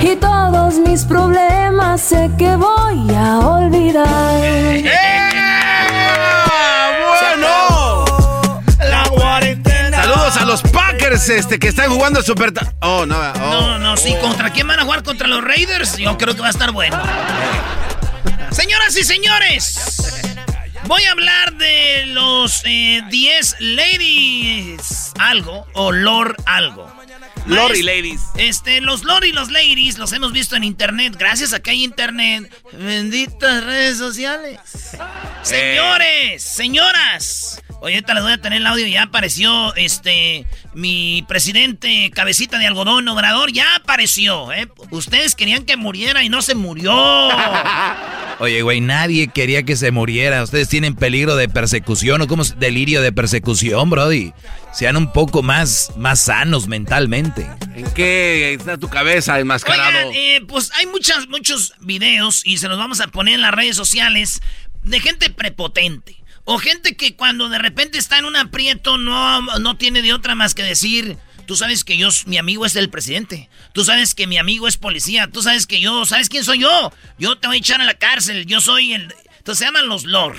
y todos mis problemas sé que voy a olvidar. ¡Bueno! La cuarentena. Saludos a los Packers este, que están jugando Super... Oh, no. oh. No, no, sí, ¿contra quién van a jugar? ¿Contra los Raiders? Yo creo que va a estar bueno. Señoras y señores, voy a hablar de los eh, 10 ladies algo o lord algo. Maes- ladies. Este, los lord y los ladies los hemos visto en internet. Gracias a que hay internet. Benditas redes sociales. Señores, señoras. Oye, ahorita les voy a tener el audio. Ya apareció este mi presidente cabecita de algodón obrador. Ya apareció, ¿eh? Ustedes querían que muriera y no se murió. Oye, güey, nadie quería que se muriera. Ustedes tienen peligro de persecución o como es delirio de persecución, Brody. Sean un poco más, más sanos mentalmente. ¿En qué está tu cabeza enmascarado? Oigan, eh, pues hay muchas, muchos videos y se los vamos a poner en las redes sociales de gente prepotente. O gente que cuando de repente está en un aprieto no, no tiene de otra más que decir, tú sabes que yo, mi amigo es el presidente. Tú sabes que mi amigo es policía. Tú sabes que yo, ¿sabes quién soy yo? Yo te voy a echar a la cárcel. Yo soy el... Entonces se llaman los lord.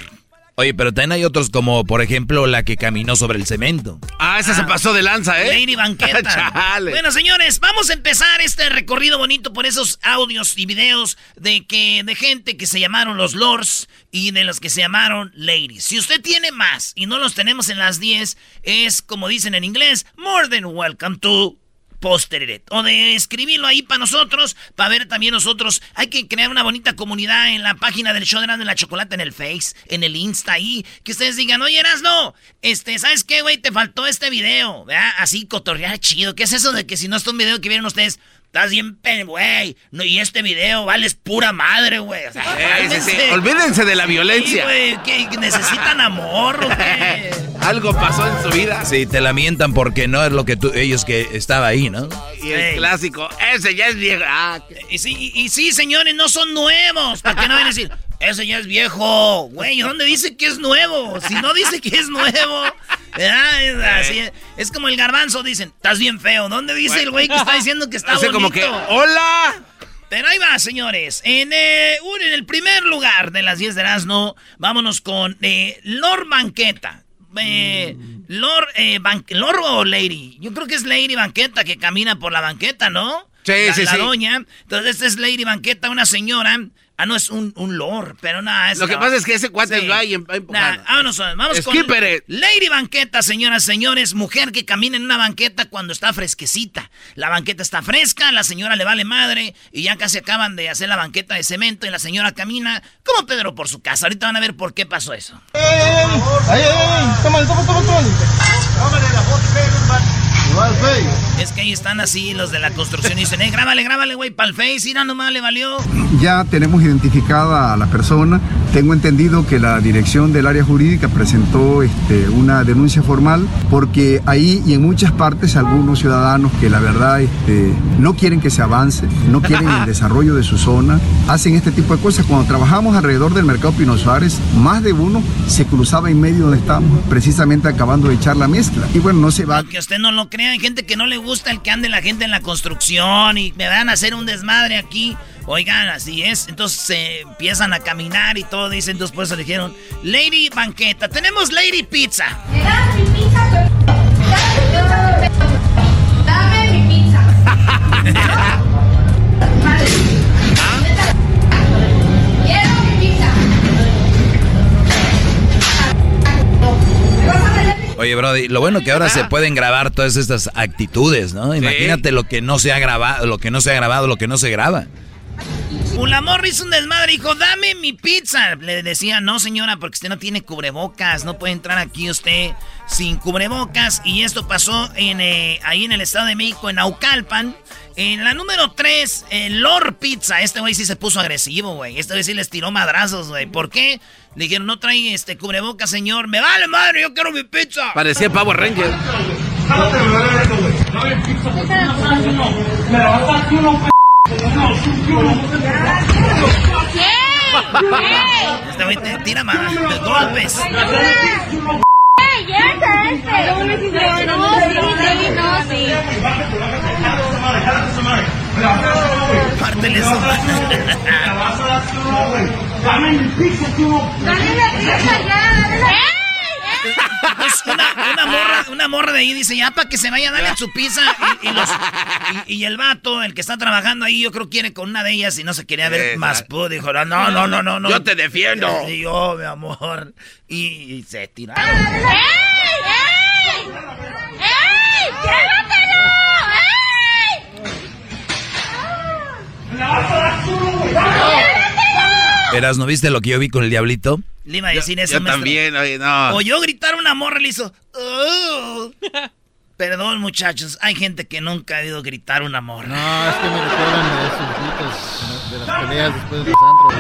Oye, pero también hay otros como, por ejemplo, la que caminó sobre el cemento. Ah, esa se pasó de lanza, ¿eh? Lady Banqueta. Chale. Bueno, señores, vamos a empezar este recorrido bonito por esos audios y videos de que de gente que se llamaron los lords y de los que se llamaron ladies. Si usted tiene más y no los tenemos en las 10, es como dicen en inglés, more than welcome to poster it. O de escribirlo ahí para nosotros, para ver también nosotros. Hay que crear una bonita comunidad en la página del show de Erasmo y la Chocolate, en el Face, en el Insta ahí. Que ustedes digan, oye, no este, ¿sabes qué, güey? Te faltó este video, ¿verdad? Así, cotorrear chido. ¿Qué es eso de que si no está un video que vieron ustedes... Estás bien, güey. No, y este video vales pura madre, güey. O sea, sí, sí. cálmense. Olvídense de la Sí, violencia. güey, ¿qué, ¿Necesitan amor qué? Algo pasó en su vida. Sí, te lamentan porque no es lo que tú, ellos que estaba ahí, ¿no? Y el Sí. clásico, ese ya es viejo. Ah, Y sí, y, y sí, señores, no son nuevos. ¿Para qué no van a decir? Ese ya es viejo. Güey, ¿dónde dice que es nuevo? Si no dice que es nuevo. ¿verdad? Es, así, es como el garbanzo, dicen, estás bien feo. ¿Dónde dice el güey que está diciendo que está Hace bonito? como que, hola. Pero ahí va, señores. En, eh, en el primer lugar de las 10 de Erasmo, vámonos con eh, Lord Banqueta. Eh, Lord, eh, Lord o Lady. Yo creo que es Lady Banqueta que camina por la banqueta, ¿no? Sí, la, sí, la sí. doña. Entonces, esta es Lady Banqueta, una señora. Ah, no, es un, un Lord, pero nada. Lo que pasa es que ese cuate va y em- va empujando. Nah, vámonos, vamos Skipper. con Lady Banqueta, señoras, señores. Mujer que camina en una banqueta cuando está fresquecita. La banqueta está fresca, la señora le vale madre y ya casi acaban de hacer la banqueta de cemento y la señora camina como Pedro por su casa. Ahorita van a ver por qué pasó eso. ¡Ay, ay, ay! ¡Tómale, tómale, tómale! tómale. Es que ahí están así los de la construcción y dicen, eh, grábale, grábale, güey, pa'l face, y no nomás le valió. Ya tenemos identificada a la persona. Tengo entendido que la dirección del área jurídica presentó este, una denuncia formal porque ahí y en muchas partes algunos ciudadanos que la verdad este, no quieren que se avance, no quieren el desarrollo de su zona, hacen este tipo de cosas. Cuando trabajamos alrededor del mercado Pino Suárez, más de uno se cruzaba en medio donde estamos, precisamente acabando de echar la mezcla. Y bueno, no se va. que usted no lo crea, hay gente que no le gusta el que ande la gente en la construcción y me van a hacer un desmadre aquí. Oigan, así es. Entonces se empiezan a caminar y todo. Dicen, entonces por eso dijeron, Lady Banqueta, tenemos Lady Pizza. Dame mi pizza, Dame mi pizza. Quiero Oye, Brody, lo bueno que ahora se pueden grabar todas estas actitudes, ¿no? Imagínate lo que no se ha grabado, lo que no se ha grabado, lo que no se graba. Ulamor hizo un desmadre, dijo, dame mi pizza. Le decía, no señora, porque usted no tiene cubrebocas, no puede entrar aquí usted sin cubrebocas. Y esto pasó en, eh, ahí en el Estado de México, en Aucalpan. En la número 3, el Lord Pizza. Este güey sí se puso agresivo, güey. Este güey sí les tiró madrazos, güey. ¿Por qué? Le dijeron, no trae este cubrebocas, señor. Me vale madre, yo quiero mi pizza. Parecía Power Ranger. Este güey te tira más de golpes. Pártele su Dame mi pizza, tú. Dame la pizza ya. Una, una, morra, una morra de ahí dice, ya para que se vaya a darle su pizza. Y, y, los, y, y, el vato, el que está trabajando ahí, yo creo quiere con una de ellas y no se quería ver más. Pues, dijo, no, no, no, no, no. Yo te defiendo. Y yo, mi amor. Y, y se tiraron. ¡Ey, ey! ¡Ey! ¡Ey! Eras, ¿no viste lo que yo vi con el diablito? Le iba a decir yo, eso, Yo también, oye, no. Oyó gritar una morra y le hizo. "Oh". Perdón, muchachos, hay gente que nunca ha oído gritar una morra. No, es que me recuerdan de esos gritos, de las peleas después de los antros.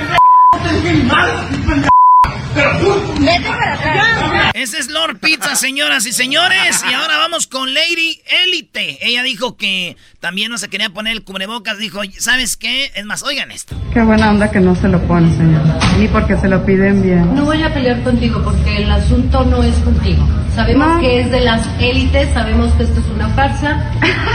Vete para atrás. Ese es Lord Pizza, señoras y señores. Y ahora vamos con Lady Elite. Ella dijo que también no se quería poner el cubrebocas. Dijo, ¿sabes qué? Es más, oigan esto. Qué buena onda que no se lo pone, señor. Ni porque se lo piden bien. No voy a pelear contigo porque el asunto no es contigo. Sabemos No. que es de las élites, sabemos que esto es una farsa.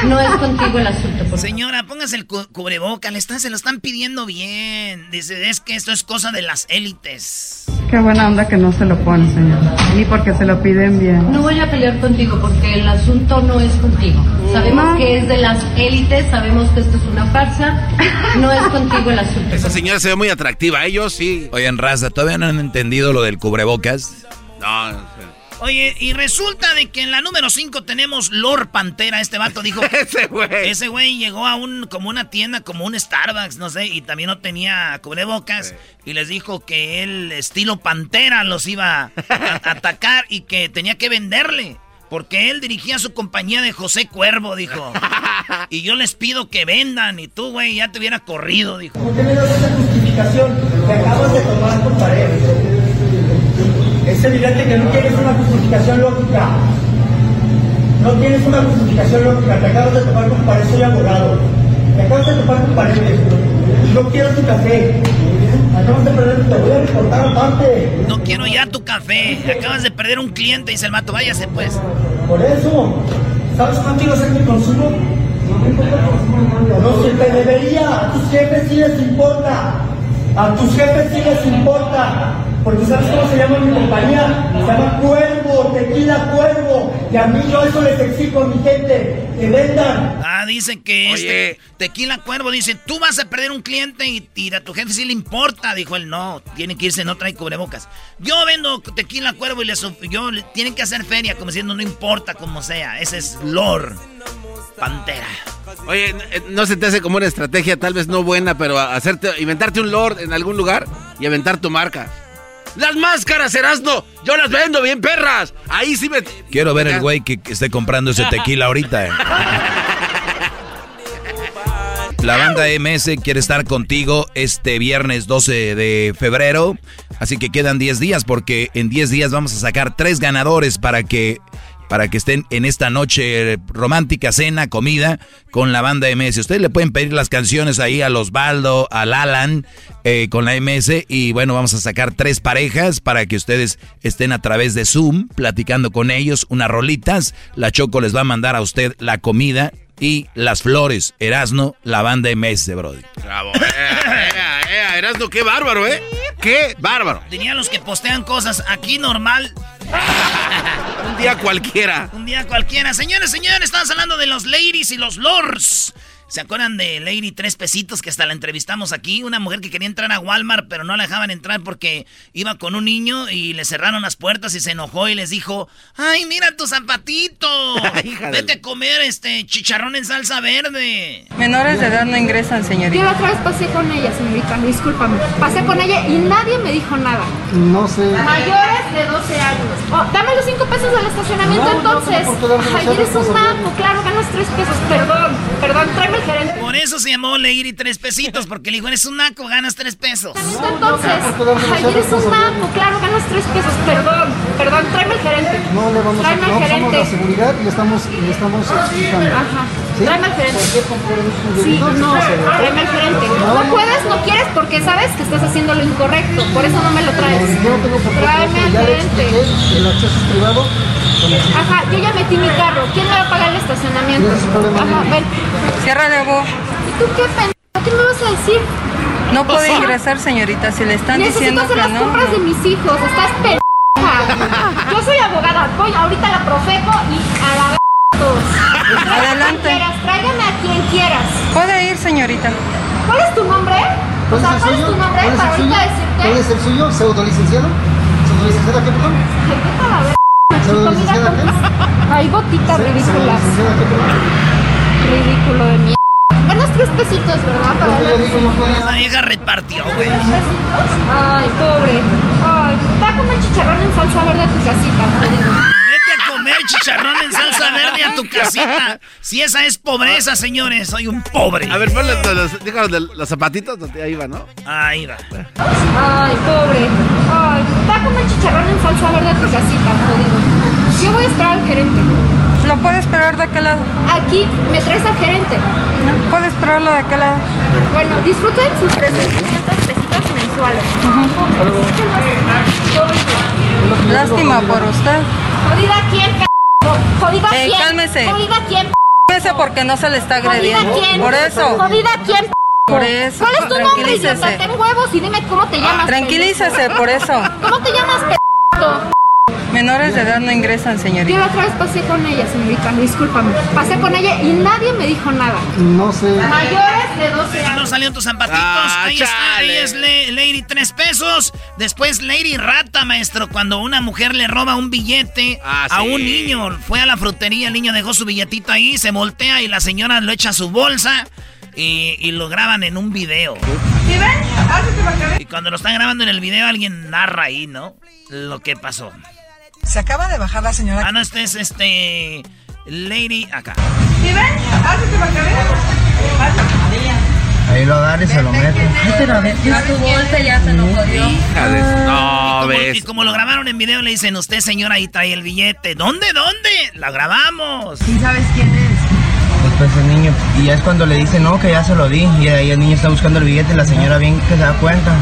No es contigo el asunto. por favor. Señora, póngase el cu- cubrebocas. Le están, se lo están pidiendo bien. Dice, es que esto es cosa de las élites. Qué buena onda que no se lo pone, señor. Ni porque se lo piden bien. No voy a pelear contigo porque el asunto no es contigo. Sabemos No. que es de las élites, sabemos que esto es una farsa. No es contigo el asunto. Esa señora se ve muy atractiva, ellos sí. Oigan, raza, ¿todavía no han entendido lo del cubrebocas? No Oye, y resulta de que en la número 5 tenemos Lord Pantera. Este vato dijo... Ese güey. Ese güey llegó a un como una tienda, como un Starbucks, no sé, y también no tenía cubrebocas. Y les dijo que él, estilo Pantera, los iba a, a atacar y que tenía que venderle. Porque él dirigía su compañía de José Cuervo, dijo. Y yo les pido que vendan. Y tú, güey, ya te hubiera corrido, dijo. ¿Por qué me das esa justificación que acabas de tomar con pared? Es evidente que no tienes una justificación lógica. No tienes una justificación lógica. Te acabas de tomar con pared, soy abogado. Te acabas de tomar con pared. No quiero tu café. Acabas de perder, te voy a reportar aparte. No quiero ya tu café. Acabas de perder un cliente, dice el mato. Váyase, pues. Por eso, ¿sabes cuánto iba a ser mi consumo? No se te debería, a tus jefes sí les importa. A tus jefes sí les importa. Porque ¿sabes cómo se llama mi compañía? Se llama Cuervo, Tequila Cuervo. Y a mí yo eso les exijo a mi gente, que vendan. Ah, dice que este Tequila Cuervo dice, tú vas a perder un cliente y, y a tu jefe sí le importa. Dijo él, no, tiene que irse, no trae cubrebocas. Yo vendo Tequila Cuervo y les, yo, tienen que hacer feria, como diciendo, no importa como sea. Ese es Lord Pantera. Oye, eh, ¿no se te hace como una estrategia tal vez no buena, pero hacerte, inventarte un lord en algún lugar y aventar tu marca? Las máscaras, Erasno, yo las vendo bien perras. Ahí sí me... Quiero ver el güey que, esté comprando ese tequila ahorita. Eh. La banda MS quiere estar contigo este viernes 12 de febrero. Así que quedan 10 días porque en 10 días vamos a sacar tres ganadores para que para que estén en esta noche romántica, cena, comida con la banda MS. Ustedes le pueden pedir las canciones ahí a los Baldo, al Alan, eh, con la MS. Y bueno, vamos a sacar tres parejas para que ustedes estén a través de Zoom platicando con ellos, unas rolitas. La Choco les va a mandar a usted la comida y las flores. Erasno, la banda MS, Brody. Bravo. Eh, Erasno, qué bárbaro, ¿eh? Qué bárbaro. Dirían los que postean cosas aquí normal. Un día cualquiera. Un día cualquiera. Señores, señores, estamos hablando de los ladies y los lords. ¿Se acuerdan de Lady Tres Pesitos que hasta la entrevistamos aquí? Una mujer que quería entrar a Walmart, pero no la dejaban entrar porque iba con un niño y le cerraron las puertas y se enojó y les dijo: ¡Ay, mira tu zapatito! Vete a comer este chicharrón en salsa verde. Menores de edad no ingresan, señorita. Yo la otra vez pasé con ella, señorita, discúlpame. Pasé con ella y nadie me dijo nada. No sé. Mayores de 12 años. Oh, dame los 5 pesos del estacionamiento No, no, entonces. ¿por qué damos Ay, eres un naco, claro, ganas 3 pesos. Perdón, perdón, tráeme. Por eso se llamó Lady Tres Pesitos, porque le dijo: Eres un naco, ganas tres pesos. Entonces, ay, eres un naco, claro, ganas 3 pesos. Perdón, perdón, tráeme el gerente. No le vamos a no, al somos la gerente. seguridad y le estamos, le estamos explicando. Ajá. ¿Sí? Tráeme al de Sí, no, ve. tráeme al gerente. No, No no. puedes, no quieres porque sabes que estás haciendo lo incorrecto. Por eso no me lo traes. Yo no tengo por qué Tráeme al expliqué, el acceso es privado. Ajá, yo ya metí mi carro. ¿Quién me va a pagar el estacionamiento? Ajá, mío. ven. Ciérrale vos. ¿Y tú qué pendejo? ¿Qué me vas a decir? No puede ingresar, señorita. Si le están Necesito diciendo hacer que las no. compras de no. mis hijos. Estás pendeja. Yo soy abogada. Voy ahorita a la Profeco y a la Adelante. quien quieras. Tráigame a quien quieras. Puede ir, señorita. ¿Cuál es tu nombre? O ¿Cuál sea, es el ¿cuál es tu nombre ¿Cuál es para el ahorita decirte? ¿Cuál es el suyo? ¿Pseudolicenciado? ¿Pseudolicenciada qué, perdón? ¿Pseudolicenciada qué? Ay, botitas ridículas. ¿Pseudolicenciada qué, perdón? Ridículo de mierda. Ganas tres pesitos, ¿verdad? Para La vieja repartió, güey. tres pesitos. Ay, pobre. Ay, va a comer chicharrón en salsa verde a tu casita. Comer chicharrón en salsa verde a tu casita. Si esa es pobreza, señores, soy un pobre. A ver, ponle los, los, díganos de los zapatitos donde ahí va, ¿no? Ahí va. Ay, pobre. Ay, va a comer chicharrón en salsa verde a tu casita, jodido. Yo voy a esperar al gerente. ¿Lo puede esperar de aquel lado? Aquí me traes al gerente. No, puede esperarlo de aquel lado. Bueno, disfruten sus 300 pesitos mensuales. Lástima por usted. Jodida quién, p***. Jodida Eh, quién. cálmese. Jodida quién. Cálmese porque no se le está Jodida agrediendo. quién. Por eso. Jodida quién. Por eso. ¿Cuál es tu nombre, idiota? Ten huevos y dime cómo te llamas. Tranquilícese, por eso. ¿Cómo te llamas, p***? Menores de edad no ingresan, Yo señorita. la otra vez pasé con ella, señorita, discúlpame. Pasé con ella y nadie me dijo nada. No sé. Mayores de 12 Ah, años. no salieron tus zapatitos. Ah, ahí está, ahí es Lady tres pesos. Después Lady Rata, maestro. Cuando una mujer le roba un billete Ah, a sí. un niño. Fue a la frutería, el niño dejó su billetito ahí, se voltea y la señora lo echa a su bolsa. Y, y lo graban en un video. Y cuando lo están grabando en el video, alguien narra ahí, ¿no? Lo que pasó. Se acaba de bajar la señora. Ah, no, este es este. Lady acá. Ahí lo dan y se lo meten. Pero a ver, tu bolsa ya se nos jodió. No, ves. y como lo grabaron en video, le dicen, usted señora, ahí trae el billete. ¿Dónde, dónde? La grabamos. ¿Sí sabes quién es? Después el niño, y ya es cuando le dice no, que ya se lo di. Y ahí el niño está buscando el billete y la señora bien que se da cuenta.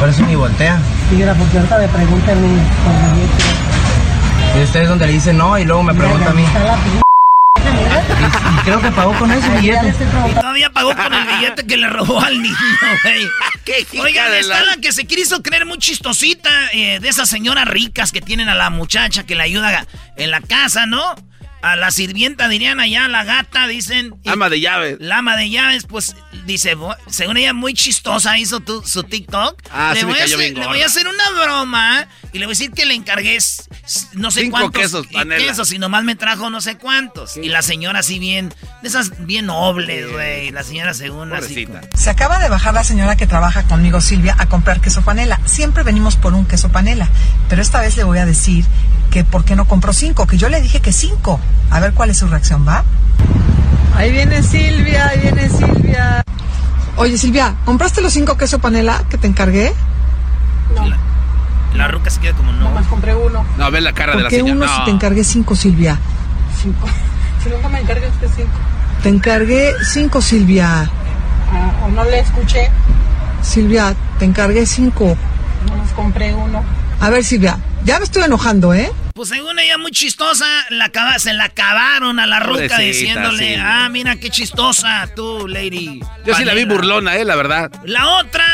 Por eso ni voltea. Mira, porque ahorita me preguntan mi con billete. Y usted es donde le dice no y luego me pregunta a mí. La Y creo que pagó con ese billete. Y todavía pagó con el billete que le robó al niño, güey. ¿Qué hija Oigan, está la- la que se quiso creer muy chistosita eh, de esas señoras ricas que tienen a la muchacha que le ayuda en la casa, ¿no? A la sirvienta dirían allá, la gata, dicen. Ama de llaves. La ama de llaves, pues, dice, "Bo- según ella muy chistosa hizo tu- su TikTok. Ah, le, sí me voy a cayó hacer, bien le gorda. voy a hacer una broma y le voy a decir que le encargué no sé Cinco cuántos quesos, panela. quesos y nomás me trajo no sé cuántos. Y la señora así bien, de esas bien nobles, güey. La señora según así. Se acaba de bajar la señora que trabaja conmigo, Silvia, a comprar queso panela. Siempre venimos por un queso panela, pero esta vez le voy a decir que por qué no compró cinco, que yo le dije que cinco. A ver cuál es su reacción, ¿va? Ahí viene Silvia, ahí viene Silvia. Oye, Silvia, ¿compraste los cinco queso panela que te encargué? La ruca se queda como no. Nomás compré uno. No, ve la cara de la ¿Por qué señora. uno No. si te encargué cinco, Silvia? Cinco. Si nunca me encargas que cinco. Te encargué cinco, Silvia. Ah, o no le escuché. Silvia, te encargué cinco. Nomás compré uno. A ver, Silvia, ya me estoy enojando, ¿eh? Pues según ella muy chistosa, la acaba- se la acabaron a la ruca Pobrecita, diciéndole, sí. ah, mira qué chistosa tú, lady. Yo sí la vi Panela". burlona, eh, la verdad. La otra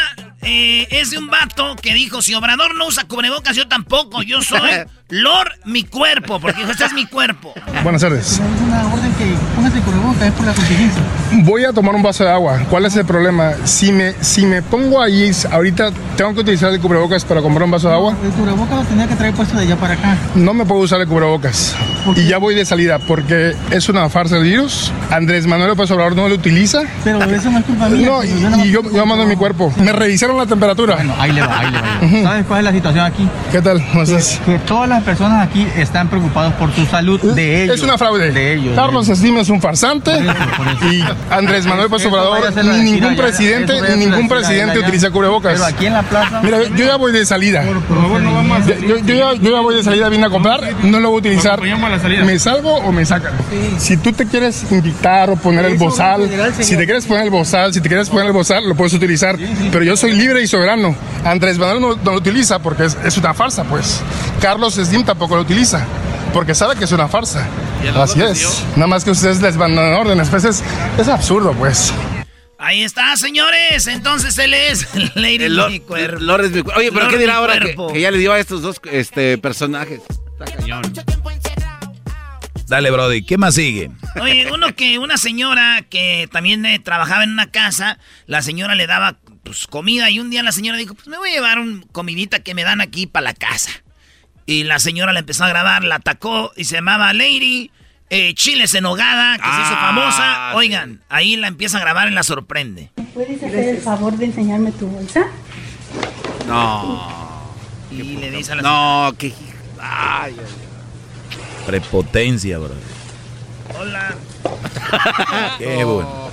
eh, es de un vato que dijo, si Obrador no usa cubrebocas, yo tampoco, yo soy Lord mi cuerpo, porque dijo, este es mi cuerpo. Buenas tardes. Es una orden que póngase cubrebocas, es por la contingencia. Voy a tomar un vaso de agua. ¿Cuál es el problema? Si me, si me pongo ahí, ahorita tengo que utilizar el cubrebocas para comprar un vaso de agua. El cubrebocas lo tenía que traer puesto de allá para acá. No me puedo usar el cubrebocas. Y ya voy de salida porque es una farsa el virus. Andrés Manuel López Obrador no lo utiliza. Pero eso no es culpa mía. No, y, yo y yo, yo mando mi cuerpo. Me revisaron la temperatura. Bueno, ahí le va, ahí le va. ¿Sabes cuál es la situación aquí? ¿Qué tal? ¿Cómo estás? Que todas las personas aquí están preocupadas por su salud de ellos. Es una fraude. De ellos. Carlos Slim es un farsante y Andrés Manuel López Eso vaya a Obrador, ser la ni ningún presidente, ni ningún de presidente allá. utiliza cubrebocas. Pero aquí en la plaza. Mira, yo ya voy de salida. Por favor, no vamos yo, yo ya, yo ya voy de salida, vine a comprar, no lo voy a utilizar. ¿Me salgo o me sacan? Si tú te quieres invitar o poner el bozal, si te quieres poner el bozal, si te quieres poner el bozal, lo puedes utilizar. Pero yo soy libre y soberano. Andrés Manuel no, no lo utiliza porque es, es una farsa, pues. Carlos Slim tampoco lo utiliza. Porque sabe que es una farsa. Así es. Nada más que ustedes les van a órdenes. Pues es, es absurdo, pues. Ahí está, señores, entonces él es Lady El Lord, mi cuerpo. Lord es mi cuerpo. Oye, pero Lord ¿qué dirá ahora que, que ya le dio a estos dos este, personajes? Está cañón. Dale, Brody, ¿qué más sigue? Oye, uno que una señora que también eh, trabajaba en una casa, la señora le daba pues, comida y un día la señora dijo, pues me voy a llevar un comidita que me dan aquí para la casa. Y la señora la empezó a grabar, la atacó y se llamaba Lady eh, Chiles en Hogada, que se hizo Ah, famosa. sí. Oigan, ahí la empieza a grabar y la sorprende. ¿Puedes hacer el favor de enseñarme tu bolsa? No. Y le dice a la No, que. Ay, ay, Prepotencia, bro. Hola. Qué bueno.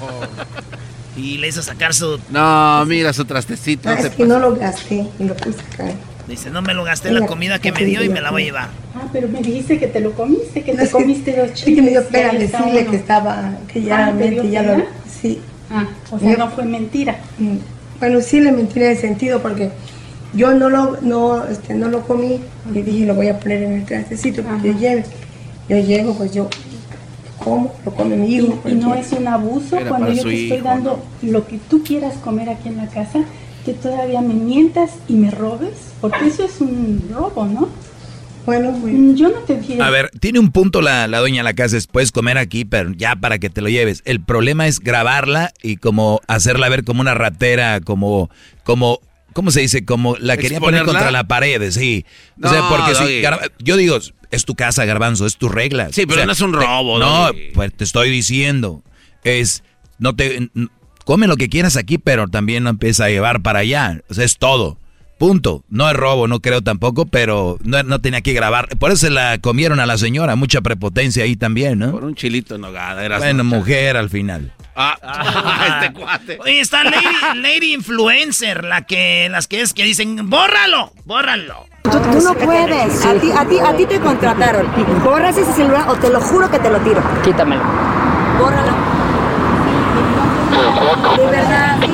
Y le hizo sacar su... No, mira su trastecito. Ah, te es que no lo gasté y lo puse acá. Dice, no me lo gasté la comida que me dio y me la voy a llevar. Ah, pero me dijiste que te lo comiste, que No, te es que- comiste dos Es que me dio chiles. pena decirle que estaba, que ya, Ah, ¿te dio mente, ya lo, pena? sí. Ah, o sea, no fue mentira. Mm. Bueno, sí le mentí en el sentido porque yo no lo, no, este, no lo comí y dije lo voy a poner en el trastecito para que lleve. Yo llego, pues yo como, lo come mi hijo. Y, y no es un abuso Era cuando yo te estoy hijo, dando lo que tú quieras comer aquí en la casa, que todavía me mientas y me robes, porque eso es un robo, ¿no? Bueno, yo no te dije. A ver, tiene un punto la, la dueña de la casa, es puedes comer aquí, pero ya para que te lo lleves. El problema es grabarla y como hacerla ver como una ratera, como, como, ¿cómo se dice? Como la quería poner contra la pared, sí. o sea, No, porque si, yo digo, es tu casa, Garbanzo, es tu regla. Sí, pero O sea, no es un te- robo, No, Doggy. pues te estoy diciendo, es, no te, come lo que quieras aquí, pero también no empieza a llevar para allá. O sea, es todo. Punto. No es robo, no creo tampoco, pero no, no tenía que grabar. Por eso se la comieron a la señora, mucha prepotencia ahí también, ¿no? Por un chilito en nogada. Eras Bueno, no- mujer al final. Ah, este cuate. Oye, está Lady, Lady Influencer, la que, las que es que dicen, bórralo, bórralo. Tú, tú no puedes. A ti, a, ti, a ti te contrataron. Borras ese celular o te lo juro que te lo tiro. Quítamelo. Bórralo.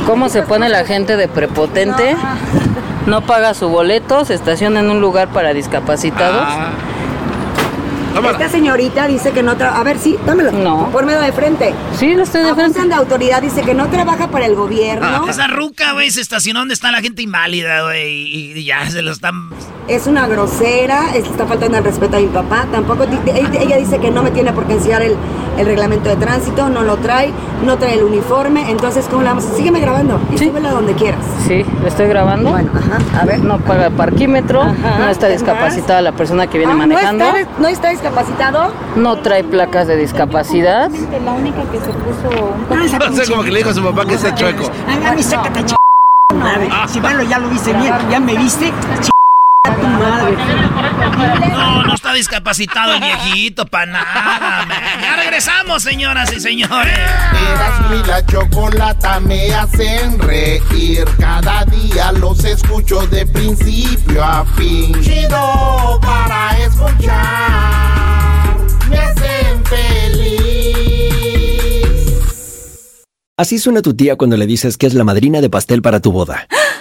¿Cómo se pone la gente de prepotente? No paga su boleto, se estaciona en un lugar para discapacitados. Ah. Esta señorita dice que no trabaja. A ver, sí, dámelo. No. Pónmelo de frente. Sí, lo estoy de frente. Abusan de autoridad, dice que no trabaja para el gobierno. Esa ruca, güey, se estacionó donde está la gente inválida, güey, y, y ya se lo están... Es una grosera, es- está faltando el respeto a mi papá. Tampoco ella dice que no me tiene por qué enseñar el, el reglamento de tránsito, no lo trae, no trae el uniforme. Entonces, ¿cómo le vamos? Sígueme grabando y súbelo donde quieras. Sí, lo estoy grabando. Bueno, ajá, a ver. No paga parquímetro, Ajá, no está ¿qué discapacitada la persona que viene Ah, ¿no manejando. está- ¿No está discapacitado? No trae placas de discapacidad. La única que se puso un No sé, como que le dijo a su papá que sea chueco. A mí sácate, ch... Si malo ya lo viste bien, ya me viste, ch... tu madre. No, no está discapacitado el viejito, para nada, man. Ya regresamos, señoras y señores. Eras mi la chocolata me hacen reír. Cada día los escucho de principio a fin. Chido para escuchar. Me hacen feliz. Así suena tu tía cuando le dices que es la madrina de pastel para tu boda.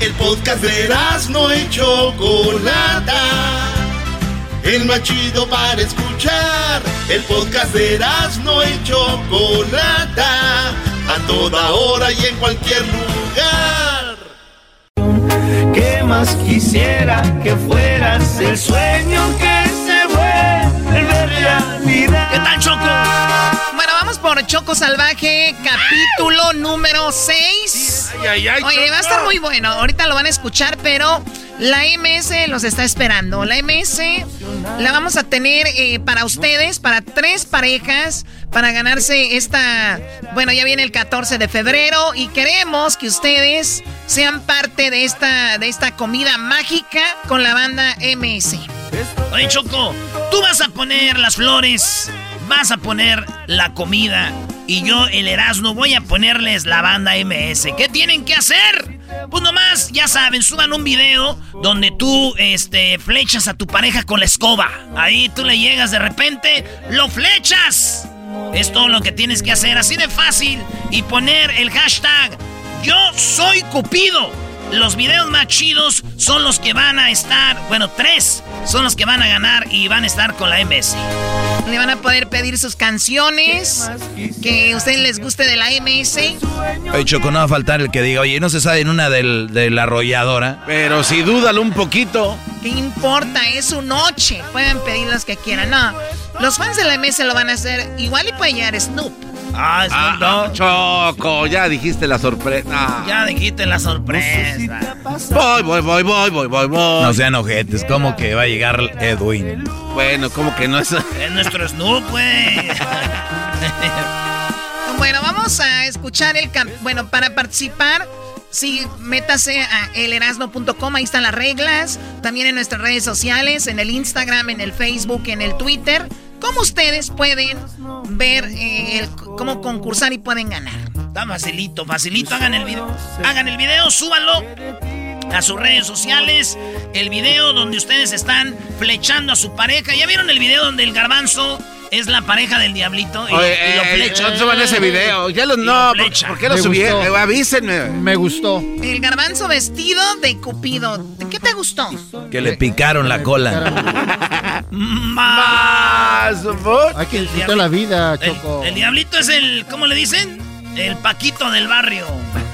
El podcast de no y Chocolata. El más chido para escuchar. El podcast de no y Chocolata. A toda hora y en cualquier lugar. ¿Qué más quisiera que fueras el sueño que se vuelve realidad? ¿Qué tal, Choco? Vamos por Choco Salvaje, capítulo número 6. Ay, ay, ay, Oye, va a estar muy bueno. Ahorita lo van a escuchar, pero la MS los está esperando. La MS la vamos a tener eh, para ustedes, para tres parejas, para ganarse esta. Bueno, ya viene el 14 de febrero y queremos que ustedes sean parte de esta, de esta comida mágica con la banda MS. Oye, Choco, tú vas a poner las flores, vas a poner la comida y yo, el Erasmo, voy a ponerles la banda MS. ¿Qué tienen que hacer? Pues nomás, ya saben, suban un video donde tú, este, flechas a tu pareja con la escoba. Ahí tú le llegas de repente, lo flechas. Es todo lo que tienes que hacer, así de fácil. Y poner el hashtag Yo soy Cupido. Los videos más chidos son los que van a estar, bueno, tres son los que van a ganar y van a estar con la MS. Le van a poder pedir sus canciones que a ustedes les guste de la MS. Oye, Choco, no va a faltar el que diga, oye, no se sabe en una del, de la arrolladora. Pero si dúdalo un poquito. ¿Qué importa? Es su noche. Pueden pedir los que quieran. No, los fans de la MS lo van a hacer. Igual y puede llegar Snoop. Ah, Ah, Snoop Dogg. Choco, ya dijiste la sorpresa. Ya dijiste la sorpresa. Voy, voy, voy, voy, voy, voy, voy. No sean ojetes, como que va a llegar Edwin. Bueno, como que no es. Es nuestro Snoop, güey. Bueno, vamos a escuchar el... Bueno, para participar, sí, métase a elerasno.com, ahí están las reglas. También en nuestras redes sociales, en el Instagram, en el Facebook, en el Twitter. ¿Cómo ustedes pueden ver eh, cómo concursar y pueden ganar? Está facilito, facilito. Hagan el video. Hagan el video, súbanlo a sus redes sociales. El video donde ustedes están flechando a su pareja. ¿Ya vieron el video donde el garbanzo es la pareja del diablito? Y, Oye, y lo eh, flecha. no suban ese video. Ya lo, no, lo ¿por, qué lo subieron? Eh, avísenme. Me gustó. El garbanzo vestido de Cupido. ¿Qué te gustó? Que le picaron la cola. Más. Hay que disfrutar la vida, El, Choco. el diablito es el, ¿cómo le dicen? El paquito del barrio.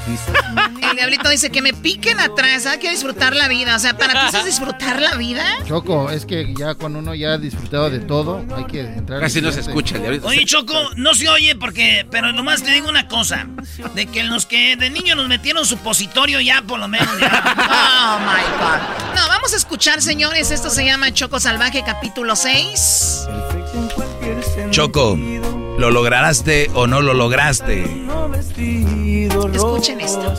El diablito dice que me piquen atrás, hay que disfrutar la vida. O sea, ¿para ti eso es disfrutar la vida? Choco, es que ya cuando uno ya ha disfrutado de todo, hay que entrar. Casi no se escucha el diablito. Oye, Choco, no se oye porque, pero nomás te digo una cosa, de que los que de niño nos metieron supositorio ya por lo menos ya. Oh my God. No, vamos a escuchar, señores. Esto se llama Choco Salvaje, capítulo 6. Choco, ¿Lo lograste o no lo lograste? Escuchen esto.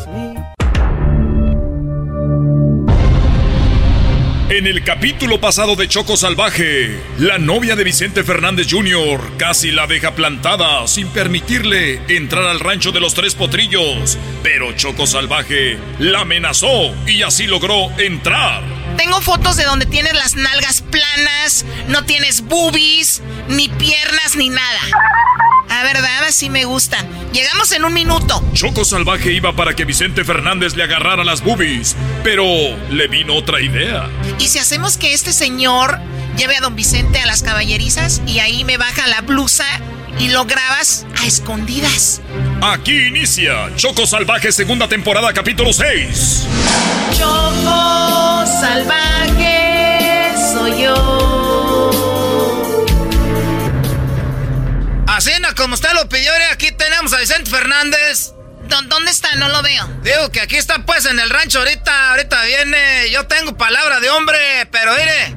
En el capítulo pasado de Choco Salvaje, la novia de Vicente Fernández Jr. casi la deja plantada sin permitirle entrar al rancho de los tres potrillos. Pero Choco Salvaje la amenazó y así logró entrar. Tengo fotos de donde tienes las nalgas planas, no tienes boobies, ni piernas, ni nada. A verdad, así me gusta. Llegamos en un minuto. Choco Salvaje iba para que Vicente Fernández le agarrara las boobies, pero le vino otra idea. ¿Y si hacemos que este señor lleve a don Vicente a las caballerizas y ahí me baja la blusa y lo grabas a escondidas? Aquí inicia Choco Salvaje segunda temporada capítulo 6. Choco Salvaje soy yo. Así como usted lo pidió, aquí tenemos a Vicente Fernández. ¿Dónde está? No lo veo. Digo que aquí está pues en el rancho ahorita, ahorita viene. Yo tengo palabra de hombre, pero mire,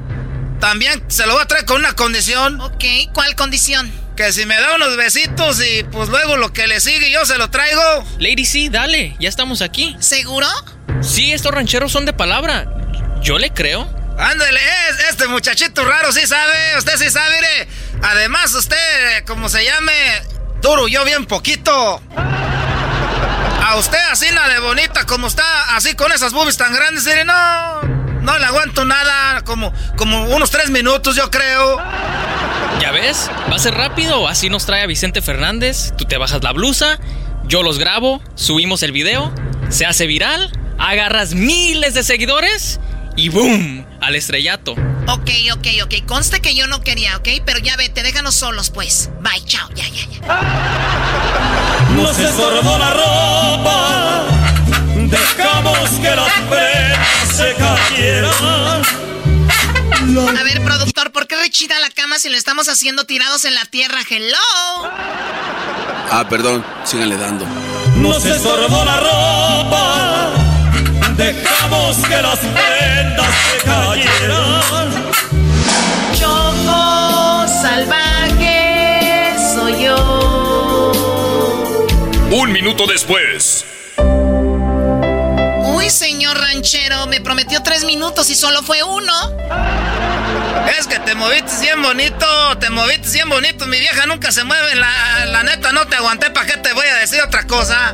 también se lo voy a traer con una condición. Ok, ¿cuál condición? Que si me da unos besitos y pues luego lo que le sigue yo se lo traigo. Lady, sí, dale, ya estamos aquí. ¿Seguro? Sí, estos rancheros son de palabra. Yo le creo. Ándale, este muchachito raro sí sabe, usted sí sabe, mire. Además, usted, como se llame, duro yo bien poquito. A usted así la de bonita, como está, así con esas boobies tan grandes, mire, no, no le aguanto nada, como, como unos tres minutos yo creo. ¿Ya ves? Va a ser rápido, así nos trae a Vicente Fernández, tú te bajas la blusa, yo los grabo, subimos el video, se hace viral, agarras miles de seguidores y ¡boom! Al estrellato. Ok, ok, ok. Conste que yo no quería, ¿ok? Pero ya vete, déjanos solos, pues. Bye, chao, ya, ya, ya. Nos estorbó la ropa, dejamos que las prendas se cayeran. A ver, productor, ¿por qué rechina la cama si le estamos haciendo tirados en la tierra? Hello. Ah, perdón, síganle dando. Nos estorbó la ropa dejamos que las prendas se cayeran. Choco salvaje soy yo. Un minuto después. Ranchero, me prometió tres minutos y solo fue uno. Es que te moviste bien bonito, te moviste bien bonito. Mi vieja nunca se mueve, la, la neta no te aguanté, ¿para qué te voy a decir otra cosa?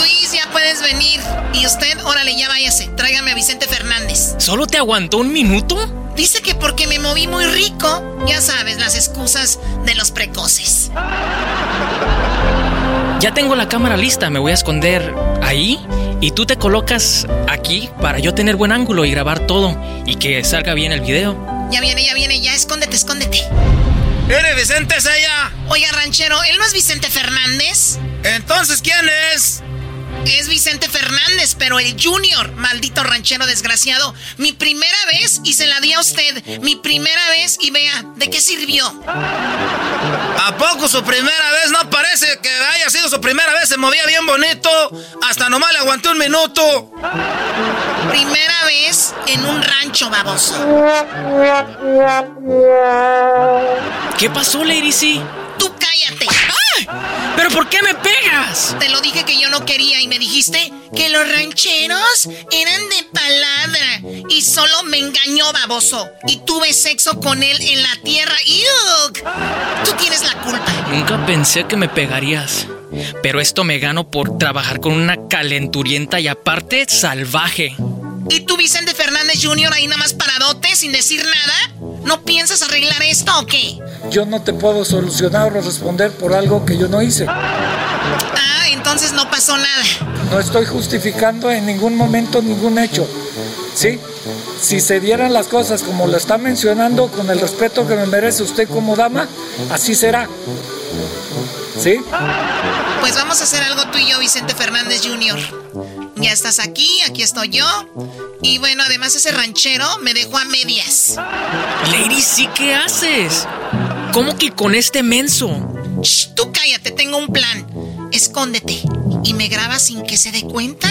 Luis, ya puedes venir. Y usted, órale, ya váyase. Tráigame a Vicente Fernández. ¿Solo te aguantó un minuto? Dice que porque me moví muy rico. Ya sabes, las excusas de los precoces. Ya tengo la cámara lista, me voy a esconder ahí y tú te colocas aquí para yo tener buen ángulo y grabar todo y que salga bien el video. Ya viene, ya viene, ya escóndete, escóndete. ¿Eres Vicente es ella? Oiga, ranchero, ¿él no es Vicente Fernández? Entonces, ¿quién es? Es Vicente Fernández, pero el Junior, maldito ranchero desgraciado. Mi primera vez y se la di a usted. Mi primera vez y vea, ¿de qué sirvió? ¿A poco su primera vez? No parece que haya sido su primera vez. Se movía bien bonito. Hasta nomás le aguanté un minuto. Primera vez en un rancho baboso. ¿Qué pasó, Lady C? Tú cállate. ¿Pero por qué me pegas? Te lo dije que yo no quería y me dijiste que los rancheros eran de palabra y solo me engañó, baboso. Y tuve sexo con él en la tierra. ¡Yuk! Tú tienes la culpa. Nunca pensé que me pegarías. Pero esto me gano por trabajar con una calenturienta y aparte salvaje. ¿Y tú, Vicente Fernández Jr., ahí nada más paradote sin decir nada? ¿No piensas arreglar esto o qué? Yo no te puedo solucionar o responder por algo que yo no hice. Ah, entonces no pasó nada. No estoy justificando en ningún momento ningún hecho. ¿Sí? Si se dieran las cosas como lo está mencionando, con el respeto que me merece usted como dama, así será. ¿Sí? Pues vamos a hacer algo tú y yo, Vicente Fernández Jr. Ya estás aquí, aquí estoy yo. Y bueno, además ese ranchero me dejó a medias. Lady, ¿sí qué haces? ¿Cómo que con este menso? Shh, tú cállate, tengo un plan. escóndete. Y me graba sin que se dé cuenta.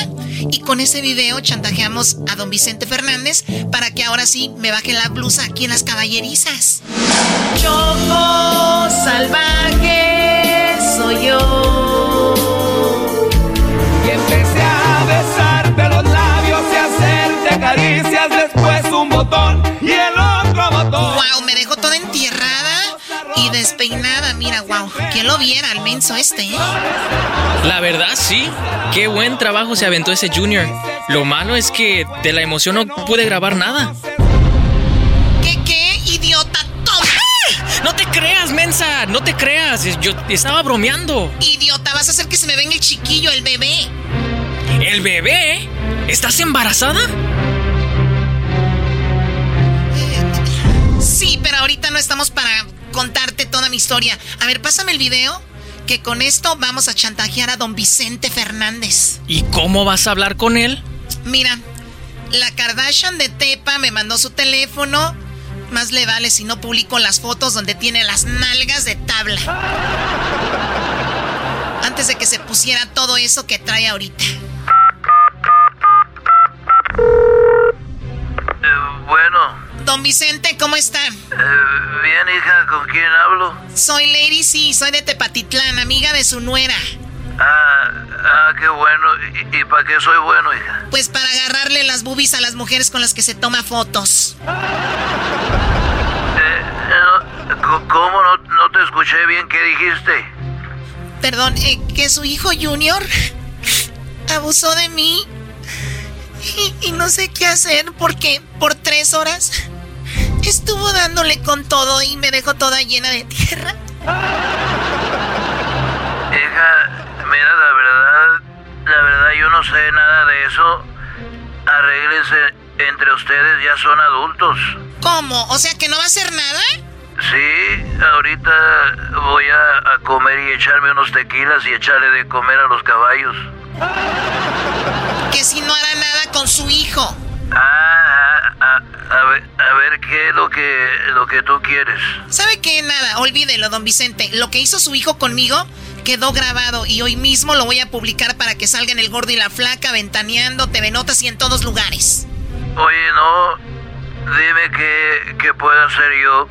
Y con ese video chantajeamos a don Vicente Fernández para que ahora sí me baje la blusa aquí en las caballerizas. Choco salvaje soy yo. Besarte los labios y hacerte caricias, después un botón y el otro botón. Wow, me dejó toda entierrada y despeinada. Mira, wow, ¿quién lo viera al menso este, eh? La verdad, sí. Qué buen trabajo se aventó ese Junior. Lo malo es que de la emoción no pude grabar nada. ¿Qué, qué, idiota? ¡Toma! No te creas, mensa, no te creas. Yo estaba bromeando. Idiota, vas a hacer que se me venga el chiquillo, el bebé. ¿El bebé? ¿Estás embarazada? Sí, pero ahorita no estamos para contarte toda mi historia. A ver, pásame el video. Que con esto vamos a chantajear a don Vicente Fernández. ¿Y cómo vas a hablar con él? Mira, la Kardashian de Tepa me mandó su teléfono. Más le vale si no publico las fotos donde tiene las nalgas de tabla. Antes de que se pusiera todo eso que trae ahorita. Bueno. Don Vicente, ¿cómo está? Eh, bien, hija, ¿con quién hablo? Soy Lady C, soy de Tepatitlán, amiga de su nuera. Ah, ah qué bueno. ¿Y, para qué soy bueno, hija? Pues para agarrarle las boobies a las mujeres con las que se toma fotos. Eh, no, ¿Cómo no, no, te escuché bien? ¿Qué dijiste? Perdón, eh, que su hijo Junior abusó de mí. Y, y, no sé qué hacer porque por tres horas estuvo dándole con todo y me dejó toda llena de tierra. Hija, mira, la verdad, la verdad yo no sé nada de eso. Arréglense entre ustedes, ya son adultos. ¿Cómo? O sea que no va a hacer nada? Sí, ahorita voy a, a comer y echarme unos tequilas y echarle de comer a los caballos. Que si no hará nada con su hijo. Ah, a, a, ver, a ver qué es lo que, lo que tú quieres. ¿Sabe qué? Nada, olvídelo, don Vicente. Lo que hizo su hijo conmigo quedó grabado y hoy mismo lo voy a publicar para que salga en El Gordo y la Flaca, Ventaneando, TV Notas y en todos lugares. Oye, no, dime qué, qué puedo hacer yo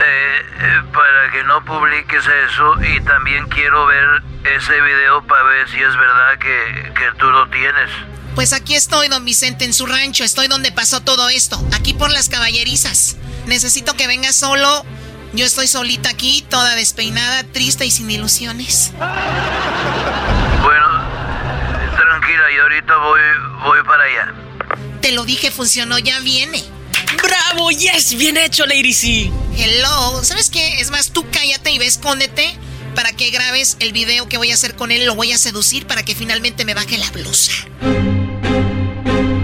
eh, eh, para que no publiques eso y también quiero ver ese video para ver si es verdad que, que tú lo tienes. Pues aquí estoy, don Vicente, en su rancho. Estoy donde pasó todo esto. Aquí por las caballerizas. Necesito que venga solo. Yo estoy solita aquí, toda despeinada, triste y sin ilusiones. Bueno, tranquila, y ahorita voy, voy para allá. Te lo dije, funcionó, ya viene. ¡Bravo! ¡Yes! ¡Bien hecho, Lady C! Hello. ¿Sabes qué? Es más, tú cállate y ve, escóndete para que grabes el video que voy a hacer con él. Lo voy a seducir para que finalmente me baje la blusa.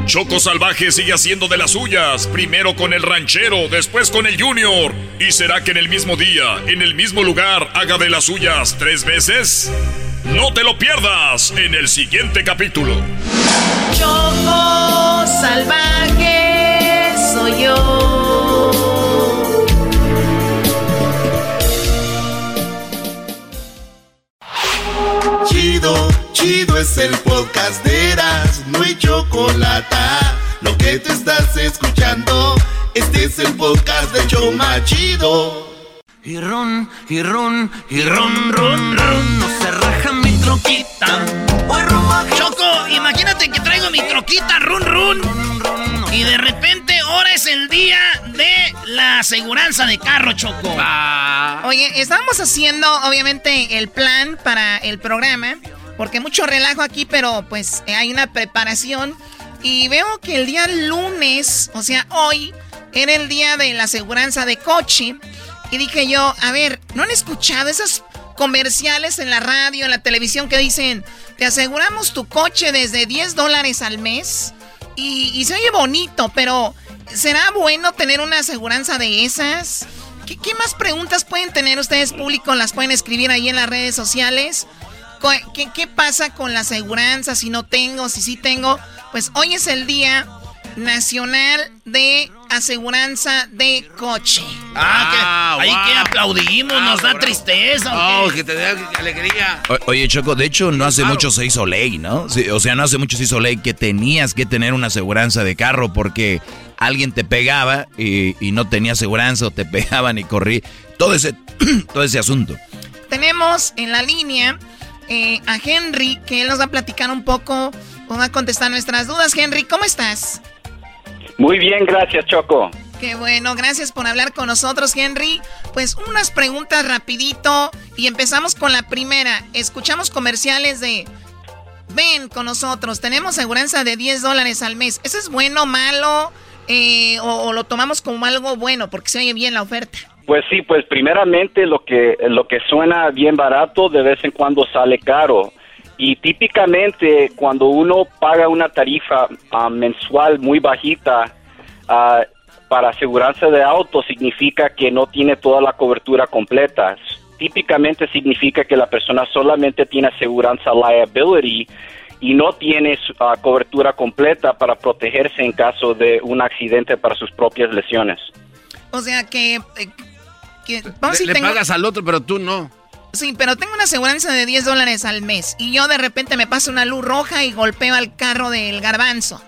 Choco Salvaje sigue haciendo de las suyas, primero con el ranchero, después con el junior. ¿Y será que en el mismo día, en el mismo lugar, haga de las suyas tres veces? No te lo pierdas en el siguiente capítulo. Choco Salvaje yo. Chido, chido es el podcast de Eras, no hay chocolate. Lo que te estás escuchando, este es el podcast de Choma Chido. Y ron, y ron, y ron, ron, ron, no se raja mi troquita. Choco, imagínate que traigo mi troquita, run, run. Y de repente ahora es el día de la aseguranza de carro, Choco. Oye, estábamos haciendo obviamente el plan para el programa, porque mucho relajo aquí, pero pues hay una preparación. Y veo que el día lunes, o sea, hoy, era el día de la aseguranza de coche. Y dije yo, a ver, ¿no han escuchado esos comerciales en la radio, en la televisión que dicen, te aseguramos tu coche desde 10 dólares al mes? Y, se oye bonito, pero ¿será bueno tener una aseguranza de esas? ¿Qué, ¿Qué, más preguntas pueden tener ustedes público? Las pueden escribir ahí en las redes sociales. ¿Qué, qué pasa con la aseguranza? Si no tengo, si sí tengo. Pues hoy es el día nacional de aseguranza de coche. Ah, que, ahí que aplaudimos, Ah, nos da bravo. tristeza. Oh, ¿o qué? que te dé alegría. O- Oye, Choco, de hecho, no hace mucho se hizo ley, ¿no? Sí, o sea, no hace mucho se hizo ley que tenías que tener una aseguranza de carro porque alguien te pegaba y, y no tenía aseguranza o te pegaban y corrí. Todo ese, todo ese asunto. Tenemos en la línea eh, a Henry, que él nos va a platicar un poco, va a contestar nuestras dudas. Henry, ¿cómo estás? Muy bien, gracias, Choco. Qué bueno, gracias por hablar con nosotros, Henry. Pues unas preguntas rapidito y empezamos con la primera. Escuchamos comerciales de ven con nosotros, tenemos aseguranza de 10 dólares al mes. ¿Eso es bueno, malo? Eh, o, o lo tomamos como algo bueno porque se oye bien la oferta? Pues sí, pues primeramente lo que lo que suena bien barato de vez en cuando sale caro. Y típicamente cuando uno paga una tarifa ah, mensual muy bajita ah, para aseguranza de auto significa que no tiene toda la cobertura completa. Típicamente significa que la persona solamente tiene aseguranza liability y no tiene ah, cobertura completa para protegerse en caso de un accidente para sus propias lesiones. O sea que... eh, que vamos Le, si le tengo- pagas al otro, pero tú no. Sí, pero tengo una aseguranza de 10 dólares al mes y yo de repente me paso una luz roja y golpeo al carro del garbanzo.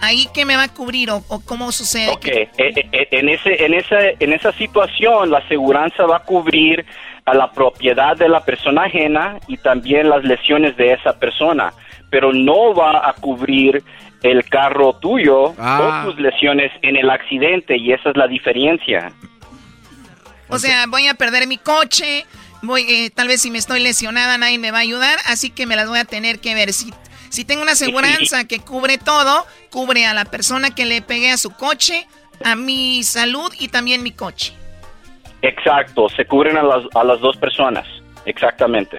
¿Ahí qué me va a cubrir o, o cómo sucede? Ok, eh, eh, en, ese, en, esa, en esa situación la aseguranza va a cubrir a la propiedad de la persona ajena y también las lesiones de esa persona, pero no va a cubrir el carro tuyo Ah. o tus lesiones en el accidente y esa es la diferencia. O sea, voy a perder mi coche, voy, eh, tal vez si me estoy lesionada nadie me va a ayudar, así que me las voy a tener que ver. Si, si tengo una aseguranza que cubre todo, cubre a la persona que le pegué a su coche, a mi salud y también mi coche. Exacto, se cubren a las, a las dos personas, exactamente.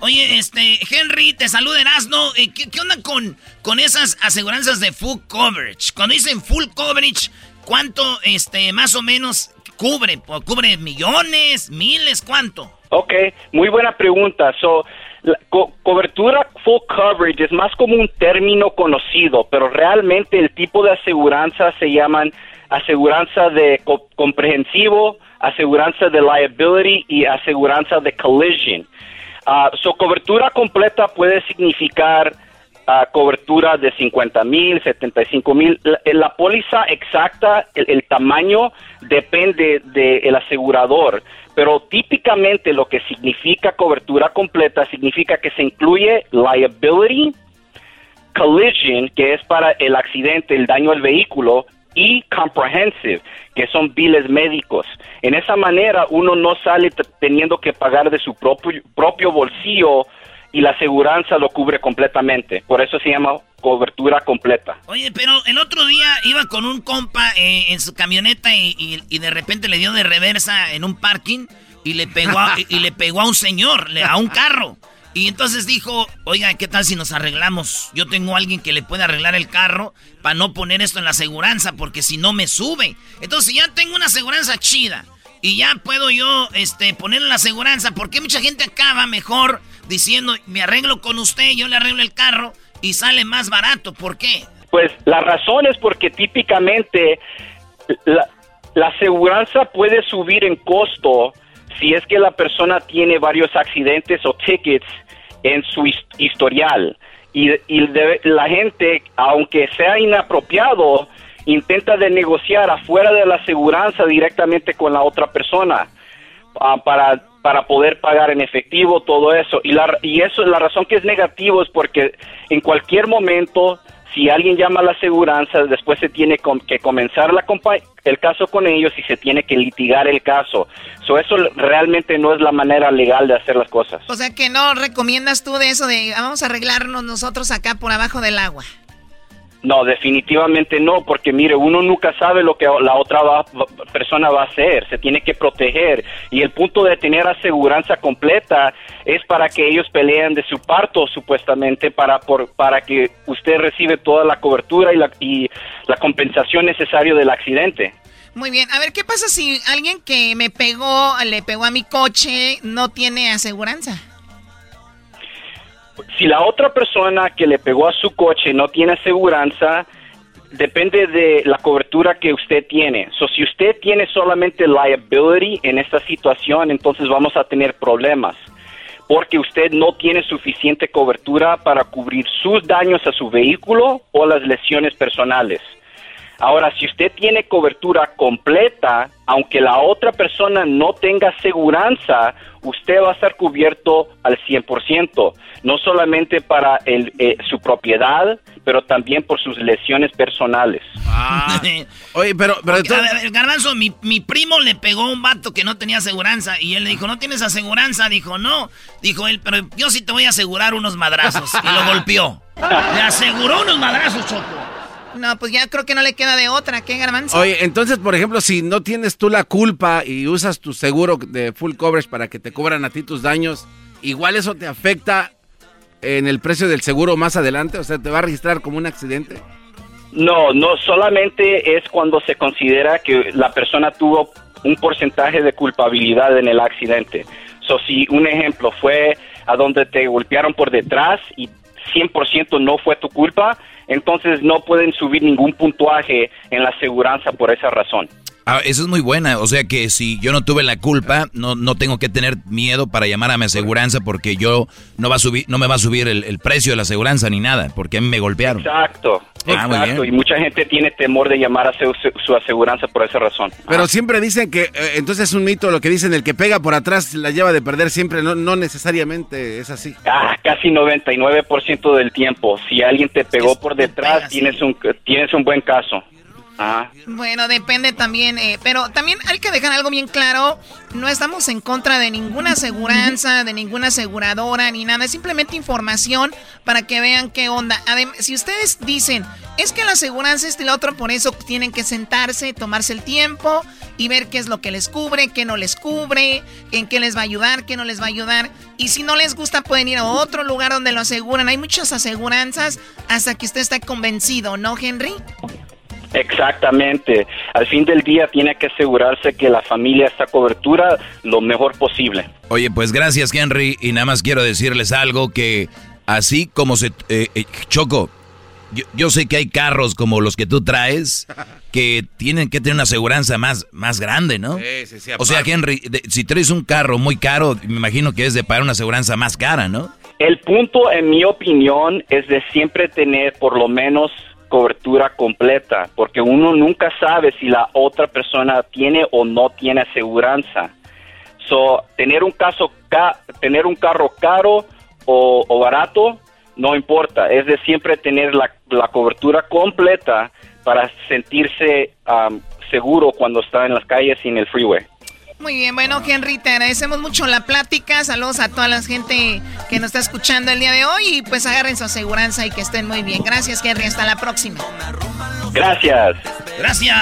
Oye, este, Henry, te saluda Erasno. Eh, ¿qué, qué onda con, con esas aseguranzas de full coverage? Cuando dicen full coverage, ¿cuánto, este, más o menos cubre? ¿O ¿Cubre millones, miles, cuánto? Ok, muy buena pregunta. So, la co- cobertura full coverage es más como un término conocido, pero realmente el tipo de aseguranza se llaman aseguranza de co- comprensivo, aseguranza de liability y aseguranza de collision. Ah, so, cobertura completa puede significar ah, cobertura de 50 mil, 75 mil. La, la póliza exacta, el, tamaño, depende del asegurador. Pero típicamente lo que significa cobertura completa significa que se incluye liability, collision, que es para el accidente, el daño al vehículo, y comprehensive, que son biles médicos. En esa manera uno no sale teniendo que pagar de su propio, propio bolsillo y la aseguranza lo cubre completamente. Por eso se llama cobertura completa. Oye, pero el otro día iba con un compa eh, en su camioneta y, de repente le dio de reversa en un parking y le pegó a, y, le pegó a un señor, a un carro. Y entonces dijo, oiga, ¿qué tal si nos arreglamos? Yo tengo a alguien que le puede arreglar el carro para no poner esto en la aseguranza, porque si no me sube. Entonces, ya tengo una aseguranza chida y ya puedo yo este, poner en la aseguranza, ¿por qué mucha gente acaba mejor diciendo, me arreglo con usted, yo le arreglo el carro y sale más barato? ¿Por qué? Pues la razón es porque típicamente la, la aseguranza puede subir en costo si es que la persona tiene varios accidentes o tickets en su his- historial. Y, y de- la gente, aunque sea inapropiado, intenta de negociar afuera de la aseguranza directamente con la otra persona ah, para, para poder pagar en efectivo todo eso. Y, la, y eso, la razón que es negativo es porque en cualquier momento, si alguien llama a la aseguranza, después se tiene que comenzar la el caso con ellos y se tiene que litigar el caso. So, eso realmente no es la manera legal de hacer las cosas. O sea que no recomiendas tú de eso de "Ah, vamos a arreglarnos nosotros acá por abajo del agua. No, definitivamente no, porque mire, uno nunca sabe lo que la otra va- persona va a hacer, se tiene que proteger y el punto de tener aseguranza completa es para que ellos peleen de su parto supuestamente para por, para que usted recibe toda la cobertura y la, y la compensación necesaria del accidente. Muy bien, a ver, ¿qué pasa si alguien que me pegó, le pegó a mi coche, no tiene aseguranza? Si la otra persona que le pegó a su coche no tiene aseguranza, depende de la cobertura que usted tiene. So, si usted tiene solamente liability en esta situación, entonces vamos a tener problemas. Porque usted no tiene suficiente cobertura para cubrir sus daños a su vehículo o las lesiones personales. Ahora, si usted tiene cobertura completa, aunque la otra persona no tenga aseguranza, usted va a estar cubierto al 100%, no solamente para el, eh, su propiedad, pero también por sus lesiones personales. Ah. Oye, pero... pero a ver, Garbanzo, mi, mi primo le pegó a un vato que no tenía aseguranza y él le dijo, ¿no tienes aseguranza? Dijo, no. Dijo él, pero yo sí te voy a asegurar unos madrazos. Y lo golpeó. Le aseguró unos madrazos, Choco. No, pues ya creo que no le queda de otra, ¿qué, Garbanzo? Oye, entonces, por ejemplo, si no tienes tú la culpa y usas tu seguro de full coverage para que te cubran a ti tus daños, igual eso te afecta en el precio del seguro más adelante, o sea, te va a registrar como un accidente. No, no, solamente es cuando se considera que la persona tuvo un porcentaje de culpabilidad en el accidente. So, si un ejemplo fue a donde te golpearon por detrás y 100% no fue tu culpa, entonces no pueden subir ningún puntuaje en la aseguranza por esa razón. Ah, eso es muy buena, o sea que si yo no tuve la culpa, no, no tengo que tener miedo para llamar a mi aseguranza porque yo no va a subir, no me va a subir el, el precio de la aseguranza ni nada, porque a mí me golpearon. Exacto, Ah, exacto. Y mucha gente tiene temor de llamar a su, su aseguranza por esa razón. Pero siempre dicen que, eh, entonces es un mito lo que dicen, el que pega por atrás la lleva de perder siempre, no, no necesariamente es así. Ah, casi 99% del tiempo. Si alguien te pegó por detrás, tienes un, tienes un buen caso. Ah. Bueno, depende también, eh, pero también hay que dejar algo bien claro, no estamos en contra de ninguna aseguranza, de ninguna aseguradora, ni nada, es simplemente información para que vean qué onda. Adem- si ustedes dicen, es que la aseguranza es el otro, por eso tienen que sentarse, tomarse el tiempo y ver qué es lo que les cubre, qué no les cubre, en qué les va a ayudar, qué no les va a ayudar. Y si no les gusta, pueden ir a otro lugar donde lo aseguran. Hay muchas aseguranzas hasta que usted está convencido, ¿no, Henry? Exactamente. Al fin del día tiene que asegurarse que la familia está cobertura lo mejor posible. Oye, pues gracias Henry y nada más quiero decirles algo que así como se... eh, eh, Choco, yo, yo sé que hay carros como los que tú traes que tienen que tener una aseguranza más, más grande, ¿no? Sí, sí, sí, O sea. Henry, de- si traes un carro muy caro, me imagino que es de pagar una aseguranza más cara, ¿no? El punto, en mi opinión, es de siempre tener por lo menos cobertura completa, porque uno nunca sabe si la otra persona tiene o no tiene aseguranza. So, tener un caso ca- tener un carro caro o, barato no importa, es de siempre tener la, la cobertura completa para sentirse am, seguro cuando está en las calles y en el freeway. Muy bien, bueno, Henry, te agradecemos mucho la plática. Saludos a toda la gente que nos está escuchando el día de hoy y pues agarren su aseguranza y que estén muy bien. Gracias, Henry. Hasta la próxima. Gracias. Gracias.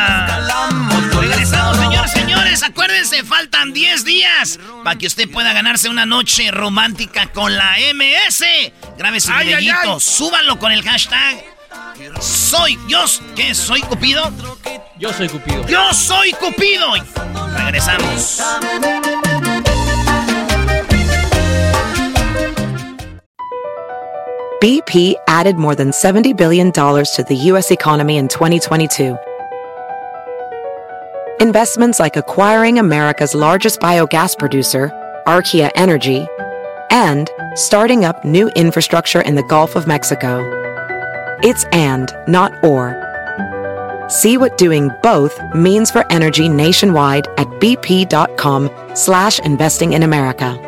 Regresamos, señores, señores. Acuérdense, faltan 10 días para que usted pueda ganarse una noche romántica con la MS. Grabe su Ay, ay, ay. súbanlo con el hashtag. Soy yo. ¿Qué? ¿Soy Cupido? Yo soy Cupido. Yo soy Cupido. Regresamos. BP added more than $70 billion to the U.S. economy in 2022. Investments like acquiring America's largest biogas producer, Archaea Energy, and starting up new infrastructure in the Gulf of Mexico. It's and, not or. See what doing both means for energy nationwide at bp.com slash investing in America.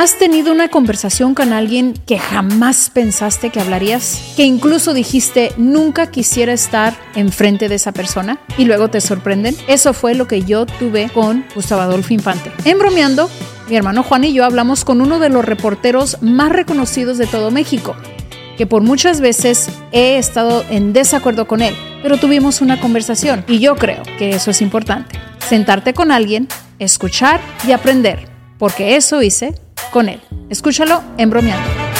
¿Has tenido una conversación con alguien que jamás pensaste que hablarías? Que incluso dijiste nunca quisiera estar enfrente de esa persona y luego te sorprenden. Eso fue lo que yo tuve con Gustavo Adolfo Infante. En bromeando, mi hermano Juan y yo hablamos con uno de los reporteros más reconocidos de todo México, que por muchas veces he estado en desacuerdo con él, pero tuvimos una conversación y yo creo que eso es importante. Sentarte con alguien, escuchar y aprender, porque eso hice con él. Escúchalo en bromeando.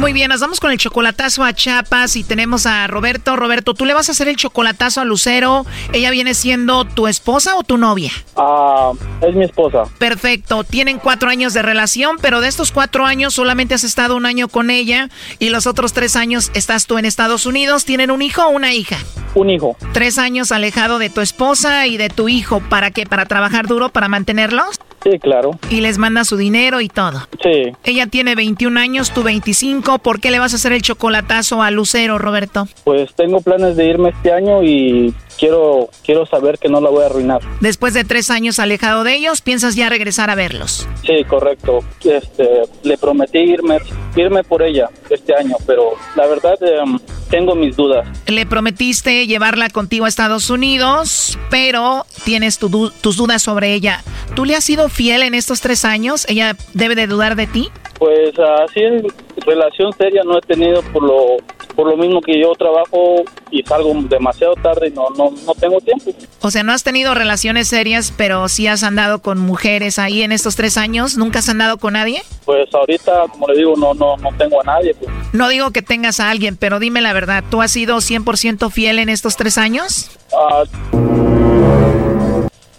Muy bien, nos vamos con el chocolatazo a Chiapas y tenemos a Roberto. Roberto, ¿tú le vas a hacer el chocolatazo a Lucero? ¿Ella viene siendo tu esposa o tu novia? Ah, es mi esposa. Perfecto, tienen cuatro años de relación, pero de estos cuatro años solamente has estado un año con ella y los otros tres años estás tú en Estados Unidos. ¿Tienen un hijo o una hija? Un hijo. Tres años alejado de tu esposa y de tu hijo. ¿Para qué? ¿Para trabajar duro? ¿Para mantenerlos? Sí, claro. Y les manda su dinero y todo. Sí. Ella tiene 21 años, tú 25. ¿Por qué le vas a hacer el chocolatazo a Lucero, Roberto? Pues tengo planes de irme este año y quiero, quiero saber que no la voy a arruinar. Después de tres años alejado de ellos, ¿piensas ya regresar a verlos? Sí, correcto. Este, le prometí irme, irme por ella este año, pero la verdad em, tengo mis dudas. Le prometiste llevarla contigo a Estados Unidos, pero tienes tu tus dudas sobre ella. ¿Tú le has sido fiel en estos tres años? ¿Ella debe de dudar de ti? Pues así en relación seria no he tenido por lo por lo mismo que yo trabajo y salgo demasiado tarde y no no no tengo tiempo. O sea, no has tenido relaciones serias, pero sí has andado con mujeres ahí en estos tres años. ¿Nunca has andado con nadie? Pues ahorita, como le digo, no no no tengo a nadie. pues. No digo que tengas a alguien, pero dime la verdad. ¿Tú has sido 100% fiel en estos tres años? Ah,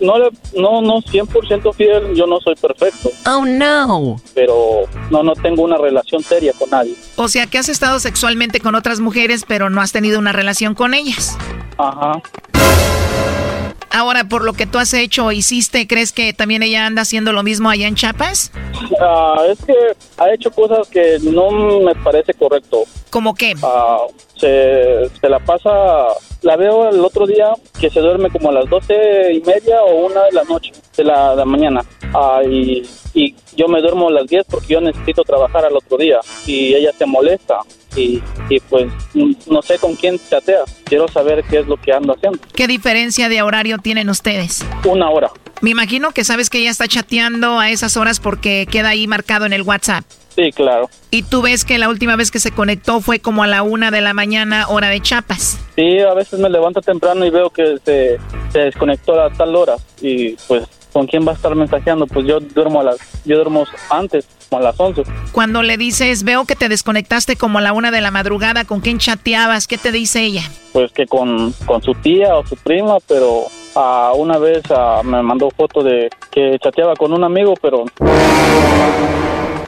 no, le- no, no, 100% fiel, yo no soy perfecto. Oh, no. Pero no, no tengo una relación seria con nadie. O sea, que has estado sexualmente con otras mujeres, pero no has tenido una relación con ellas. Ajá. Ahora, por lo que tú has hecho o hiciste, ¿crees que también ella anda haciendo lo mismo allá en Chiapas? Ah, es que ha hecho cosas que no me parece correcto. ¿Cómo qué? Ah, se, se la pasa, la veo el otro día que se duerme como a las doce y media o una de la noche, de la, de la mañana. Ah, y, y yo me duermo a las 10 porque yo necesito trabajar al otro día. Y ella se molesta. Y, y pues no sé con quién chatea. Quiero saber qué es lo que ando haciendo. ¿Qué diferencia de horario tienen ustedes? Una hora. Me imagino que sabes que ella está chateando a esas horas porque queda ahí marcado en el WhatsApp. Sí, claro. Y tú ves que la última vez que se conectó fue como a la una de la mañana, hora de Chiapas. Sí, a veces me levanto temprano y veo que se, se desconectó a tal hora y pues con quién va a estar mensajeando, pues yo duermo a las yo duermo antes, como a las 11. Cuando le dices, veo que te desconectaste como a la una de la madrugada, ¿con quién chateabas? ¿Qué te dice ella? Pues que con, con su tía o su prima, pero a una vez me mandó foto de que chateaba con un amigo, pero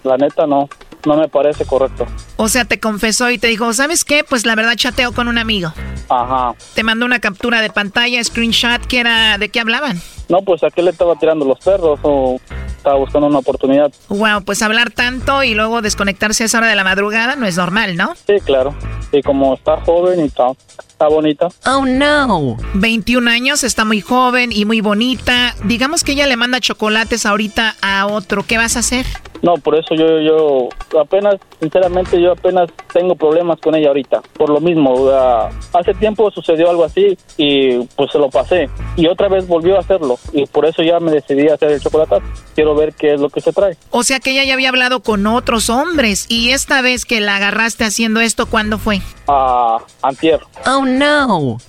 la neta no, no me parece correcto. O sea, te confesó y te dijo, ¿sabes qué? Pues la verdad chateo con un amigo. Ajá. Te mandó una captura de pantalla, screenshot, que era de qué hablaban. No, pues a qué le estaba tirando los perros o estaba buscando una oportunidad. Wow, pues hablar tanto y luego desconectarse a esa hora de la madrugada no es normal, ¿no? Sí, claro. Y como está joven y está, está bonita. Oh, no. 21 años, está muy joven y muy bonita. Digamos que ella le manda chocolates ahorita a otro. ¿Qué vas a hacer? No, por eso yo, yo apenas, sinceramente, yo apenas tengo problemas con ella ahorita. Por lo mismo, hace tiempo sucedió algo así y pues se lo pasé. Y otra vez volvió a hacerlo. Y por eso ya me decidí a hacer el chocolate. Quiero ver qué es lo que se trae. O sea que ella ya había hablado con otros hombres y esta vez que la agarraste haciendo esto, ¿cuándo fue? A antier. Oh, no.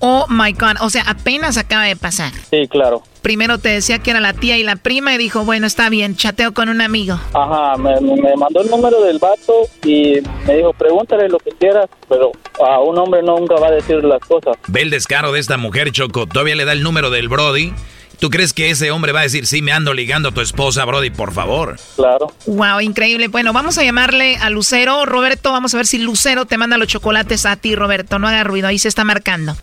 Oh, my God. O sea, apenas acaba de pasar. Sí, claro. Primero te decía que era la tía y la prima y dijo, bueno, está bien, chateo con un amigo. Ajá, me, me mandó el número del vato y me dijo, pregúntale lo que quieras, pero a un hombre nunca va a decir las cosas. Ve el descaro de esta mujer, Choco. Todavía le da el número del Brody. ¿Tú crees que ese hombre va a decir, sí, me ando ligando a tu esposa, Brody, por favor? Claro. Wow, increíble. Bueno, vamos a llamarle a Lucero. Roberto, vamos a ver si Lucero te manda los chocolates a ti, Roberto. No haga ruido, ahí se está marcando.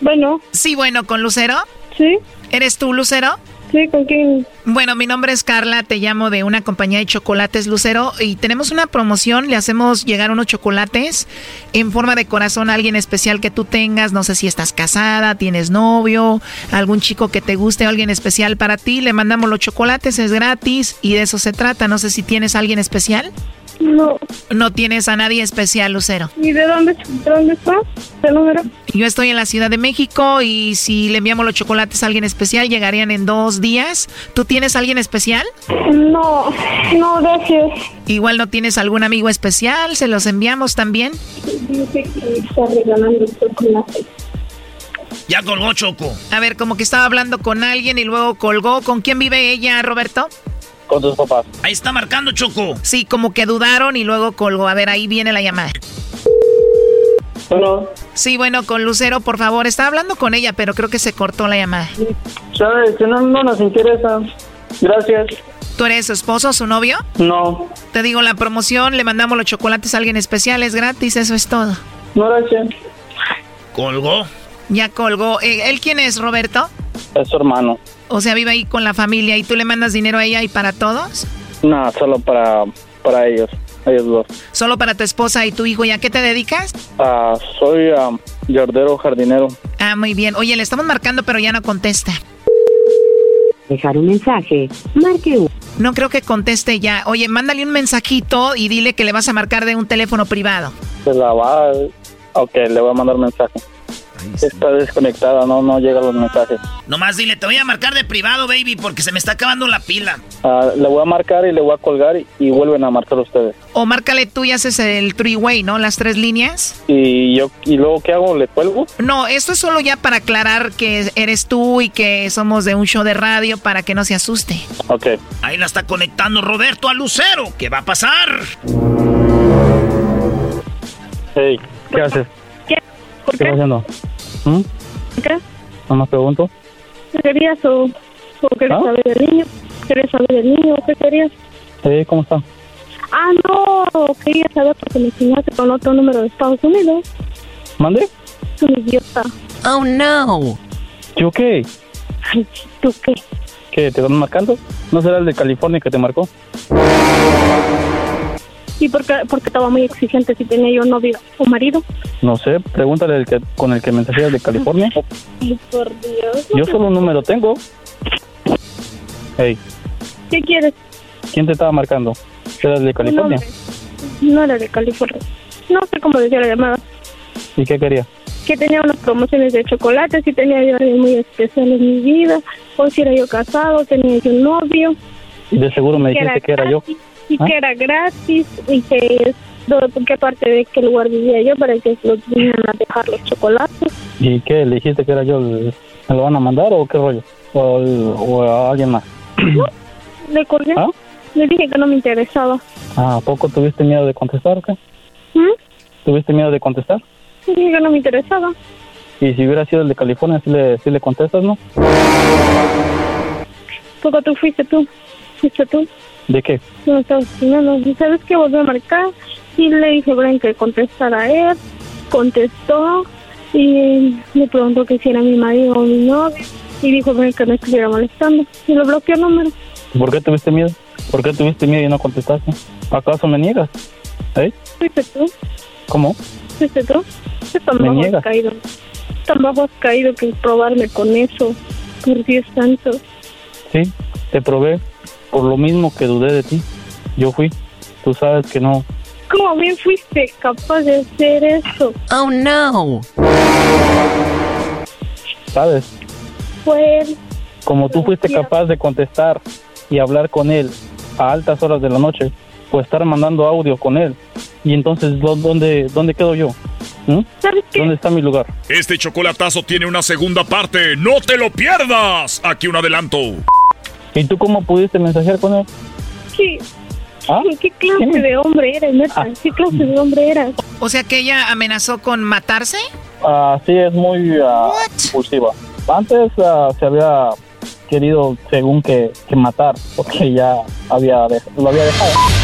Bueno. Sí, bueno, ¿con Lucero? Sí. ¿Eres tú, Lucero? Sí, ¿con quién? Bueno, mi nombre es Carla, te llamo de una compañía de chocolates Lucero y tenemos una promoción, le hacemos llegar unos chocolates en forma de corazón a alguien especial que tú tengas, no sé si estás casada, tienes novio, algún chico que te guste, alguien especial para ti, le mandamos los chocolates, es gratis y de eso se trata, no sé si tienes alguien especial. No. No tienes a nadie especial, Lucero. ¿Y de dónde, de dónde estás? ¿Qué número? Yo estoy en la Ciudad de México y si le enviamos los chocolates a alguien especial, llegarían en dos días. ¿Tú tienes a alguien especial? No, no, gracias. Igual no tienes algún amigo especial, se los enviamos también. Dice que está regalando chocolate. Ya colgó Choco. A ver, como que estaba hablando con alguien y luego colgó. ¿Con quién vive ella, Roberto? Con tus papás. Ahí está marcando Choco. Sí, como que dudaron y luego colgó. A ver, ahí viene la llamada. Bueno, Sí, bueno, con Lucero, por favor. Estaba hablando con ella, pero creo que se cortó la llamada. sabes que no, no nos interesa. Gracias. ¿Tú eres su esposo o su novio? No, Te digo, la promoción, le mandamos los chocolates a alguien especial, es gratis, eso es todo. no gracias. Colgó. Ya colgó. Eh, ¿Él quién es, Roberto? Es su hermano. O sea, vive ahí con la familia y tú le mandas dinero a ella y para todos. No, solo para, para ellos. Ellos dos. Solo para tu esposa y tu hijo. ¿Y a qué te dedicas? Ah, soy ah, yardero jardinero. Ah, muy bien. Oye, le estamos marcando, pero ya no contesta. Dejar un mensaje. Marque uno. No creo que conteste ya. Oye, mándale un mensajito y dile que le vas a marcar de un teléfono privado. Se la va. Ok, le voy a mandar mensaje. Está desconectada, no, no llegan los mensajes. Nomás dile, te voy a marcar de privado, baby, porque se me está acabando la pila. Ah, le voy a marcar y le voy a colgar y, y vuelven a marcar ustedes. O márcale tú y haces el three-way, ¿no? Las tres líneas. Y yo y luego qué hago, le cuelgo. No, esto es solo ya para aclarar que eres tú y que somos de un show de radio para que no se asuste. Ok. Ahí la está conectando Roberto a Lucero. ¿Qué va a pasar? Hey, ¿qué haces? ¿Qué? ¿Por ¿Qué haciendo? ¿Mm? ¿Qué? Nomás pregunto. ¿Qué querías o, o querías ¿Ah? saber del niño? ¿Querías saber del niño? ¿Qué querías? Hey, ¿cómo está? Ah, no, quería saber porque me enseñaste con otro número de Estados Unidos. ¿Mande? Es un idiota. Oh, no. ¿Yo qué? Ay, ¿tú qué? ¿Qué? ¿Te están marcando? ¿No será el de California que te marcó? ¿Y por qué, porque estaba muy exigente si tenía yo novio o marido? No sé, pregúntale el que, con el que mensajeas de California. Ay, por Dios. Yo solo un número tengo. Hey, ¿Qué quieres? ¿quién te estaba marcando? ¿Era el de California? No, no era de California. No sé cómo decía la llamada. ¿Y qué quería? Que tenía unas promociones de chocolate, si tenía yo alguien muy especial en mi vida, o si era yo casado, tenía yo un novio. De seguro me que dijiste que era yo. Y ¿Ah? que era gratis, y que do- qué parte de qué lugar vivía yo para que los vinieran a dejar los chocolates. ¿Y qué? ¿Le dijiste que era yo? el- ¿Me lo van a mandar o qué rollo? ¿O, el- o a alguien más? Le colgué. ¿Ah? Le dije que no me interesaba. Ah, ¿A poco tuviste miedo de contestar o qué? ¿Mm? ¿Tuviste miedo de contestar? Le dije que no me interesaba. Y si hubiera sido el de California, sí le, sí le contestas, ¿no? Porque tú fuiste tú. Fuiste tú. ¿De qué? No me enseñando. ¿Y sabes qué? Volvió a marcar y le dije a Brian que contestara a él. Contestó y le preguntó que si era mi marido o mi novio. Y dijo Brian que no estuviera molestando. Y lo bloqueó el número. ¿Por qué tuviste miedo? ¿Por qué tuviste miedo y no contestaste? ¿Acaso me niegas? ¿Eh? Fuiste tú. ¿Cómo? Fuiste tú. ¿Qué tan Me bajo has niegas. caído? Tan bajo has caído que probarme con eso. Por Dios santo. Sí, te probé. Por lo mismo que dudé de ti. Yo fui. Tú sabes que no. ¿Cómo bien fuiste capaz de hacer eso? Oh, no. ¿Sabes? Fue él. Como tú fuiste capaz de contestar y hablar con él a altas horas de la noche, pues estar mandando audio con él. Y entonces, ¿dó- ¿dónde, dónde quedo yo? ¿Mm? ¿Dónde está mi lugar? Este chocolatazo tiene una segunda parte. ¡No te lo pierdas! Aquí un adelanto. ¿Y tú cómo pudiste mensajear con él? ¿Qué, ¿Ah? ¿Qué clase de hombre eres, neta? ¿Qué clase de hombre eras? O sea que ella amenazó con matarse. Ah, sí, es muy ah, impulsiva. Antes ah, se había querido, según que, que matar, porque ya había lo había dejado.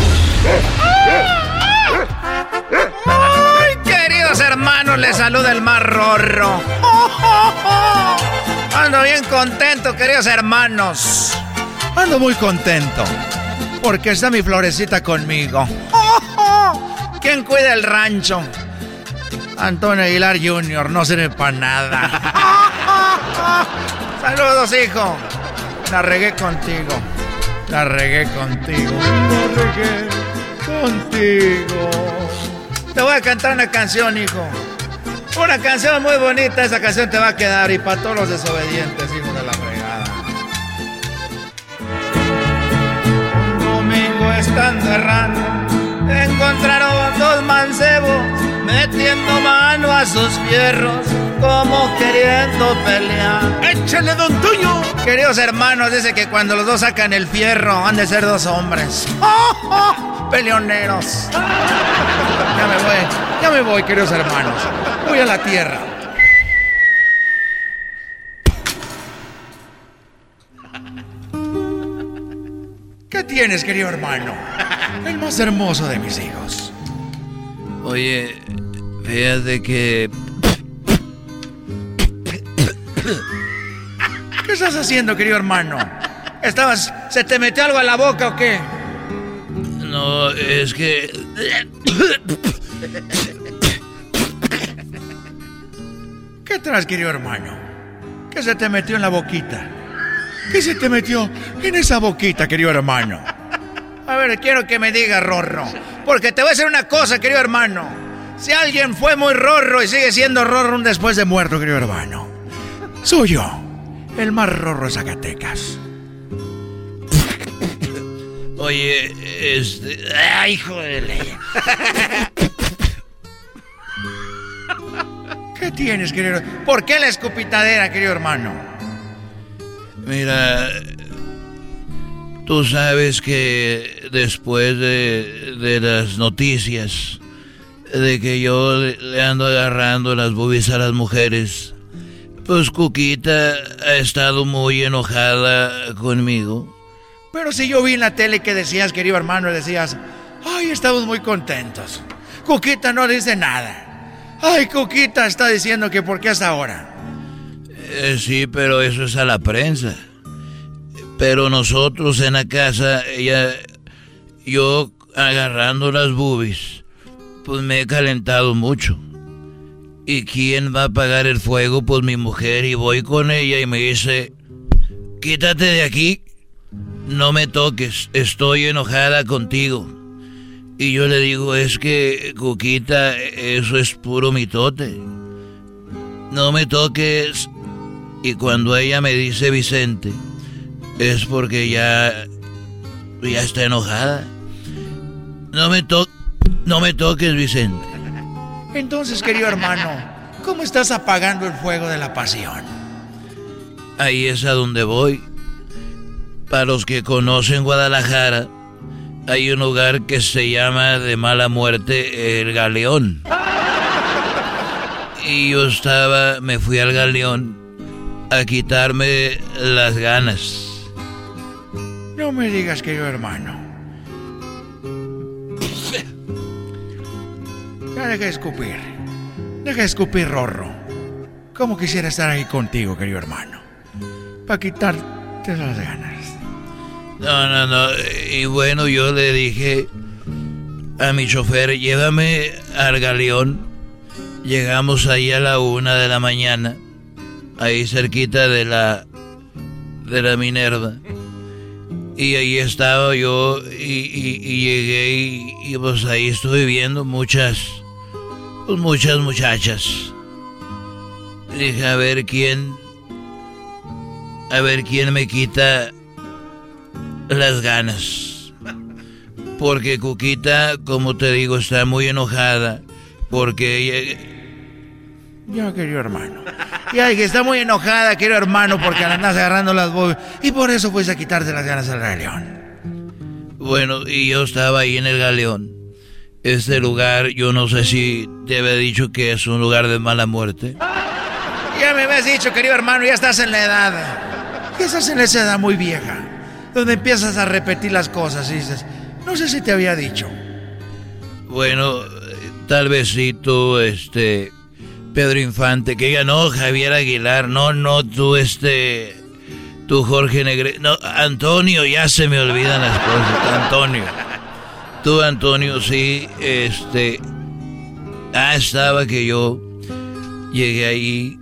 Ay, queridos hermanos, les saluda el más. Ando bien contento, queridos hermanos. Ando muy contento. Porque está mi florecita conmigo. ¿Quién cuida el rancho? Antonio Aguilar Jr. no sirve para nada. Saludos, hijo. La regué contigo. La regué contigo. Regué contigo. Te voy a cantar una canción, hijo. Una canción muy bonita, esa canción te va a quedar y para todos los desobedientes, hijo de la fregada. Un domingo estando errando, encontraron dos mancebos metiendo mano a sus fierros como queriendo pelear. ¡Échale, don Tuño! Queridos hermanos, dice que cuando los dos sacan el fierro han de ser dos hombres. ¡Oh, oh! Peleoneros. Ya me voy, ya me voy, queridos hermanos. Voy a la tierra. ¿Qué tienes, querido hermano? El más hermoso de mis hijos. Oye, fíjate que ¿Qué estás haciendo, querido hermano? ¿Estabas. ¿Se te metió algo a la boca o qué? No, es que. ¿Qué traes, querido hermano? ¿Qué se te metió en la boquita? ¿Qué se te metió en esa boquita, querido hermano? A ver, quiero que me diga, Rorro. Porque te voy a decir una cosa, querido hermano. Si alguien fue muy rorro y sigue siendo rorro después de muerto, querido hermano, soy yo, el más rorro de Zacatecas. Oye, este. ¡Ay, hijo de ley! ¿Qué tienes, querido? ¿Por qué la escupitadera, querido hermano? Mira, tú sabes que después de, de las noticias de que yo le ando agarrando las boobies a las mujeres, pues Cuquita ha estado muy enojada conmigo. Pero si yo vi en la tele que decías, querido hermano, decías, ay, estamos muy contentos. Cuquita no dice nada. Ay, Cuquita está diciendo que por qué hasta ahora. Eh, sí, pero eso es a la prensa. Pero nosotros en la casa, ella, yo agarrando las boobies, pues me he calentado mucho. ¿Y quién va a apagar el fuego? Pues mi mujer. Y voy con ella y me dice, quítate de aquí, no me toques, estoy enojada contigo. Y yo le digo, es que, Cuquita, eso es puro mitote. No me toques. Y cuando ella me dice Vicente, es porque ya, ya está enojada. No me, to no me toques, Vicente. Entonces, querido hermano, ¿cómo estás apagando el fuego de la pasión? Ahí es a donde voy. Para los que conocen Guadalajara, hay un lugar que se llama de mala muerte el Galeón. Y yo estaba, me fui al Galeón a quitarme las ganas. No me digas, querido hermano. Deja de escupir. Deja de escupir, Rorro. ¿Cómo quisiera estar ahí contigo, querido hermano? Para quitarte las ganas. No, no, no. Y bueno, yo le dije a mi chofer, llévame al galeón. Llegamos ahí a la una de la mañana, ahí cerquita de la de la Minerva. Y ahí estaba yo y, llegué y, pues ahí estuve viendo muchas, pues muchas muchachas. Dije, a ver quién, a ver quién me quita las ganas. Porque Cuquita, como te digo, está muy enojada. Porque ella... Ya, querido hermano. Ya, que está muy enojada, querido hermano, porque le andas agarrando las bobinas. Y por eso fuiste a quitarte las ganas al galeón. Bueno, y yo estaba ahí en el galeón. Este lugar, yo no sé si te había dicho que es un lugar de mala muerte. Ya me habías dicho, querido hermano, ya estás en la edad. Ya estás en esa edad muy vieja. Donde empiezas a repetir las cosas y dices, no sé si te había dicho. Bueno, tal vez sí tú, este, Pedro Infante, que diga, no, Javier Aguilar, no, no, tú, este, tú, Jorge Negre, no, Antonio, ya se me olvidan las cosas, Antonio. Tú, Antonio, sí, este, ah, estaba que yo llegué ahí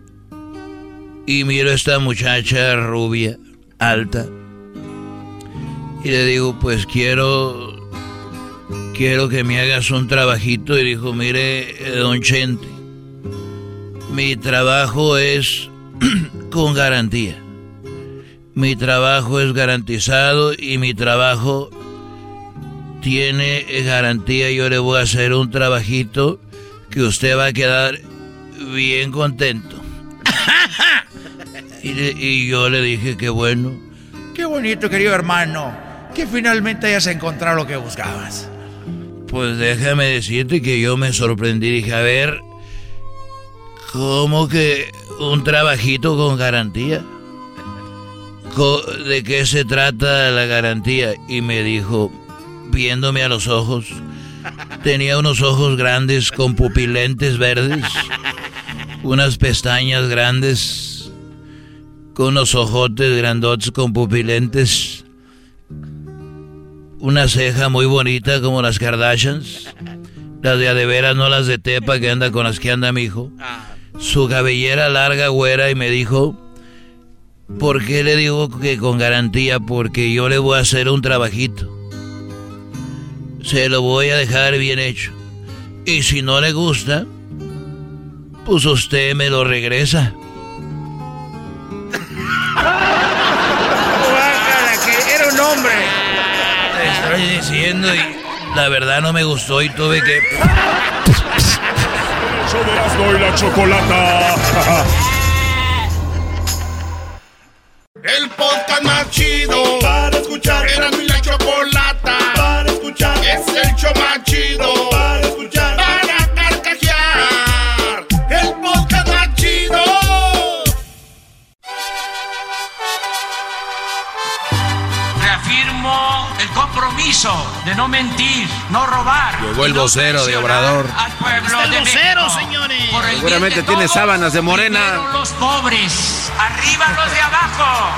y miro a esta muchacha rubia, alta, y le digo, pues quiero, quiero que me hagas un trabajito, y dijo, mire, eh, don Chente, mi trabajo es con garantía. Mi trabajo es garantizado y mi trabajo tiene garantía. Yo le voy a hacer un trabajito que usted va a quedar bien contento. y, yo le dije que bueno. Qué bonito, querido hermano, que finalmente hayas encontrado lo que buscabas. Pues déjame decirte que yo me sorprendí. Dije, a ver, ¿Cómo que un trabajito con garantía? ¿De qué se trata la garantía? Y me dijo, viéndome a los ojos, tenía unos ojos grandes con pupilentes verdes, unas pestañas grandes, con unos ojotes grandotes con pupilentes, una ceja muy bonita como las Kardashians, las de adeveras, no las de Tepa que anda con las que anda mi hijo su cabellera larga, güera, y me dijo, ¿por qué le digo que con garantía? Porque yo le voy a hacer un trabajito. Se lo voy a dejar bien hecho. Y si no le gusta, pues usted me lo regresa. que era un hombre. Te estoy diciendo y la verdad no me gustó y tuve que Erasmo y la Chocolata. El podcast más chido para escuchar. Erasmo y la Chocolata show más chido para escuchar. Para carcajear. El podcast más chido. Reafirmo el compromiso de no mentir, no robar. Llegó el vocero de Obrador. Al pueblo el de vocero, México. señores. Seguramente tiene todos, sábanas de morena. primero los pobres, arriba los de abajo.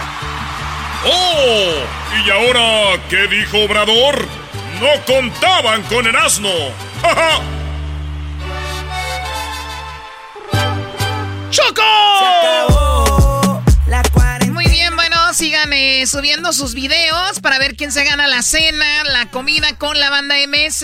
¡Oh! ¿Y ahora qué dijo Obrador? No contaban con el asno. ¡Ja, ja! ¡Choco! Muy bien, bueno, sigan eh, subiendo sus videos para ver quién se gana la cena, la comida con la banda MS.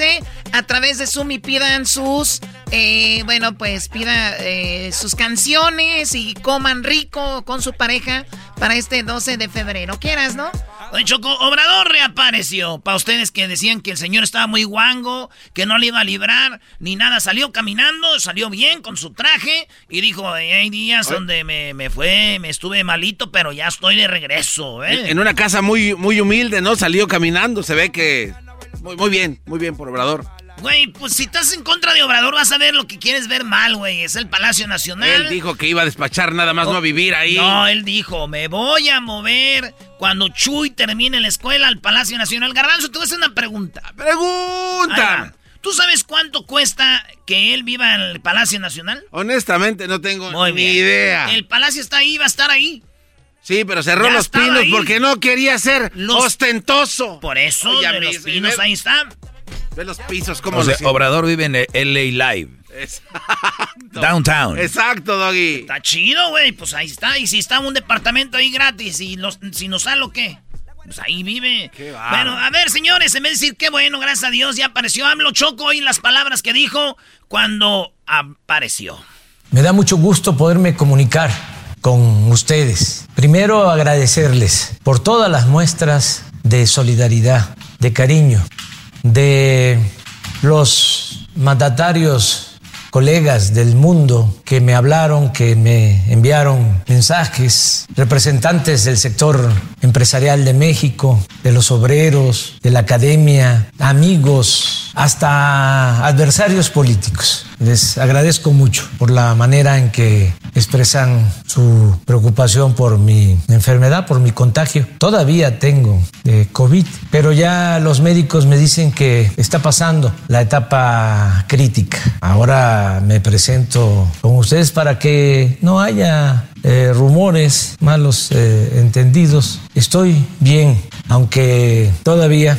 A través de Zoom y pidan sus, eh, bueno, pues pidan eh, sus canciones y coman rico con su pareja para este 12 de febrero. ¿Quieras, no? Oye, Choco, Obrador reapareció. Para ustedes que decían que el señor estaba muy guango, que no le iba a librar, ni nada. Salió caminando, salió bien con su traje y dijo, hay días donde me, me fue, me estuve malito, pero ya estoy de regreso, ¿eh? En una casa muy, muy humilde, ¿no? Salió caminando, se ve que... Muy, muy bien, muy bien por Obrador. Güey, pues si estás en contra de Obrador vas a ver lo que quieres ver mal, güey. Es el Palacio Nacional. Él dijo que iba a despachar nada más, no a vivir ahí. No, él dijo, me voy a mover cuando Chuy termine la escuela al Palacio Nacional. Garbanzo, te voy a hacer una pregunta. ¡Pregunta! ¿Tú sabes cuánto cuesta que él viva en el Palacio Nacional? Honestamente no tengo Muy ni bien. idea. El palacio está ahí, va a estar ahí. Sí, pero cerró Ya los pinos ahí. porque no quería ser Los- ostentoso. Por eso, Oye, de los pinos me- ahí está. Ve los pisos, como O sea, Obrador vive en LA Live. Downtown. Exacto, Doggy. Está chido, güey. Pues ahí está. Y si está un departamento ahí gratis y los, si nos sale o qué. Pues ahí vive. bueno, a ver, señores, en vez de decir qué bueno, gracias a Dios, ya apareció AMLO Choco y las palabras que dijo cuando apareció. Me da mucho gusto poderme comunicar con ustedes. Primero agradecerles por todas las muestras de solidaridad, de cariño, de los mandatarios colegas del mundo que me hablaron, que me enviaron mensajes, representantes del sector empresarial de México, de los obreros, de la academia, amigos, hasta adversarios políticos. Les agradezco mucho por la manera en que expresan su preocupación por mi enfermedad, por mi contagio. Todavía tengo eh, COVID, pero ya los médicos me dicen que está pasando la etapa crítica. Ahora me presento con ustedes para que no haya eh, rumores, malos eh, entendidos. Estoy bien, aunque todavía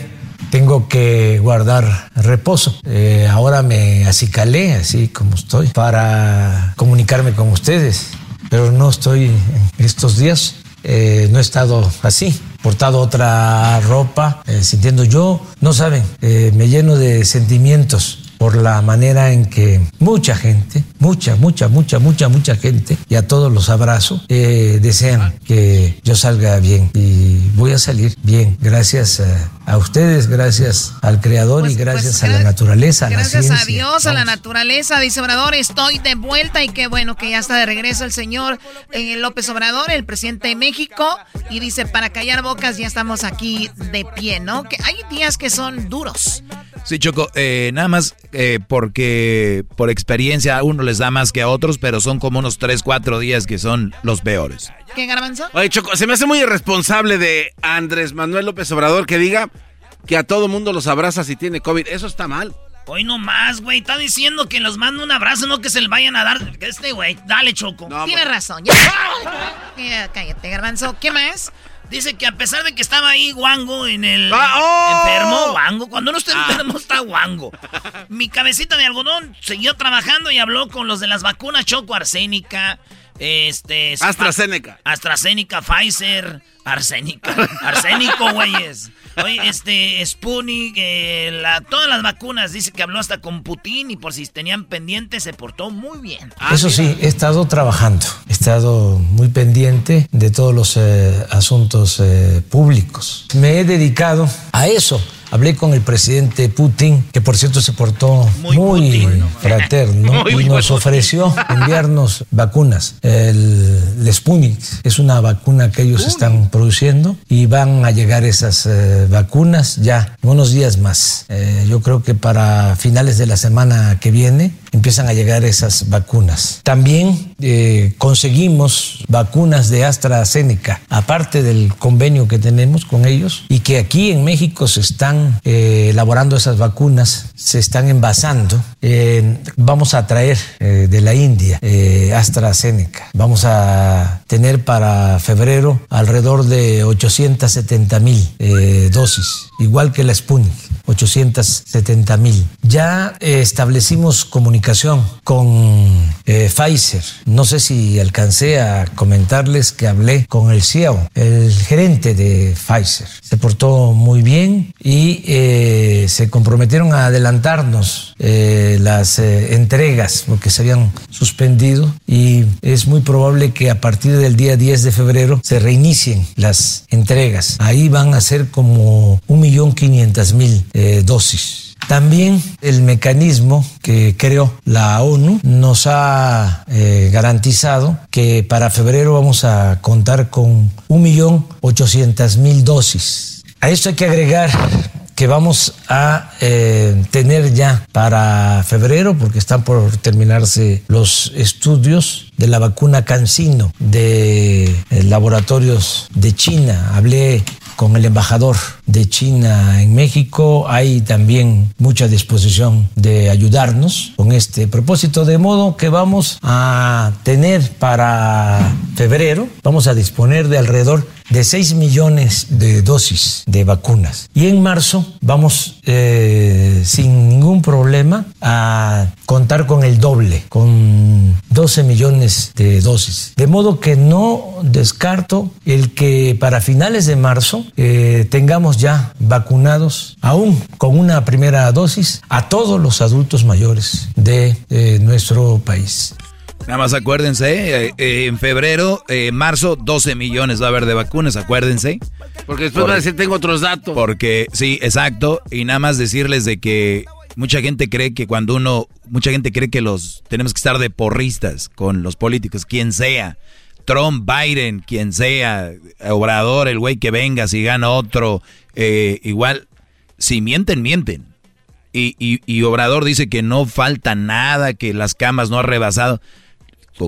tengo que guardar reposo. Eh, ahora me acicalé, así como estoy, para comunicarme con ustedes, pero no estoy estos días, eh, no he estado así portado otra ropa, eh, sintiendo yo, no saben, me lleno de sentimientos por la manera en que mucha gente, mucha, mucha, mucha, mucha, mucha gente, y a todos los abrazo, eh, desean que yo salga bien. Y voy a salir bien, gracias a, ustedes, gracias al Creador y pues, gracias pues, a la naturaleza, a Gracias a Dios, a la naturaleza, dice Obrador, estoy de vuelta y qué bueno que ya está de regreso el señor eh, López Obrador, el presidente de México, y dice, para callar bocas ya estamos aquí de pie, ¿no? Que hay días que son duros. Sí, Choco, eh, nada más eh, porque por experiencia a uno les da más que a otros, pero son como unos 3, 4 días que son los peores. ¿Qué, Garbanzo? Oye, Choco, se me hace muy irresponsable de Andrés Manuel López Obrador que diga que a todo mundo los abraza si tiene COVID. Eso está mal. Hoy no más, güey. Está diciendo que los manda un abrazo, no que se le vayan a dar. Este, güey, dale, Choco. Tiene razón. Ya. Cállate, Garbanzo. ¿Qué más? Dice que a pesar de que estaba ahí Wango en el ah, oh. enfermo, Wango, cuando no está ah. enfermo está Wango. Mi cabecita de algodón siguió trabajando y habló con los de las vacunas Choco Arsénica, este AstraZeneca. AstraZeneca, Pfizer, Arsénica, arsénico, güeyes. Oye, este, Sputnik, eh, todas las vacunas, dice que habló hasta con Putin y por si tenían pendiente se portó muy bien. Ah, Eso sí, he estado trabajando, he estado muy pendiente de todos los eh, asuntos eh, públicos. Me he dedicado a eso Hablé con el presidente Putin, que por cierto se portó muy, fraterno y nos ofreció enviarnos vacunas. El, Sputnik es una vacuna que ellos están produciendo y van a llegar esas eh, vacunas ya en unos días más. Eh, yo creo que para finales de la semana que viene empiezan a llegar esas vacunas. También eh, conseguimos vacunas de AstraZeneca, aparte del convenio que tenemos con ellos, y que aquí en México se están eh, elaborando esas vacunas, se están envasando. Eh, vamos a traer de la India AstraZeneca. Vamos a tener para febrero alrededor de 870 mil dosis, igual que la Sputnik, 870 mil. Ya establecimos comunicación con eh, Pfizer. No sé si alcancé a comentarles que hablé con el CEO, el gerente de Pfizer. Se portó muy bien y eh, se comprometieron a adelantarnos eh, las entregas porque se habían suspendido y es muy probable que a partir del día 10 de febrero se reinicien las entregas. Ahí van a ser como 1.500.000 dosis. También el mecanismo que creó la ONU nos ha eh, garantizado que para febrero vamos a contar con 1.800.000 dosis. A esto hay que agregar que vamos a eh, tener ya para febrero, porque están por terminarse los estudios de la vacuna Cancino de eh, laboratorios de China. Hablé con el embajador de China en México. Hay también mucha disposición de ayudarnos con este propósito, de modo que vamos a tener para febrero, vamos a disponer de alrededor de 6 millones de dosis de vacunas. Y en marzo vamos eh, sin ningún problema a contar con el doble, con 12 millones de dosis. De modo que no descarto el que para finales de marzo eh, tengamos ya vacunados, aún con una primera dosis, a todos los adultos mayores de eh, nuestro país. Nada más acuérdense, eh, eh, en febrero, eh, marzo, 12 millones va a haber de vacunas, acuérdense. Porque después van a decir, tengo otros datos. Porque, sí, exacto. Y nada más decirles de que mucha gente cree que cuando uno, mucha gente cree que los, tenemos que estar de porristas con los políticos, quien sea. Trump, Biden, quien sea, Obrador, el güey que venga, si gana otro, igual, si mienten, mienten. Y, y, y Obrador dice que no falta nada, que las camas no ha rebasado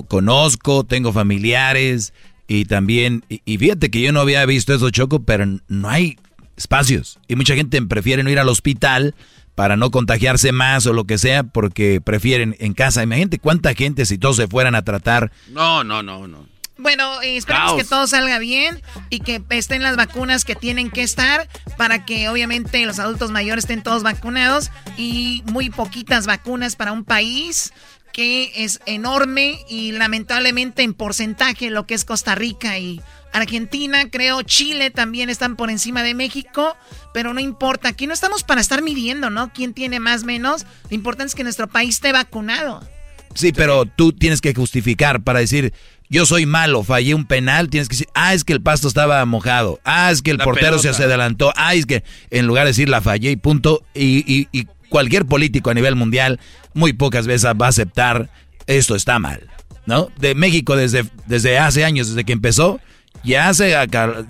conozco, tengo familiares y también, y, fíjate que yo no había visto eso, Choco, pero no hay espacios. Y mucha gente prefiere no ir al hospital para no contagiarse más o lo que sea, porque prefieren en casa. Imagínate cuánta gente si todos se fueran a tratar. No, no, no, no. Bueno, esperemos que todo salga bien y que estén las vacunas que tienen que estar para que obviamente los adultos mayores estén todos vacunados y muy poquitas vacunas para un país que es enorme y lamentablemente en porcentaje lo que es Costa Rica y Argentina, creo Chile también están por encima de México, pero no importa, aquí no estamos para estar midiendo, ¿no? ¿Quién tiene más, menos? Lo importante es que nuestro país esté vacunado. Sí, pero tú tienes que justificar para decir, yo soy malo, fallé un penal, tienes que decir, ah, es que el pasto estaba mojado, ah, es que el portero se adelantó, ah, es que en lugar de decir la fallé y punto, y, y, y cualquier político a nivel mundial muy pocas veces va a aceptar esto está mal, ¿no? De México desde, desde hace años, desde que empezó, ya se,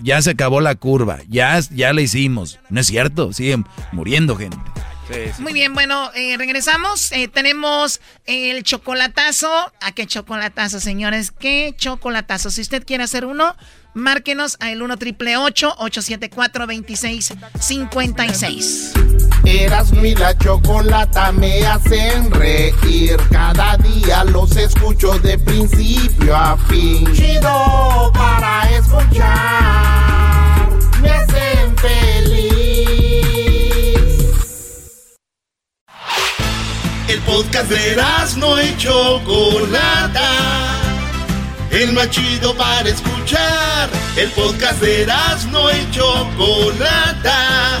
ya se acabó la curva, ya, ya la hicimos. No es cierto, siguen muriendo gente. Muy bien, bueno, eh, regresamos. Eh, tenemos el chocolatazo. ¿A qué chocolatazo, señores? ¿Qué chocolatazo? Si usted quiere hacer uno, Márquenos al 1 triple 874 2656. Eras mi la chocolata me hacen reír. Cada día los escucho de principio a fin. Chido para escuchar. Me hacen feliz. El podcast de no y Chocolata el más chido para escuchar. El podcast de no y Chocolata,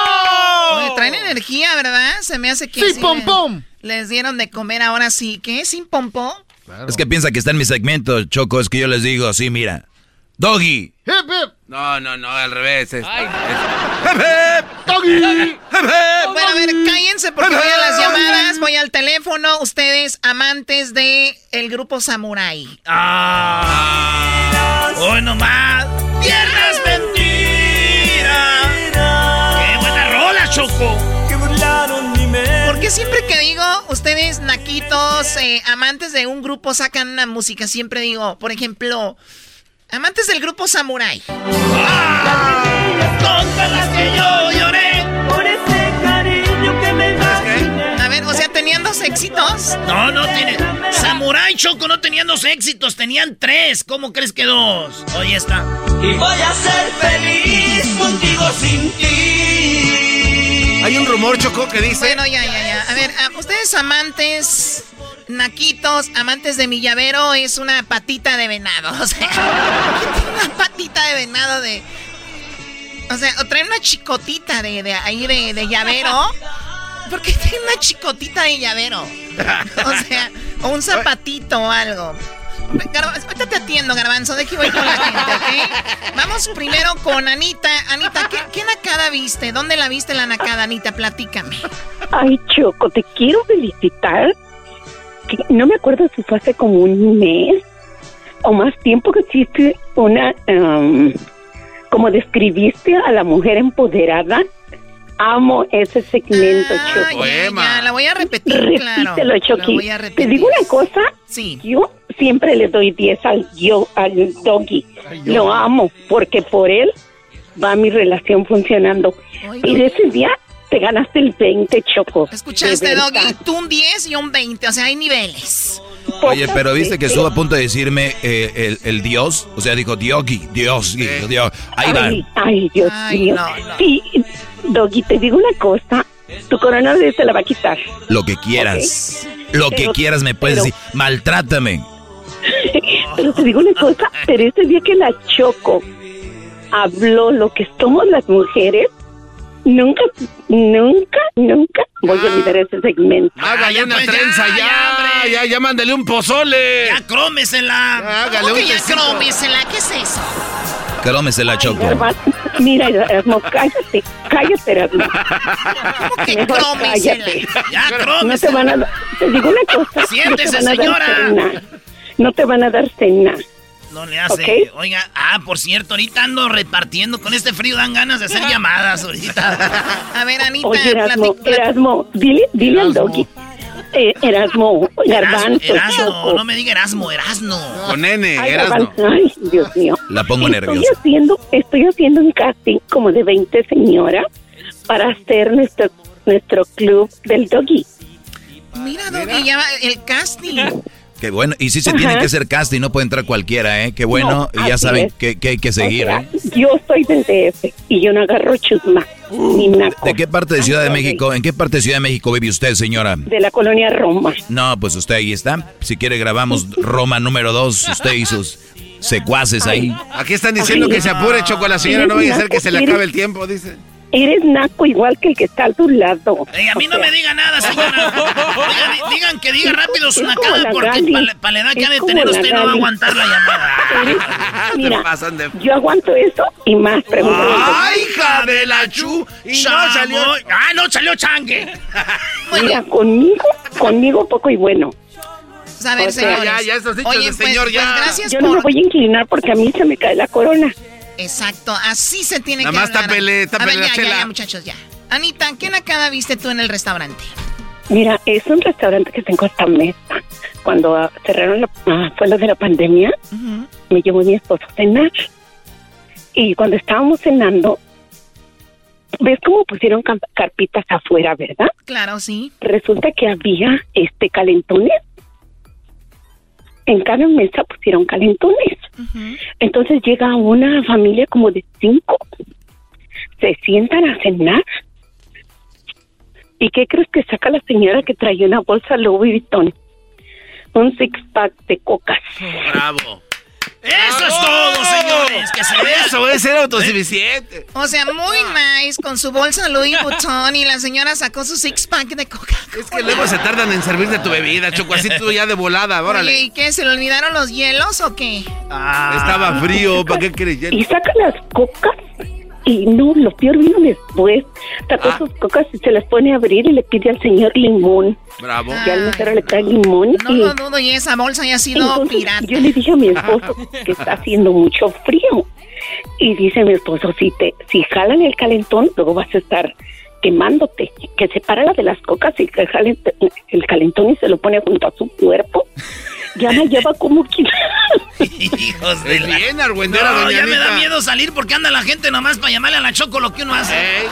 traen energía, ¿verdad? Se me hace que... ¡Sí, pom, pom! Les dieron de comer ahora sí. ¿Qué? ¿Sin pom, pom? Es que piensa que está en mi segmento, Choco. Es que yo les digo así, mira. Doggy. Hip, hip. No, no, no, al revés. Es, Ay. Hip, hip. Doggy. Hip, hip. Bueno, a ver, cállense porque voy a las llamadas, voy al teléfono. Ustedes, amantes de el grupo Samurai. Ah. Hoy nomás. Tierras Porque siempre que digo, ustedes naquitos, eh, amantes de un grupo, sacan una música, siempre digo, por ejemplo, amantes del grupo Samurai. Ah, las que yo lloré por ese cariño que me A ver, o sea, ¿tenían dos éxitos? No, no tiene. Samurai Choco no tenían dos éxitos, tenían tres. ¿Cómo crees que dos? Hoy está. Y voy a ser feliz contigo sin ti. Hay un rumor, Choco, que dice... Bueno, ya, ya, ya. A ver, ustedes amantes, naquitos, amantes de mi llavero, es una patita de venado. O sea, una patita de venado de... O sea, o traen una chicotita de, de ahí de, de llavero. ¿Por qué tiene una chicotita de llavero? O sea, o un zapatito o algo. Ahorita te atiendo, Garbanzo. De aquí voy con la gente, ¿ok? Vamos primero con Anita. Anita, ¿qué, ¿qué, nacada viste? ¿Dónde la viste la nacada, Anita? Platícame. Ay, Choco, te quiero felicitar. No me acuerdo si fue hace como un mes o más tiempo que existe una, um, como describiste a la mujer empoderada, amo ese segmento, Choco. Ya, la voy a repetir, claro. Repítelo, Choki. La voy a repetir. Te digo una cosa, Sí. yo siempre le doy 10 al, yo, al doggy. Lo amo, porque por él va mi relación funcionando. Y de ese día te ganaste el 20, Choco. ¿Escuchaste. Doggy? Tú un 10 y un 20, o sea, hay niveles. Oye, pero viste que estuvo a punto de decirme eh, el, el Dios, o sea, dijo Diogi, Dios, Dios. Ahí va. Ay, ay, Dios Ay, mío. no, no. Sí, Doggy, te digo una cosa. Tu coronavirus se la va a quitar. Lo que quieras. Lo que quieras me puedes pero- decir. Maltrátame. Pero te digo una cosa, pero ese día que la Choco habló lo que somos las mujeres, nunca, nunca, nunca voy a olvidar ese segmento. Hágale una pues, trenza ya, ya, ya, ya, mándale un pozole. Ya crómesela. Hágale ¿Cómo que un ya crómesela? ¿Qué es eso? Crómese la choco. Mira, Erasmo, cállate, cállate, Erasmo. ¿Cómo que Mejor cállate. Ya No te van a dar, te digo una cosa. Siéntese, no te van a dar señora. cena. No te van a dar cena. No le hace. Oiga, ah, por cierto, ahorita ando repartiendo. Con este frío dan ganas de hacer llamadas ahorita. A ver, Anita, Oye, Erasmo, Erasmo, dile, dile al doggy. Eh, Erasmo, Garbanzo, Erasmo, Choco. no me diga Erasmo, Erasno. Con N, Ay, Erasmo. Ay, Dios mío. La pongo estoy nerviosa. haciendo, estoy haciendo un casting como de 20 señoras para hacer nuestro, nuestro club del doggy. Mira, Doggy, ya va el casting. Qué bueno. Y sí se tiene que hacer casting, no puede entrar cualquiera, ¿eh? Qué bueno. No, y ya saben es. que, que hay que seguir, O sea, ¿eh? Yo soy del DF y yo no agarro chusma ni naco. ¿De qué parte de Ciudad de México? ¿En qué parte de Ciudad de México vive usted, señora? De la colonia Roma. No, pues usted ahí está. Si quiere grabamos Roma número dos, usted y sus secuaces ahí. Aquí están diciendo Ay, que se apure, Choco, a la señora. No vaya a ser que se le acabe el tiempo, dice. Eres naco igual que el que está a tu lado. Ey, a mí no me diga nada, señora. Oiga, digan que diga rápido su nacada porque para la edad que ha de tener usted no va a aguantar la llamada. Mira, pasan de- yo aguanto eso y más. Pregúntale. ¡Ay, hija de la chu! Y no salió. ¡Ah, no salió changue! Mira, conmigo, conmigo poco y bueno. Pues, a ver, O sea, señores. ya, ya, esos dichos Oye, pues, señor, pues, ya. gracias Yo no me voy a inclinar porque a mí se me cae la corona. Exacto, así se tiene Nada que más hablar. tápele, A ver, ya, ya, chela. ya, muchachos, ya. Anita, ¿qué nacada viste tú en el restaurante? Mira, es un restaurante que tengo esta mesa. Cuando ah, cerraron la, ah, fue lo de la pandemia, me llevó mi esposo a cenar. Y cuando estábamos cenando, ¿ves cómo pusieron carpitas afuera, verdad? Claro, sí. Resulta que había este calentones. En cada mesa pusieron calentones. Entonces llega una familia como de cinco. Se sientan a cenar. ¿Y qué crees que saca la señora que traía una bolsa Louis Vuitton? Un six pack de cocas. Bravo. Eso es todo, señores. Que se vea. Eso es ser autosuficiente. O sea, muy nice, con su bolsa Louis Vuitton y la señora sacó su six-pack de coca Es que luego se tardan en servirte tu bebida, Choco, así tú ya de volada, Oye, órale. ¿y qué? ¿Se le olvidaron los hielos o qué? Estaba frío, ¿para qué quieres Y saca las cocas. Y no, lo peor vino después. Sacó Ah. sus cocas y se las pone a abrir y le pide al señor limón. Bravo. Ya al mesero le trae limón. No y lo dudo, y esa bolsa ya ha sido Entonces, pirata. Yo le dije a mi esposo que está haciendo mucho frío. Y dice mi esposo, si te, si jalan el calentón, luego vas a estar quemándote. Que se para la de las cocas y que jale el calentón y se lo pone junto a su cuerpo. Ya la lleva como que... Hijos de la... bien argüendera, No, doña ya me da miedo salir porque anda la gente nomás para llamarle a la Choco lo que uno hace. Ey,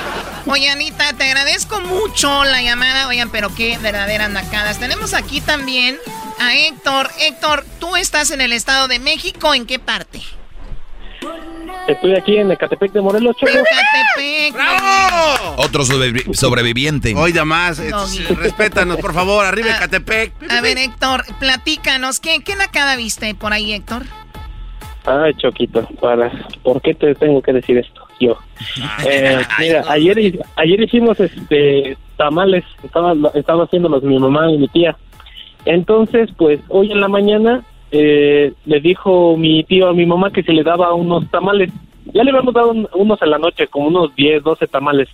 Oye, Anita, te agradezco mucho la llamada. Oigan, pero qué verdaderas nacadas. Tenemos aquí también a Héctor. Héctor, tú estás en el Estado de México. ¿En qué parte? Estoy aquí en Ecatepec de Morelos, Choco. Ecatepec. ¡Bravo! Otro sobrevi- sobreviviente. Oiga más, eh, Doggy. respétanos, por favor, arriba Ah, Ecatepec. A ver, Héctor, platícanos. ¿Qué, qué nacada viste por ahí, Héctor? Ay, Choquito, para, ¿por qué te tengo que decir esto? Yo. Eh, mira, ayer, ayer hicimos este tamales, estaba, estaba haciéndolos mi mamá y mi tía. Entonces, pues hoy en la mañana eh, le dijo mi tío a mi mamá que se le daba unos tamales. Ya le habíamos dado un- unos en la noche, como unos 10, 12 tamales.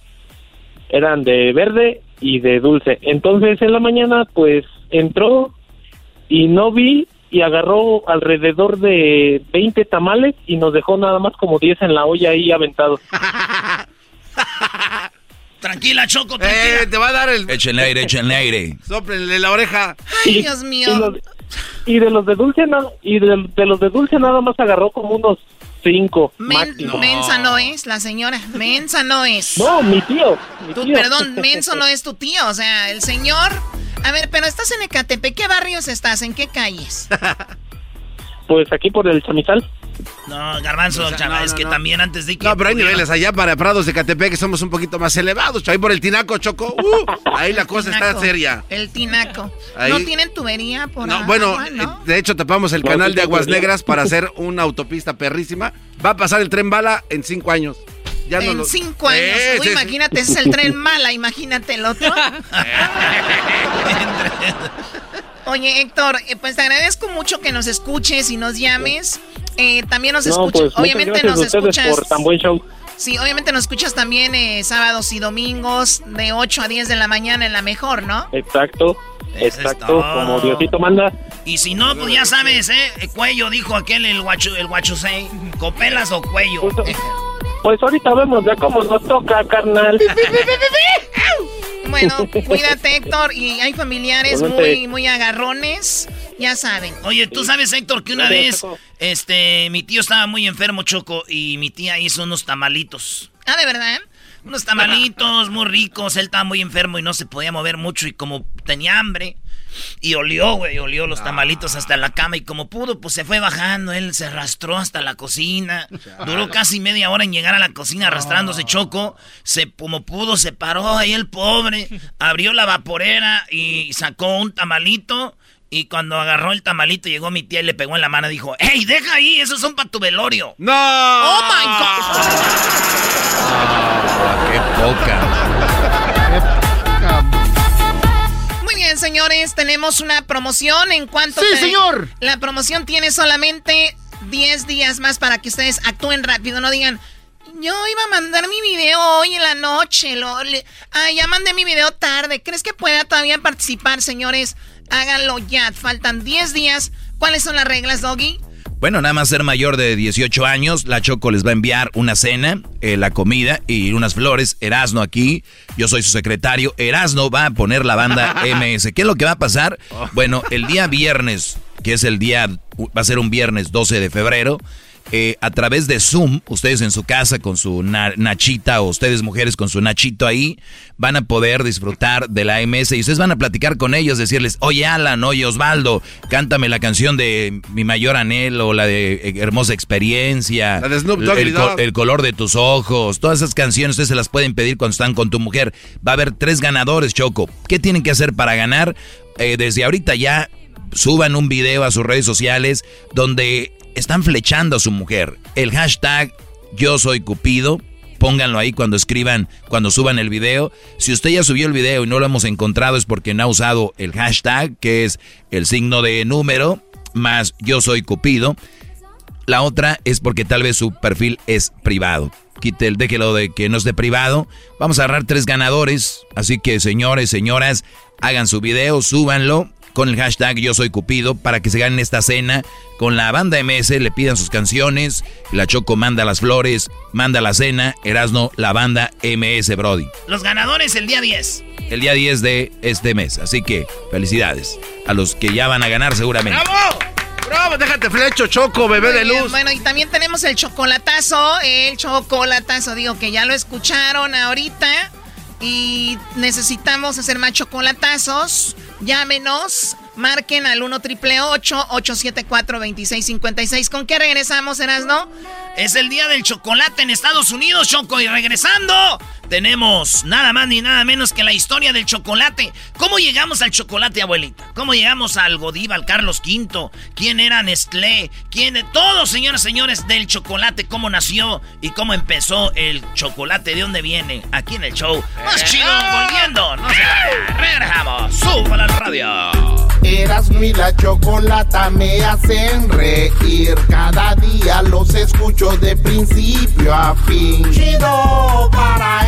Eran de verde y de dulce. Entonces en la mañana, pues entró y no vi y agarró alrededor de 20 tamales y nos dejó nada más como 10 en la olla ahí aventados. Tranquila, Choco, tranquila. Eh, te va a dar el... Échenle aire, échenle aire. Sóplenle la oreja. Ay, Dios mío. Y, y de los de dulce na- y de, de los de dulce nada más agarró como unos 5 Men-. Mensa no es la señora. Mensa no es. No, mi tío. mi Tú, tío. perdón, Menso no es tu tío. O sea, el señor. A ver, pero estás en Ecatepec. ¿Qué barrios estás? ¿En qué calles? Pues aquí por el chamizal. No, Garbanzo, chava, es que también antes de que... No, pero hay niveles allá para Prados de Catepec que somos un poquito más elevados. Ahí por el Tinaco, Choco. uh, ahí la cosa está seria. El tinaco. Ahí- ¿No tienen tubería por No, agua, bueno, no? eh, de hecho tapamos el canal de Aguas. Negras para hacer una autopista perrísima. Va a pasar el tren bala en cinco años. Ya no en lo- cinco años. Uy, imagínate, ese es el tren mala, imagínate el otro. Oye, Héctor, eh, pues te agradezco mucho que nos escuches y nos llames. Eh, también nos No, escuchas, pues obviamente gracias nos a ustedes escuchas. por tan buen show. Sí, obviamente nos escuchas también eh, sábados y domingos de 8 a 10 de la mañana en la mejor, ¿no? Exacto. Eso Exacto, como Diosito manda. Y si no, pues ya sabes, ¿eh? El cuello, dijo aquel, el guacho, el guachusei. ¿Copelas o cuello? Pues ahorita vemos ya cómo nos toca, carnal. Bueno, cuídate, Héctor, y hay familiares muy, muy agarrones, ya saben. Oye, tú sabes, Héctor, que una vez, este, mi tío estaba muy enfermo, Choco, y mi tía hizo unos tamalitos. Ah, ¿de verdad? Unos tamalitos muy ricos. Él estaba muy enfermo y no se podía mover mucho. Y como tenía hambre, y olió, güey, olió los tamalitos hasta la cama. Y como pudo, pues se fue bajando. Él se arrastró hasta la cocina. Duró casi media hora en llegar a la cocina arrastrándose choco. Se, como pudo, se paró ahí el pobre. Abrió la vaporera y sacó un tamalito. Y cuando agarró el tamalito, llegó mi tía y le pegó en la mano y dijo: ¡Ey, deja ahí! ¡Esos son para tu velorio! ¡No! ¡Oh, my God! Ah, qué poca. Señores, tenemos una promoción en cuanto... Sí, te- señor. La promoción tiene solamente 10 días más para que ustedes actúen rápido, no digan... Yo iba a mandar mi video hoy en la noche. Lo, le- ah, ya mandé mi video tarde. ¿Crees que pueda todavía participar, señores? Háganlo ya. Faltan 10 días. ¿Cuáles son las reglas, Doggy? Bueno, nada más ser mayor de 18 años, la Choco les va a enviar una cena, eh, la comida y unas flores. Erasno aquí, yo soy su secretario. Erasno va a poner la banda MS. ¿Qué es lo que va a pasar? Bueno, el día viernes, que es el día, va a ser un viernes 12 de febrero, eh, a través de Zoom, ustedes en su casa con su na- nachita o ustedes mujeres con su nachito ahí, van a poder disfrutar de la MS y ustedes van a platicar con ellos, decirles, oye Alan, oye Osvaldo, cántame la canción de Mi Mayor Anhelo, la de eh, Hermosa Experiencia, La de Snoop el, co- Dogg. el color de tus ojos, todas esas canciones ustedes se las pueden pedir cuando están con tu mujer. Va a haber tres ganadores, Choco. ¿Qué tienen que hacer para ganar? Eh, desde ahorita ya suban un video a sus redes sociales donde están flechando a su mujer. El hashtag yo soy Cupido. Pónganlo ahí cuando escriban, cuando suban el video. Si usted ya subió el video y no lo hemos encontrado es porque no ha usado el hashtag, que es el signo de número, más yo soy Cupido. La otra es porque tal vez su perfil es privado. Quite el, déjelo de que no esté privado. Vamos a agarrar tres ganadores. Así que señores, señoras, hagan su video, súbanlo con el hashtag Yo Soy Cupido para que se ganen esta cena con la banda MS, le pidan sus canciones, la Choco manda las flores, manda la cena, Erasno la banda MS Brody. Los ganadores el día 10. El día 10 de este mes, así que felicidades a los que ya van a ganar seguramente. ¡Bravo! ¡Bravo! Déjate flecho, Choco, bebé Muy de bien, luz. Bueno, y también tenemos el chocolatazo. El chocolatazo, digo que ya lo escucharon ahorita. Y necesitamos hacer más chocolatazos. Llámenos. Marquen al 1 triple 874 2656 ¿Con qué regresamos, Erasno? Es el día del chocolate en Estados Unidos, Choco. Y regresando, tenemos nada más ni nada menos que la historia del chocolate. ¿Cómo llegamos al chocolate, abuelita? ¿Cómo llegamos al Godiva, al Carlos V? ¿Quién era Nestlé? ¿Quién? Todos, señores, señores, del chocolate. ¿Cómo nació y cómo empezó el chocolate? ¿De dónde viene? Aquí en el show. Más chido, volviendo. No se. Regresamos. Súbala al radio. Eras mi la chocolata me hacen reír. Cada día los escucho de principio a fin. Chido para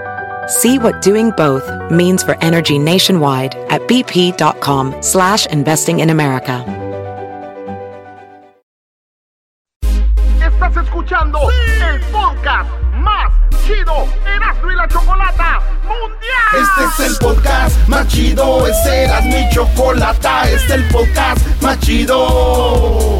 See what doing both means for energy nationwide at bp.com slash investing in America. Estás escuchando el podcast más chido Erasmo y la Chocolata Mundial. Este es el podcast más chido, este era mi chocolata, este es el podcast más chido.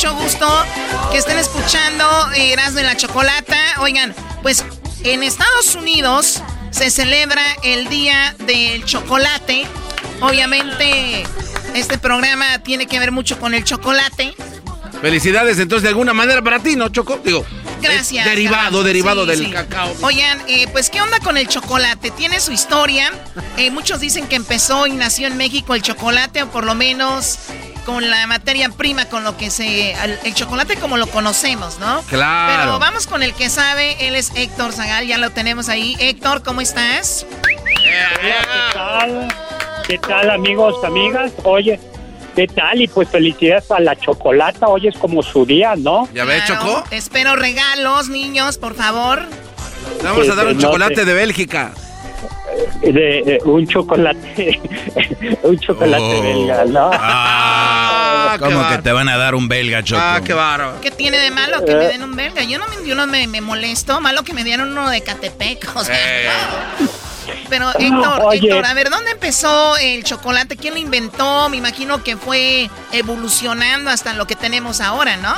Mucho gusto que estén escuchando Erasmo y la Chocolata. Oigan, pues en Estados Unidos se celebra el Día del Chocolate. Obviamente, este programa tiene que ver mucho con el chocolate. Felicidades, entonces, de alguna manera para ti, ¿no, Choco? Digo, Gracias. es derivado, derivado Sí, del sí. cacao. Oigan, eh, pues, ¿qué onda con el chocolate? Tiene su historia. Eh, muchos dicen que empezó y nació en México el chocolate, o por lo menos con la materia prima, con lo que se. El, el chocolate como lo conocemos, ¿no? Claro. Pero vamos con el que sabe. Él es Héctor Zagal, ya lo tenemos ahí. Héctor, ¿cómo estás? Hola, ¿qué tal? ¿Qué tal, amigos, amigas? Oye, ¿qué tal? Y pues felicidades a la chocolata. Hoy es como su día, ¿no? ¿Ya ves, Claro, Espero regalos, niños, por favor. Le vamos a dar un Este, no chocolate sé. de Bélgica. De, de un chocolate, un chocolate Oh. belga, ¿no? Ah, ¿Cómo que te van a dar un belga, Choco? Ah, qué bárbaro. ¿Qué tiene de malo que me den un belga? Yo no me, yo no me, me molesto. Malo que me dieran uno de Catepec. O sea, no. Pero Héctor, Oye. Héctor, a ver, ¿dónde empezó el chocolate? ¿Quién lo inventó? Me imagino que fue evolucionando hasta lo que tenemos ahora, ¿no?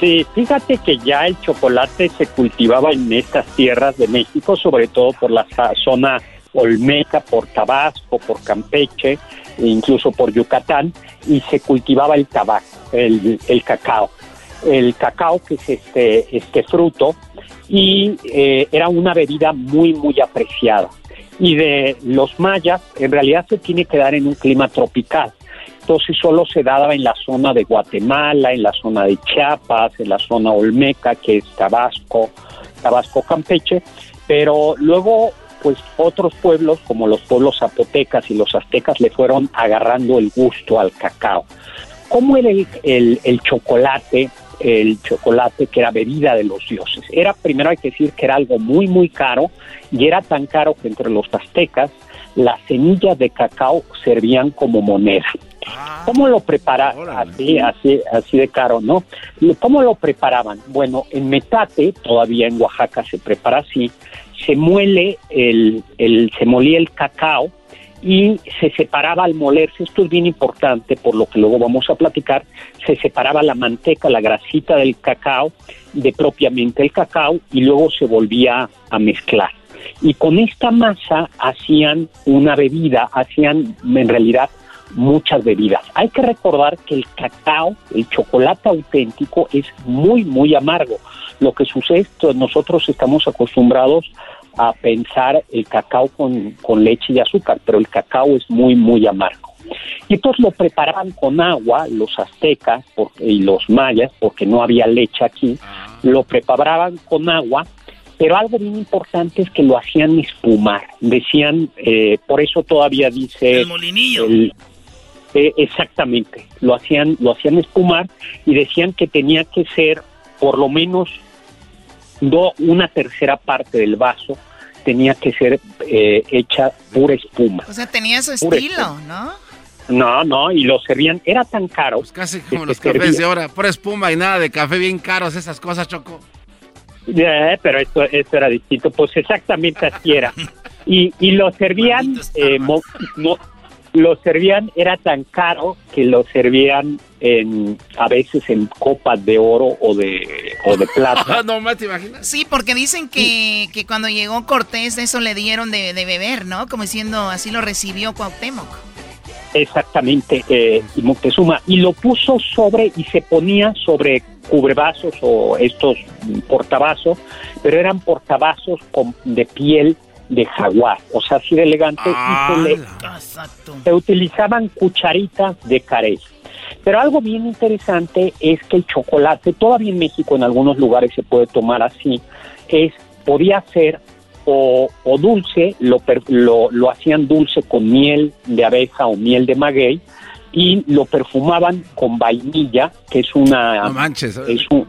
Sí, fíjate que ya el chocolate se cultivaba en estas tierras de México, sobre todo por la zona Olmeca, por Tabasco, por Campeche, e incluso por Yucatán, y se cultivaba el tabaco, el, el cacao. El cacao, que es este, este fruto, y eh, era una bebida muy, muy apreciada. Y de los mayas, en realidad se tiene que dar en un clima tropical. Entonces solo se daba en la zona de Guatemala, en la zona de Chiapas, en la zona Olmeca, que es Tabasco, Tabasco Campeche, pero luego pues otros pueblos como los pueblos zapotecas y los aztecas le fueron agarrando el gusto al cacao. ¿Cómo era el, el- el chocolate? El chocolate que era bebida de los dioses. Era, primero hay que decir que era algo muy, muy caro y era tan caro que entre los aztecas las semillas de cacao servían como moneda. ¿Cómo lo preparaban? Así, así, así de caro, ¿no? ¿Cómo lo preparaban? Bueno, en metate, todavía en Oaxaca se prepara así, se muele el, el, se molía el cacao y se separaba al molerse, esto es bien importante por lo que luego vamos a platicar, se separaba la manteca, la grasita del cacao de propiamente el cacao y luego se volvía a mezclar. Y con esta masa hacían una bebida, hacían en realidad muchas bebidas. Hay que recordar que el cacao, el chocolate auténtico, es muy, muy amargo. Lo que sucede es que nosotros estamos acostumbrados a pensar el cacao con, con leche y azúcar, pero el cacao es muy, muy amargo. Y entonces lo preparaban con agua, los aztecas y los mayas, porque no había leche aquí, lo preparaban con agua Pero algo bien importante es que lo hacían espumar. Decían, eh, por eso todavía dice... El molinillo. eh, exactamente, lo hacían, lo hacían espumar y decían que tenía que ser por lo menos do, una tercera parte del vaso tenía que ser eh, hecha pura espuma. O sea, tenía su Pura estilo, espuma. ¿no? No, no, y lo servían, era tan caro. Casi que como los cafés servía- de ahora, pura espuma y nada de café bien caros, esas cosas, Choco. Eh, pero esto, esto era distinto, pues exactamente así era. Y, y lo servían, eh, mo- mo- lo servían, era tan caro que lo servían en, a veces en copas de oro o de, o de plata. no más te imaginas. Sí, porque dicen que, que cuando llegó Cortés eso le dieron de, de beber, ¿no? Como diciendo, así lo recibió Cuauhtémoc. Exactamente, eh, y Moctezuma. Y lo puso sobre y se ponía sobre cubrevasos o estos portavasos, pero eran portavasos con, de piel de jaguar, o sea, así de elegante. y se, le- Exacto. se utilizaban cucharitas de carey. Pero algo bien interesante es que el chocolate, todavía en México en algunos lugares se puede tomar así, es podía ser o, o dulce, lo, per- lo, lo hacían dulce con miel de abeja o miel de maguey y lo perfumaban con vainilla, que es una... No manches. es un-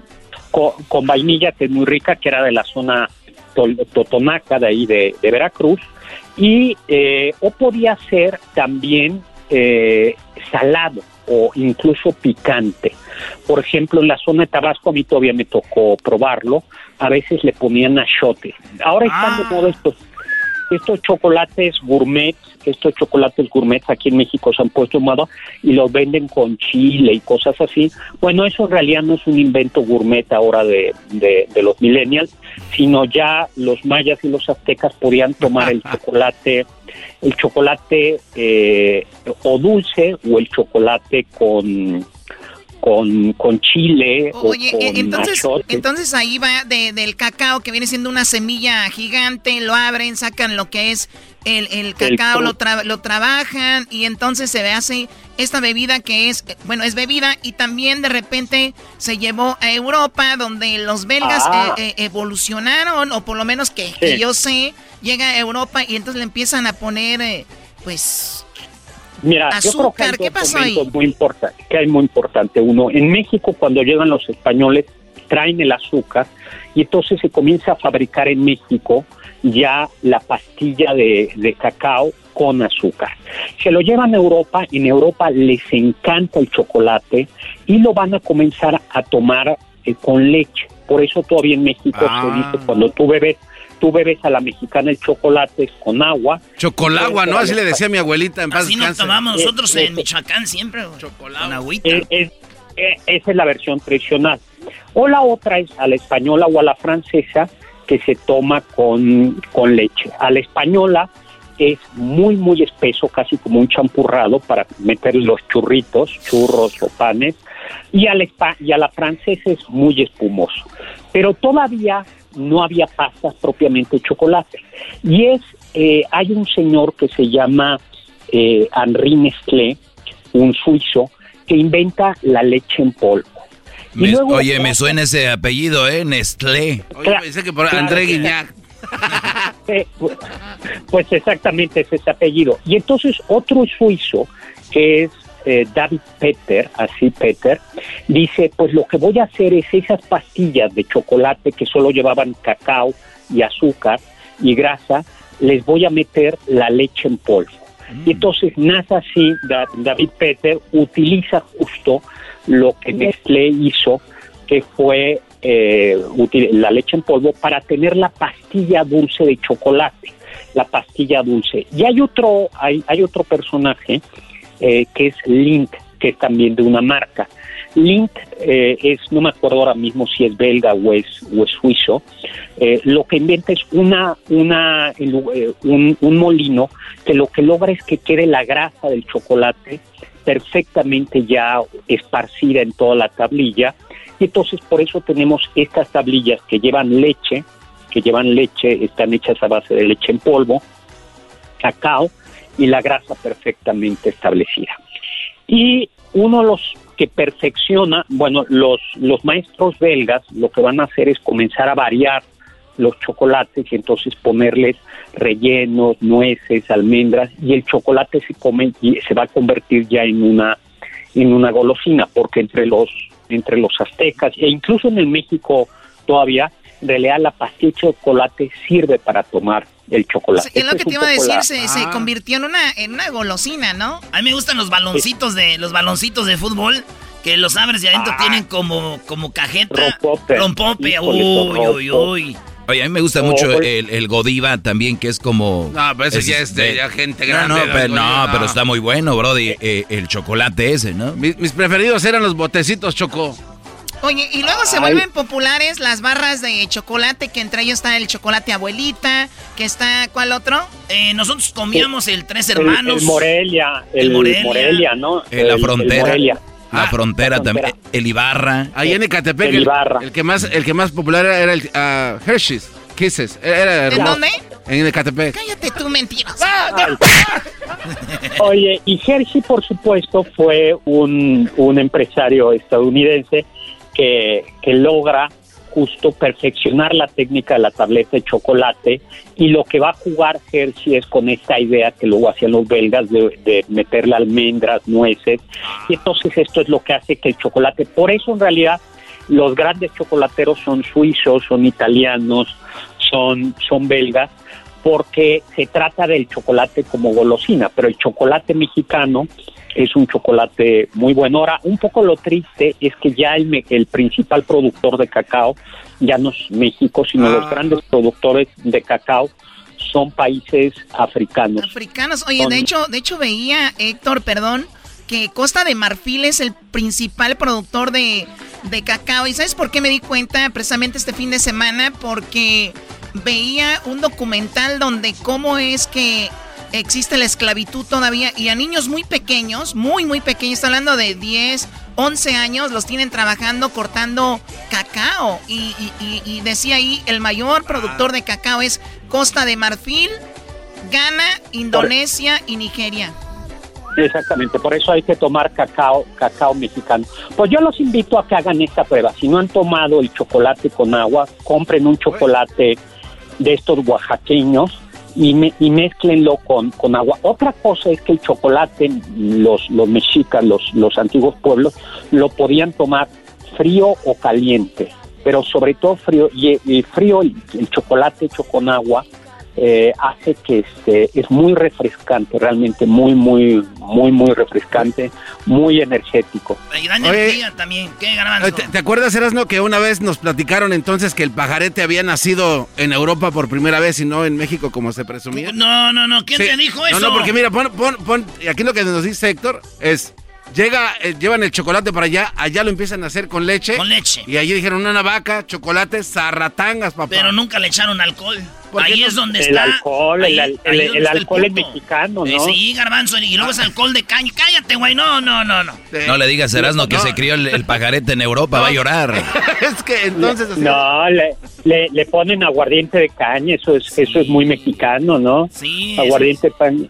con, vainilla que es muy rica, que era de la zona totonaca de ahí de, de Veracruz, y eh, o podía ser también eh, salado o incluso picante. Por ejemplo, en la zona de Tabasco a mí todavía me tocó probarlo, a veces le ponían achote. Ahora están de moda estos, estos chocolates gourmet, estos chocolates gourmet aquí en México se han puesto en moda y los venden con chile y cosas así. Bueno, eso en realidad no es un invento gourmet ahora de, de, de los millennials, sino ya los mayas y los aztecas podían tomar el chocolate, el chocolate eh, o dulce o el chocolate con con, con chile Oye, o con eh, entonces, entonces ahí va de- del cacao que viene siendo una semilla gigante, lo abren, sacan lo que es el, el cacao, lo, tra- lo trabajan y entonces se hace esta bebida que es, eh, bueno, es bebida y también de repente se llevó a Europa donde los belgas Ah. eh, eh, evolucionaron o por lo menos que, que yo sé, llega a Europa y entonces le empiezan a poner, eh, pues, Mira, yo creo que hay ¿qué pasó ahí? muy importantes, que hay muy importante. Uno, en México cuando llegan los españoles traen el azúcar y entonces se comienza a fabricar en México ya la pastilla de, de cacao con azúcar. Se lo llevan a Europa, en Europa les encanta el chocolate y lo van a comenzar a tomar eh, con leche. Por eso todavía en México Ah. se dice cuando tú bebes, tú bebes a la mexicana el chocolate con agua. Chocolagua, ¿no? Así le decía a mi abuelita en paz Así nos tomamos nosotros Eh, en Michoacán siempre, agüita. Eh, es- eh, esa es la versión tradicional. O la otra es a la española o a la francesa que se toma con, con leche. A la española es muy, muy espeso, casi como un champurrado para meter los churritos, churros o panes. Y a la, espa- y a la francesa es muy espumoso. Pero todavía no había pastas propiamente de chocolate. Y es, eh, hay un señor que se llama eh, Henri Nestlé, un suizo, que inventa la leche en polvo. Me- luego- oye, me suena ese apellido, ¿eh? Nestlé. Oye, pensé que por Claro. André Guiñac. Eh, pu- pues exactamente es ese apellido. Y entonces otro suizo, que es eh, David Peter, así Peter, dice, pues lo que voy a hacer es esas pastillas de chocolate que solo llevaban cacao y azúcar y grasa, les voy a meter la leche en polvo. Y entonces nace así, Da- David Peter utiliza justo lo que Nestlé hizo, que fue eh, util- la leche en polvo para tener la pastilla dulce de chocolate, la pastilla dulce. Y hay otro, hay, hay otro personaje eh, que es Lindt, que es también de una marca. Lindt eh, es, no me acuerdo ahora mismo si es belga o es, o es suizo, eh, lo que inventa es una, una, eh, un, un molino que lo que logra es que quede la grasa del chocolate perfectamente ya esparcida en toda la tablilla y entonces por eso tenemos estas tablillas que llevan leche, que llevan leche, están hechas a base de leche en polvo, cacao y la grasa perfectamente establecida. Y uno de los que perfecciona, bueno, los, los maestros belgas lo que van a hacer es comenzar a variar los chocolates y entonces ponerles rellenos, nueces, almendras y el chocolate se come y se va a convertir ya en una en una golosina porque entre los entre los aztecas e incluso en el México todavía realidad la pastilla de chocolate sirve para tomar el chocolate. es lo Este que te un iba a decir, la- se, se Ah. convirtió en una, en una golosina, ¿no? A mí me gustan los baloncitos de los baloncitos de fútbol que los abres y adentro tienen como como cajeta. Rompope. Rompope. Uy, uy, uy. Oye, a mí me gusta mucho el, el Godiva también, que es como... No, pero eso ya es de ya gente No, grande, No, el pero, no, no. pero está muy bueno, brody. eh, el chocolate ese, ¿no? Mis, mis preferidos eran los botecitos Choco. Oye, y luego se vuelven populares las barras de chocolate, que entre ellos está el chocolate abuelita, que está, ¿cuál otro? Eh, nosotros comíamos el Tres Hermanos. El, Morelia, el, El Morelia. Morelia. ¿no? Eh, la El- el frontera. Morelia. La frontera también. El Ibarra. Ahí en Ecatepec, El el, Ibarra. el que más el que más popular era, el ah, Hershey's Kisses. Era ¿En hermoso. dónde? En Ecatepec. Cállate tú, mentiras. Oye, y Hershey, por supuesto, fue un, un empresario estadounidense que, que logra justo perfeccionar la técnica de la tableta de chocolate y lo que va a jugar Hershey es con esta idea que luego hacían los belgas de, de meterle almendras, nueces. Y entonces esto es lo que hace que el chocolate, por eso en realidad los grandes chocolateros son suizos, son italianos, son, son belgas, porque se trata del chocolate como golosina, pero el chocolate mexicano es un chocolate muy bueno. Ahora, un poco lo triste es que ya el, el principal productor de cacao ya no es México, sino los grandes productores de cacao son países africanos. Africanos. Oye, Son- de hecho, de hecho veía, Héctor, perdón, que Costa de Marfil es el principal productor de, de cacao. ¿Y sabes por qué me di cuenta precisamente este fin de semana? Porque veía un documental donde cómo es que existe la esclavitud todavía y a niños muy pequeños, muy, muy pequeños, está hablando de 10, 11 años, los tienen trabajando cortando cacao. Y, y- y- y decía ahí, el mayor productor de cacao es Costa de Marfil, Ghana, Indonesia y Nigeria. Exactamente, por eso hay que tomar cacao, cacao mexicano. Pues yo los invito a que hagan esta prueba. Si no han tomado el chocolate con agua, compren un chocolate de estos oaxaqueños y, me, y mezclenlo con, con agua. Otra cosa es que el chocolate, los, los mexicas, los, los antiguos pueblos, lo podían tomar frío o caliente, pero sobre todo frío. Y, frío, el, el chocolate hecho con agua, eh, hace que este es muy refrescante, realmente muy, muy, muy, muy refrescante, muy energético. Y da Oye. energía también. ¿Qué, garbanzo? ¿Te, te acuerdas, Erasno, que una vez nos platicaron entonces que el pajarete había nacido en Europa por primera vez y no en México como se presumía? No, no, no. ¿Quién Sí. te dijo eso? No, no, porque mira, pon, pon, pon, y aquí lo que nos dice Héctor es, llega, eh, llevan el chocolate para allá, allá lo empiezan a hacer con leche. Con leche. Y allí dijeron una vaca, chocolate, zarratangas, papá. Pero nunca le echaron alcohol. ¿Por qué Ahí no? es donde El está. alcohol, el, ahí- el- ahí el donde está alcohol es mexicano, Eh, ¿no? sí, garbanzo. Y luego es alcohol de caña. Cállate, güey. No, no, no, no. No le digas a Erasmo que No. se crió el, el pajarete en Europa, va a llorar. es que entonces... así- No, le, le, le ponen aguardiente de caña, eso es, eso es muy mexicano, ¿no? Sí. Aguardiente de caña.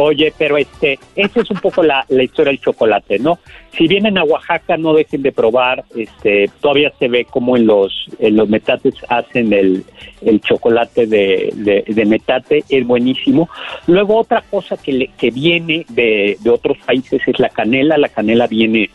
Oye, pero este, esa es un poco la, la historia del chocolate, ¿no? Si vienen a Oaxaca, no dejen de probar, este, todavía se ve como en los, en los metates hacen el, el chocolate de, de, de metate, es buenísimo. Luego otra cosa que, le- que viene de, de otros países es la canela, la canela viene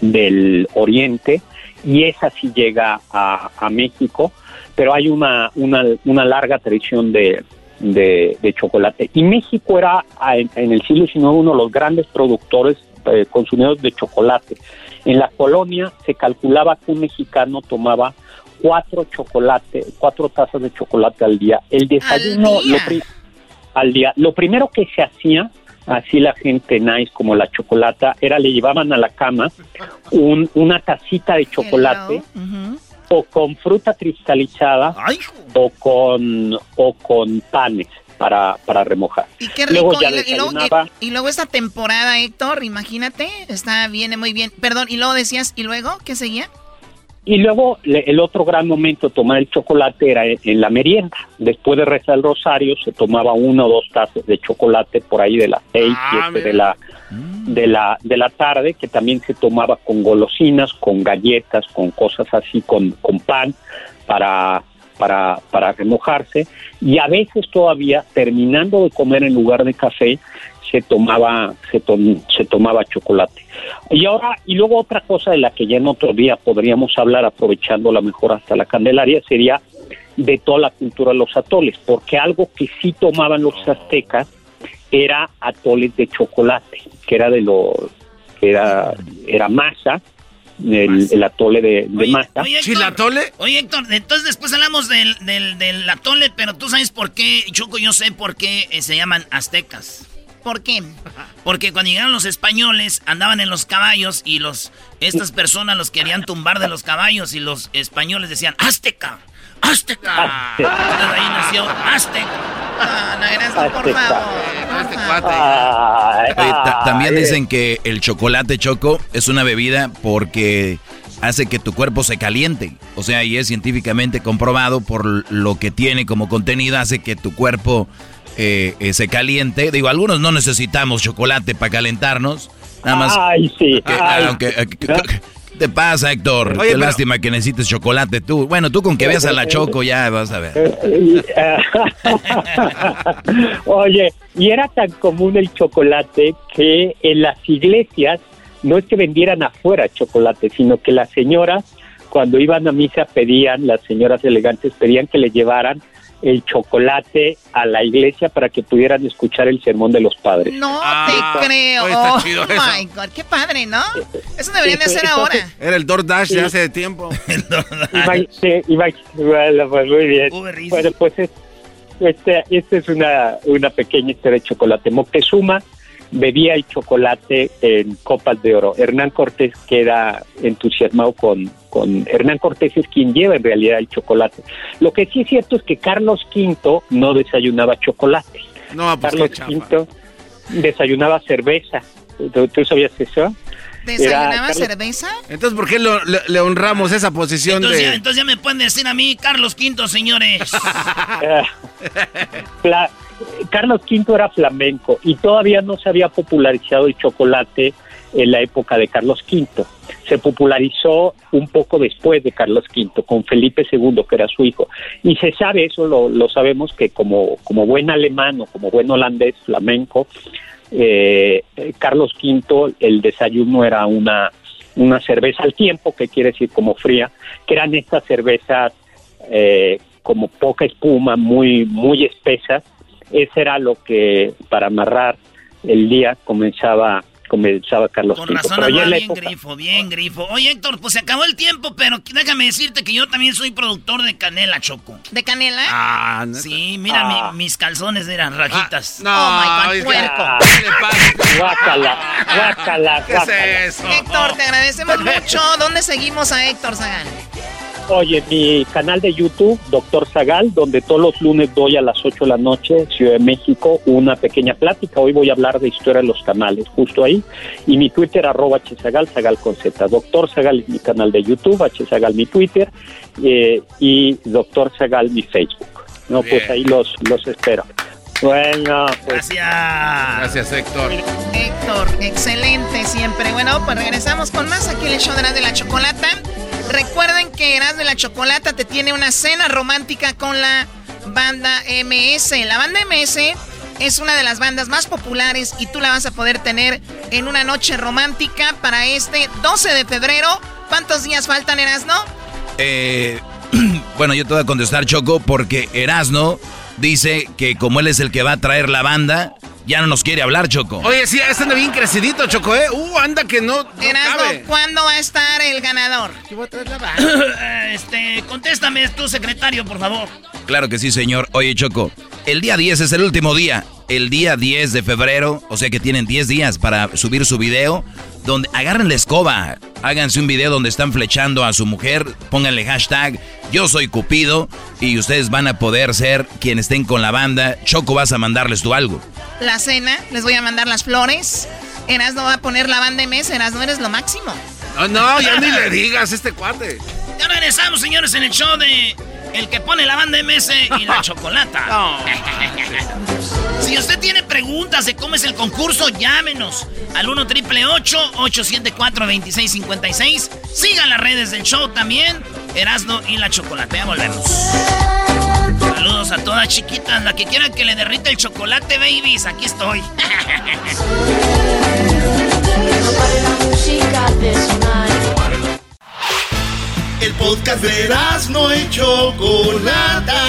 del oriente y esa sí llega a, a México, pero hay una, una, una larga tradición de, de, de chocolate. Y México era en, en el siglo XIX uno de los grandes productores, eh, consumidores de chocolate. En la colonia se calculaba que un mexicano tomaba cuatro chocolate, cuatro tazas de chocolate al día. El desayuno día? Lo, pri- al día. Lo primero que se hacía, así la gente nice como la chocolata, era le llevaban a la cama un- una tacita de chocolate. O con fruta cristalizada o con o con panes para, para remojar. Y qué rico. Luego ya y, y luego, y luego esta temporada, Héctor, imagínate, está viene muy bien. Perdón, y luego decías, ¿y luego qué seguía? Y luego le- el otro gran momento de tomar el chocolate era en, en la merienda. Después de rezar el rosario se tomaba una o dos tazas de chocolate por ahí de las seis, Ah, siete de la de la de la tarde, que también se tomaba con golosinas, con galletas, con cosas así, con, con pan para para, para remojarse y a veces todavía terminando de comer en lugar de café se tomaba se, tom- se tomaba chocolate. Y ahora y luego otra cosa de la que ya en otro día podríamos hablar aprovechando la mejor hasta la Candelaria sería de toda la cultura de los atoles porque algo que sí tomaban los aztecas era atoles de chocolate que era de los que era era masa el, el atole de, de masa Oye, Héctor, Oye, Héctor, entonces después hablamos del, del, del atole, pero tú sabes por qué, Choco, yo sé por qué eh, se llaman aztecas. ¿Por qué? Porque cuando llegaron los españoles, andaban en los caballos y los estas personas los querían tumbar de los caballos y los españoles decían, ¡Azteca! ¡Azteca! Entonces ahí nació Azteca. Ah, no, eras por favor. Oye, ta- también dicen que el chocolate choco es una bebida porque hace que tu cuerpo se caliente. O sea, y es científicamente comprobado por lo que tiene como contenido, hace que tu cuerpo eh, eh, se caliente. Digo, algunos no necesitamos chocolate para calentarnos. Nada más. Ay, sí. que- ay. aunque- eh, que- ¿Qué te pasa, Héctor? Oye, Qué pero- lástima que necesites chocolate tú. Bueno, tú con que veas a la Choco ya vas a ver. Oye, y era tan común el chocolate que en las iglesias no es que vendieran afuera chocolate, sino que las señoras cuando iban a misa pedían, las señoras elegantes pedían que le llevaran el chocolate a la iglesia para que pudieran escuchar el sermón de los padres. No Ah, te creo. oye, está Oh chido eso. my God, qué padre, ¿no? Eso deberían de hacer ahora. Era el DoorDash de hace tiempo. Sí, iba- bueno, pues muy bien. Bueno, pues es- este, esta es una, una pequeña historia de chocolate. Moctezuma bebía el chocolate en copas de oro. Hernán Cortés queda entusiasmado con, con... Hernán Cortés es quien lleva en realidad el chocolate. Lo que sí es cierto es que Carlos V no desayunaba chocolate. No, pues Carlos. V desayunaba cerveza. ¿Tú, tú sabías eso? ¿Desayunaba cerveza? Entonces, ¿por qué lo- le, le honramos esa posición Entonces, ya, entonces ya me pueden decir a mí, Carlos V, señores. Fla- Carlos V era flamenco y todavía no se había popularizado el chocolate en la época de Carlos V. Se popularizó un poco después de Carlos V, con Felipe II, que era su hijo. Y se sabe, eso lo, lo sabemos, que como, como buen alemán o como buen holandés flamenco, eh, Carlos V, el desayuno era una, una cerveza al tiempo, que quiere decir como fría, que eran estas cervezas eh, como poca espuma, muy, muy espesas. Ese era lo que para amarrar el día comenzaba comenzaba Carlos Con V. razón bien época- grifo, bien grifo. Oye, Héctor, pues se acabó el tiempo, pero déjame decirte que yo también soy productor de canela, Choco. ¿De canela? Ah, sí, mira, Ah. mi- mis calzones eran rajitas. no, oh my God, puerco. Guácala, guácala, ¿Qué guácala. es eso? Héctor, te agradecemos mucho. ¿Dónde seguimos a Héctor Sagan? Oye, mi canal de YouTube, Doctor Zagal, donde todos los lunes doy a las 8 de la noche, Ciudad de México, una pequeña plática. Hoy voy a hablar de historia de los canales, justo ahí. Y mi Twitter, arroba hzagal, zagal con z. Doctor Zagal es mi canal de YouTube, hzagal mi Twitter, eh, y Doctor Zagal mi Facebook. No, pues ahí los, los espero. Bueno, pues... Gracias. Gracias, Héctor. Héctor, excelente siempre. Bueno, pues regresamos con más aquí en el show de Erasmo de la Chocolata. Recuerden que Erasmo de la Chocolata te tiene una cena romántica con la banda MS. La banda MS es una de las bandas más populares y tú la vas a poder tener en una noche romántica para este 12 de febrero. ¿Cuántos días faltan, Erasmo? Eh, bueno, yo te voy a contestar, Choco, porque Erasno dice que como él es el que va a traer la banda, ya no nos quiere hablar, Choco. Oye, sí, este anda bien crecidito, Choco, ¿eh? Uh, anda que no, no Erasmo, cabe. ¿cuándo va a estar el ganador? este, contéstame, es tu secretario, por favor. Claro que sí, señor. Oye, Choco, el día 10 es el último día. El día 10 de febrero, o sea que tienen 10 días para subir su video, donde agarren la escoba, háganse un video donde están flechando a su mujer, pónganle hashtag yo soy Cupido y ustedes van a poder ser quienes estén con la banda. Choco, vas a mandarles tú algo. La cena, les voy a mandar las flores. Erasmo va a poner la banda MS. Erasmo, eres lo máximo. No, no, ya ni le digas este cuate. Ya regresamos, señores, en el show de El que pone la banda MS y la chocolata. si usted tiene preguntas de cómo es el concurso, llámenos al 1 triple 874 2656. Sigan las redes del show también. Erasno y la chocolate. Ya volvemos. Saludos a todas chiquitas, la que quieran que le derrita el chocolate, babies. Aquí estoy. El podcast de no y Chocolata.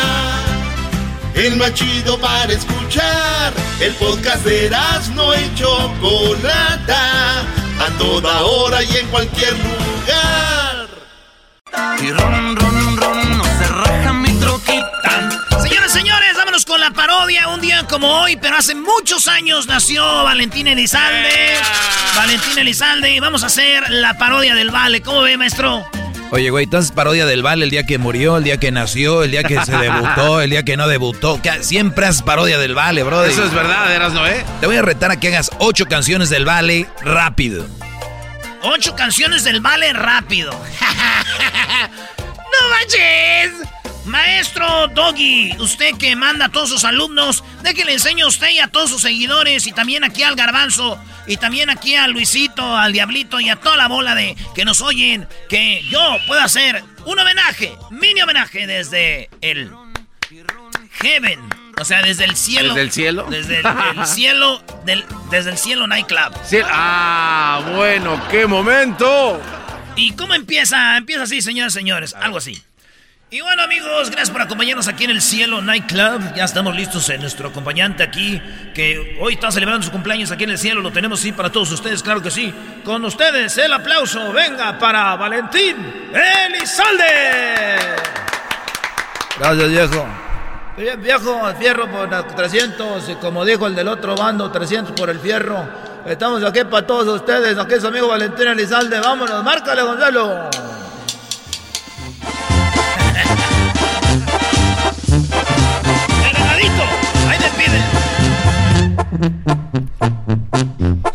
El más chido para escuchar. El podcast de no y Chocolata. A toda hora y en cualquier lugar. Y ron, ron, ron, no se raja mi troquita. Señoras, señores, vámonos con la parodia. Un día como hoy, pero hace muchos años nació Valentín Elizalde. Valentín Elizalde, y vamos a hacer la parodia del Vale. ¿Cómo ve, maestro? Oye, güey, entonces parodia del Vale el día que murió, el día que nació, el día que se debutó, el día que no debutó. Siempre haces parodia del Vale, bro. Eso es verdad, eras no, ¿eh? Te voy a retar a que hagas ocho canciones del Vale rápido. Ocho canciones del Vale rápido. ¡No manches! Maestro Doggy, usted que manda a todos sus alumnos, de que le enseño a usted y a todos sus seguidores y también aquí al garbanzo y también aquí a Luisito, al Diablito y a toda la bola de que nos oyen, que yo pueda hacer un homenaje, mini homenaje desde el Heaven. O sea, desde el cielo. ¿Desde el cielo? Desde el, cielo, del, desde el cielo nightclub. ah, bueno, qué momento. ¿Y cómo empieza? Empieza así, señoras y señores, algo así. Y bueno amigos, gracias por acompañarnos aquí en el Cielo Nightclub. Ya estamos listos en nuestro acompañante aquí, que hoy está celebrando su cumpleaños aquí en el cielo. Lo tenemos sí para todos ustedes, claro que sí. Con ustedes el aplauso, venga para Valentín Elizalde. Gracias viejo. Bien, viejo, el fierro por 300, y como dijo el del otro bando, 300 por el fierro. Estamos aquí para todos ustedes, aquí es amigo Valentín Elizalde. Vámonos, márcale Gonzalo.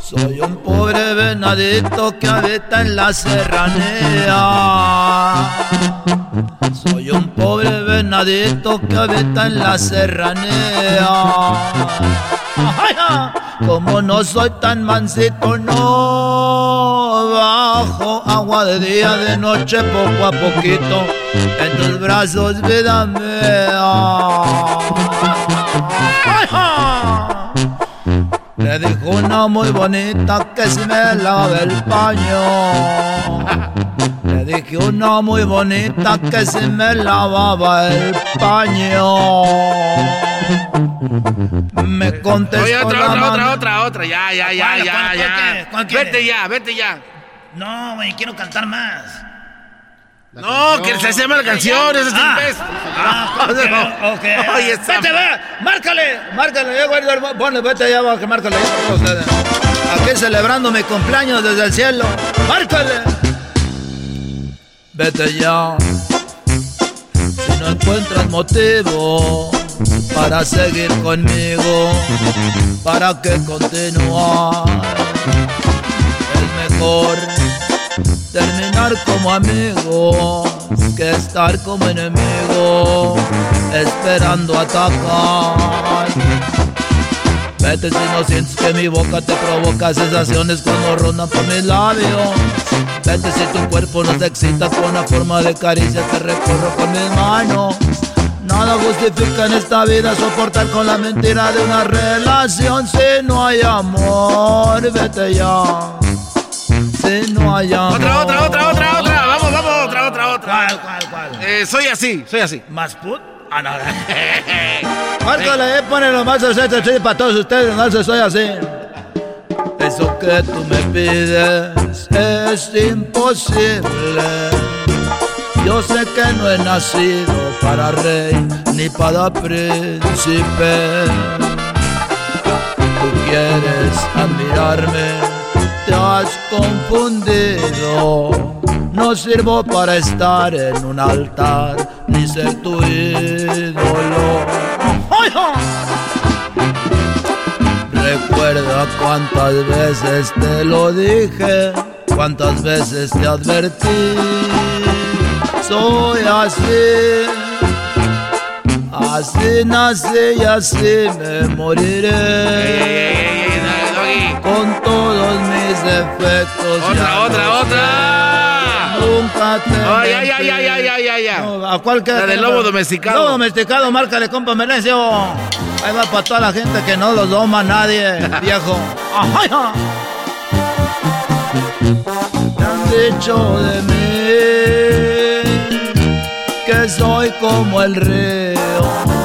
Soy un pobre venadito que habita en la serranía. Soy un pobre venadito que habita en la serranía. Como no soy tan mansito, no bajo agua de día, de noche, poco a poquito. En tus brazos, vida mía. Le dijo una muy bonita que si me lave el paño. Le dije una muy bonita que si me lavaba el paño. Me contestó Oye, otra, la otra, otra, otra, otra. Ya, ya, ya, ¿Cuál, ya, cuál, ya. vete ya, vete ya. No, güey, quiero cantar más. No, que se llama la canción, ese es Ah. Ah, ok, ok. Oye, está- Vete, ve, márcale, márcale, güey, bueno, vete ya, va, que márcale. Aquí celebrando mi cumpleaños desde el cielo. Márcale. Vete ya. Si no encuentras motivo para seguir conmigo, para que continuar, es mejor terminar como amigos que estar como enemigo esperando atacar. Vete si no sientes que mi boca te provoca sensaciones cuando rondan por mis labios. Vete si tu cuerpo no te excita con una forma de caricia que recorro con mis manos. Nada justifica en esta vida soportar con la mentira de una relación si no hay amor. Vete ya. No hay amor. Otra, otra, otra, otra, otra. Vamos, vamos, otra, otra, otra. ¿Cuál, cuál, cuál? Eh, soy así, soy así. ¿Más put? Ah, no. Márcale, eh, ponelo más al para todos ustedes, no se soy así. Eso que tú me pides es imposible. Yo sé que no he nacido para rey ni para príncipe. Tú quieres admirarme, te has confundido. No sirvo para estar en un altar ni ser tu ídolo. Recuerda cuántas veces te lo dije, cuántas veces te advertí. Soy así, así nací y así me moriré. Con todos mis defectos. Otra, otra, otra. nunca te Ay, ay, ay, ay, ay, ay, ay, ay. No, ¿A cuál queda? La del lobo domesticado. Lobo domesticado, márcale, compa Melencio. Ahí va para toda la gente que no lo doma nadie, viejo. Ajá, han dicho de mí que soy como el río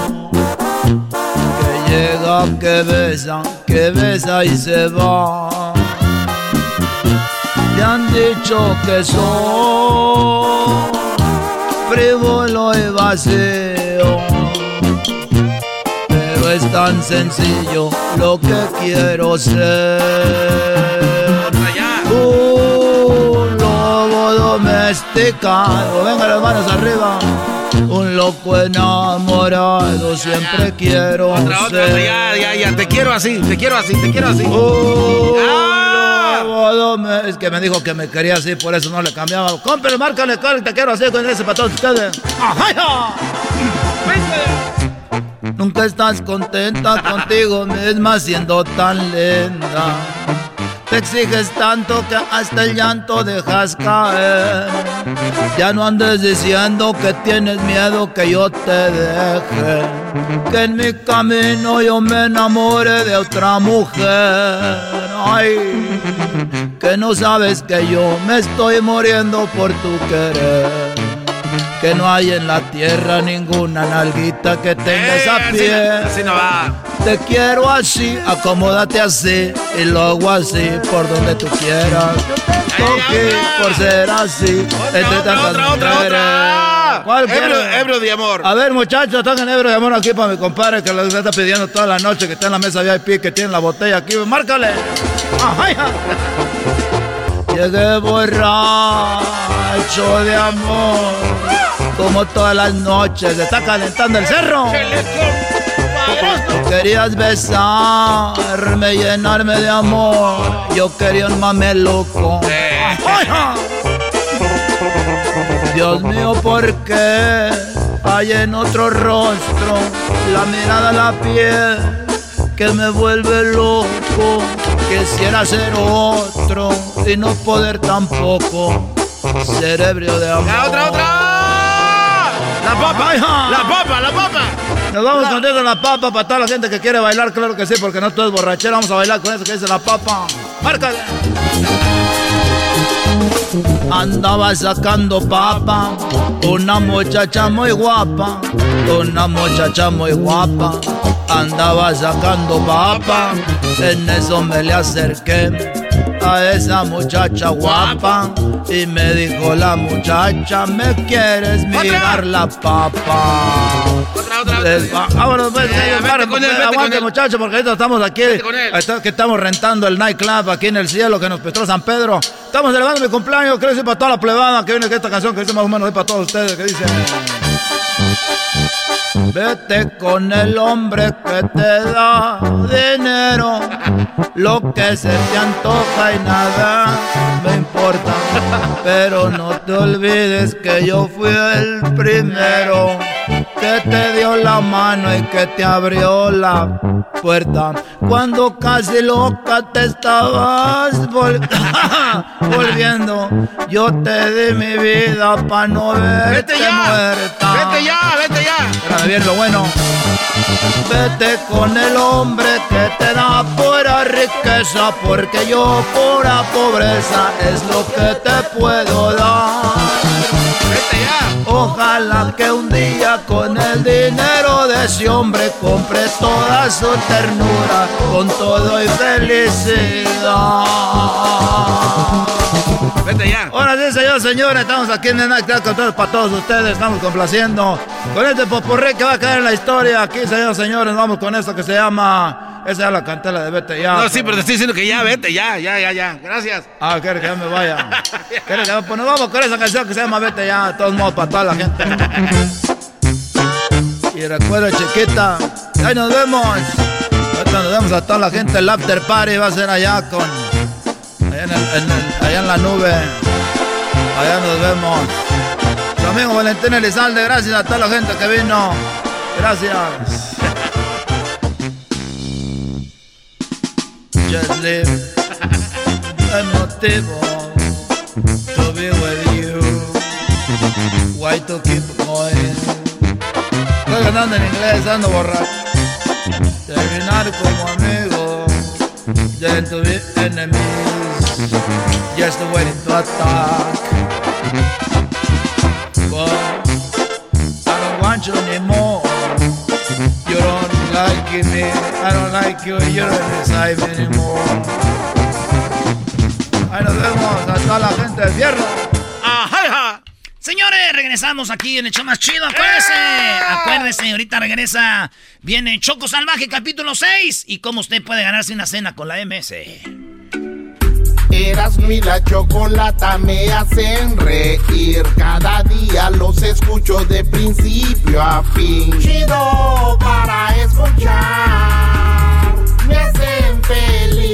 que besa, que besa y se va. Me han dicho que soy frívolo y vacío, pero es tan sencillo lo que quiero ser. Un lobo domesticado, venga las manos arriba. Un loco enamorado, siempre quiero Otra, otra, ser. ya, ya, ya. Te quiero así, te quiero así, te quiero así. Lobo dome- Es que me dijo que me quería así, por eso no le cambiaba. Cómprale, márcale, te quiero así con ese todos ustedes. Nunca estás contenta contigo misma siendo tan linda. Te exiges tanto que hasta el llanto dejas caer. Ya no andes diciendo que tienes miedo que yo te deje. Que en mi camino yo me enamore de otra mujer. Ay, que no sabes que yo me estoy muriendo por tu querer. Que no hay en la tierra ninguna nalguita que tenga esa así- piel. así no va. Te quiero así, acomódate así y luego así por donde tú quieras. Toque por ser así entre tantas otra, otra, otra. ¿Cuál Ebro- ebro de amor. A ver, muchachos, toquen ebro de amor aquí para mi compadre que lo está pidiendo toda la noche, que está en la mesa VIP, que tiene la botella aquí. Márcale. Ajá, ya. Llegué borracho de amor, como todas las noches. Se está calentando el cerro. Querías besarme, llenarme de amor. Yo quería un mameluco. Ajá. Dios mío, ¿por qué hay en otro rostro la mirada, la piel que me vuelve loco? Quisiera ser otro y no poder tampoco ser ebrio de amor. La otra, otra. La papa, la papa, la papa. Nos vamos contando la papa para toda la gente que quiere bailar, claro que sí, porque no todo es borrachera. Vamos a bailar con eso que dice la papa. ¡Márcale! Andaba sacando papa, una muchacha muy guapa, una muchacha muy guapa. Andaba sacando papa, en eso me le acerqué a esa muchacha guapa y me dijo la muchacha, ¿me quieres mirar la papa? Les va- Vámonos, pues, Eh, vete paren, con él, pues, vete con aguante, él. muchachos, porque ahorita estamos aquí. está- que estamos rentando el nightclub aquí en el cielo que nos prestó San Pedro. Estamos celebrando mi cumpleaños, quiero decir para toda la plebada que viene que esta canción que dice más o menos ahí para todos ustedes, que dice. Vete con el hombre que te da dinero, lo que se te antoja y nada me importa. Pero no te olvides que yo fui el primero que te dio la mano y que te abrió la puerta. Cuando casi loca te estabas vol- volviendo, yo te di mi vida para no verte Vete ya, muerta. vete ya, vete ya. Espérame bien lo bueno. Vete con el hombre que te da pura riqueza, porque yo pura pobreza es lo que te puedo dar. Vete ya. Ojalá que un día con el dinero de ese hombre compre toda su ternura con todo y felicidad. Vete ya. Ahora sí, señor, señores, estamos aquí en el Night con todos, para todos ustedes, estamos complaciendo con este poporré que va a caer en la historia. Aquí, señores, señores, vamos con esto que se llama, esa es la cantela de Vete Ya. No, sí, pero te estoy diciendo que ya, vete, ya, ya, ya, ya. Gracias. Ah, quiere que ya me vaya. Quiere que ya- pues nos vamos con esa canción que se llama Vete Ya, de todos modos, para toda la gente. Y recuerda, chiquita, ahí nos vemos. Ahorita nos vemos a toda la gente. El after party va a ser allá con. Allá en, el- en el- allá en la nube. Allá nos vemos. Su amigo Valentín Elizalde, gracias a toda la gente que vino. Gracias. Just live. El motivo to be with you. Why to keep going? Estoy ganando en inglés, ando borracho. Terminar como amigo, then to be enemies. Just waiting to attack. But I don't want you anymore. Me, I don't like you, you don't decide me anymore. Ahí nos vemos, hasta la gente del fierro. ¡Ajá! Señores, regresamos aquí en el show más chido. Acuérdese, acuérdese, ahorita regresa. Viene Choco Salvaje, capítulo 6. Y cómo usted puede ganarse una cena con la MS. La chocolata me hacen reír. Cada día los escucho de principio a fin. Chido para escuchar. Me hacen feliz.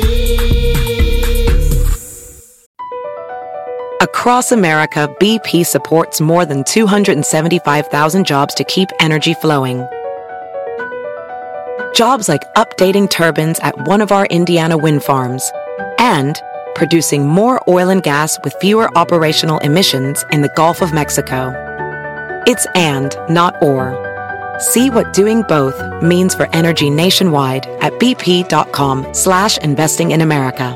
Across America, BP supports more than 275,000 jobs to keep energy flowing. Jobs like updating turbines at one of our Indiana wind farms and producing more oil and gas with fewer operational emissions in the Gulf of Mexico. It's and, not or. See what doing both means for energy nationwide at bp.com slash investing in America.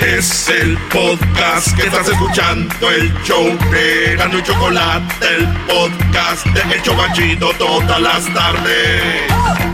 Es el podcast que estás escuchando, el show de Gano y Chocolate, el podcast de El todas las tardes.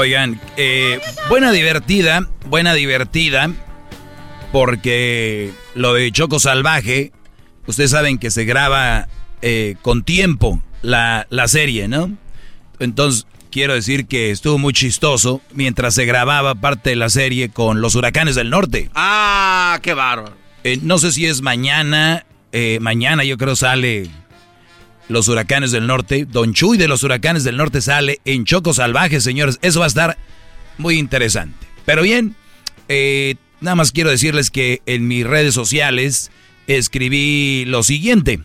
Oigan, eh, buena divertida, buena divertida, porque lo de Choco Salvaje, ustedes saben que se graba eh, con tiempo la, la serie, ¿no? Entonces, quiero decir que estuvo muy chistoso mientras se grababa parte de la serie con los huracanes del norte. Ah, qué bárbaro. Eh, no sé si es mañana, eh, mañana yo creo sale los huracanes del norte. Don Chuy de los huracanes del norte sale en Choco Salvaje, señores. Eso va a estar muy interesante. Pero bien, eh, nada más quiero decirles que en mis redes sociales escribí lo siguiente.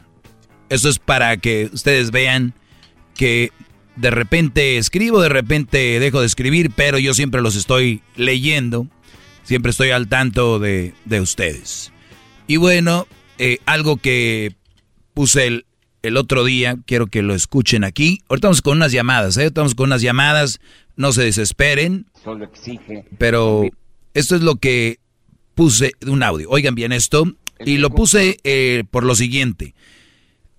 Eso es para que ustedes vean que de repente escribo, de repente dejo de escribir, pero yo siempre los estoy leyendo. Siempre estoy al tanto de, de ustedes. Y bueno, eh, algo que puse el, el otro día, quiero que lo escuchen aquí. Ahorita estamos con unas llamadas, ¿eh? Estamos con unas llamadas, no se desesperen. Solo exige. Pero esto es lo que puse de un audio. Oigan bien esto. Y lo puse eh, por lo siguiente.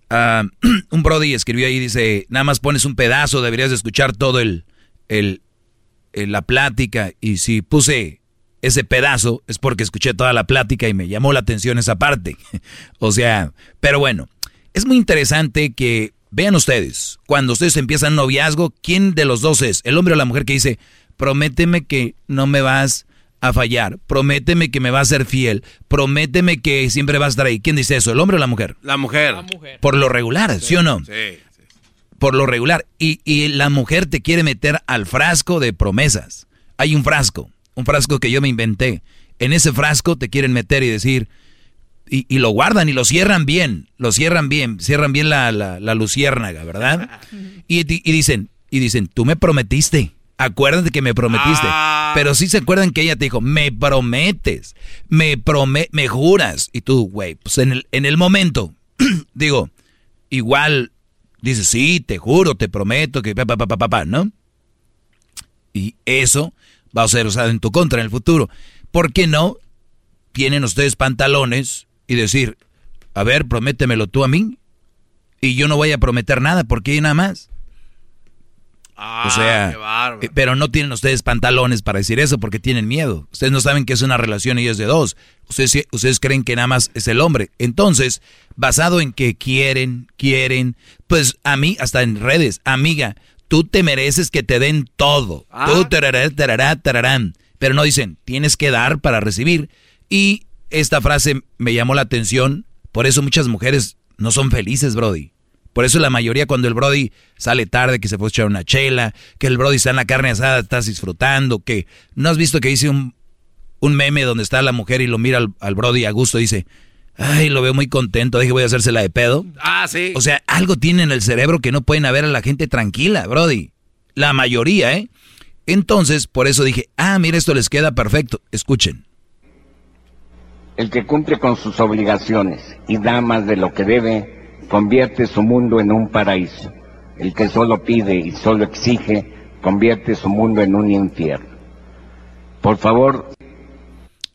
Ah, un Brody escribió ahí, dice, nada más pones un pedazo, deberías de escuchar todo el, el, el- la plática. Y si puse ese pedazo es porque escuché toda la plática y me llamó la atención esa parte. o sea, pero bueno, es muy interesante que vean ustedes, cuando ustedes empiezan un noviazgo, ¿quién de los dos es? El hombre o la mujer que dice, prométeme que no me vas a fallar, prométeme que me vas a ser fiel, prométeme que siempre vas a estar ahí. ¿Quién dice eso, el hombre o la mujer? La mujer. Por lo regular, ¿sí, o no? Sí. Por lo regular. Y, y la mujer te quiere meter al frasco de promesas. Hay un frasco, un frasco que yo me inventé. En ese frasco te quieren meter y decir, y, y lo guardan y lo cierran bien, lo cierran bien, cierran bien la, la, la luciérnaga, ¿verdad? Y, di- y dicen, y dicen, tú me prometiste, acuérdate que me prometiste. Pero sí se acuerdan que ella te dijo, me prometes, me prome me juras. Y tú, güey, pues en el, en el momento, digo, igual dices, sí, te juro, te prometo que pa, pa, pa, pa, pa, pa", ¿no? Y eso va a ser usado en tu contra en el futuro. ¿Por qué no tienen ustedes pantalones y decir, a ver, prométemelo tú a mí? Y yo no voy a prometer nada, porque hay nada más. Ah, o sea, qué eh, pero no tienen ustedes pantalones para decir eso porque tienen miedo. Ustedes no saben que es una relación y es de dos. Ustedes, ustedes creen que nada más es el hombre. Entonces, basado en que quieren, quieren, pues a mí, hasta en redes, amiga, tú te mereces que te den todo. Ah. Tú, tarará, tarará, tararán. Pero no dicen, tienes que dar para recibir. Y esta frase me llamó la atención. Por eso muchas mujeres no son felices, Brody. Por eso la mayoría cuando el Brody sale tarde, que se fue a echar una chela, que el Brody está en la carne asada, estás disfrutando, que no has visto que dice un, un meme donde está la mujer y lo mira al, al Brody a gusto y dice, ay, lo veo muy contento, dije voy a hacérsela de pedo. Ah, sí. O sea, algo tiene en el cerebro que no pueden ver a la gente tranquila, Brody. La mayoría, ¿eh? Entonces, por eso dije, ah, mira, esto les queda perfecto. Escuchen. El que cumple con sus obligaciones y da más de lo que debe, convierte su mundo en un paraíso. El que solo pide y solo exige, convierte su mundo en un infierno. Por favor,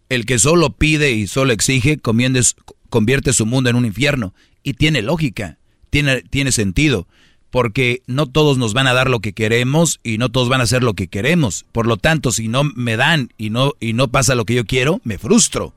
El que solo pide y solo exige, convierte su mundo en un infierno. Y tiene lógica, tiene, tiene sentido. Porque no todos nos van a dar lo que queremos y no todos van a hacer lo que queremos. Por lo tanto, si no me dan y no, y no pasa lo que yo quiero, me frustro.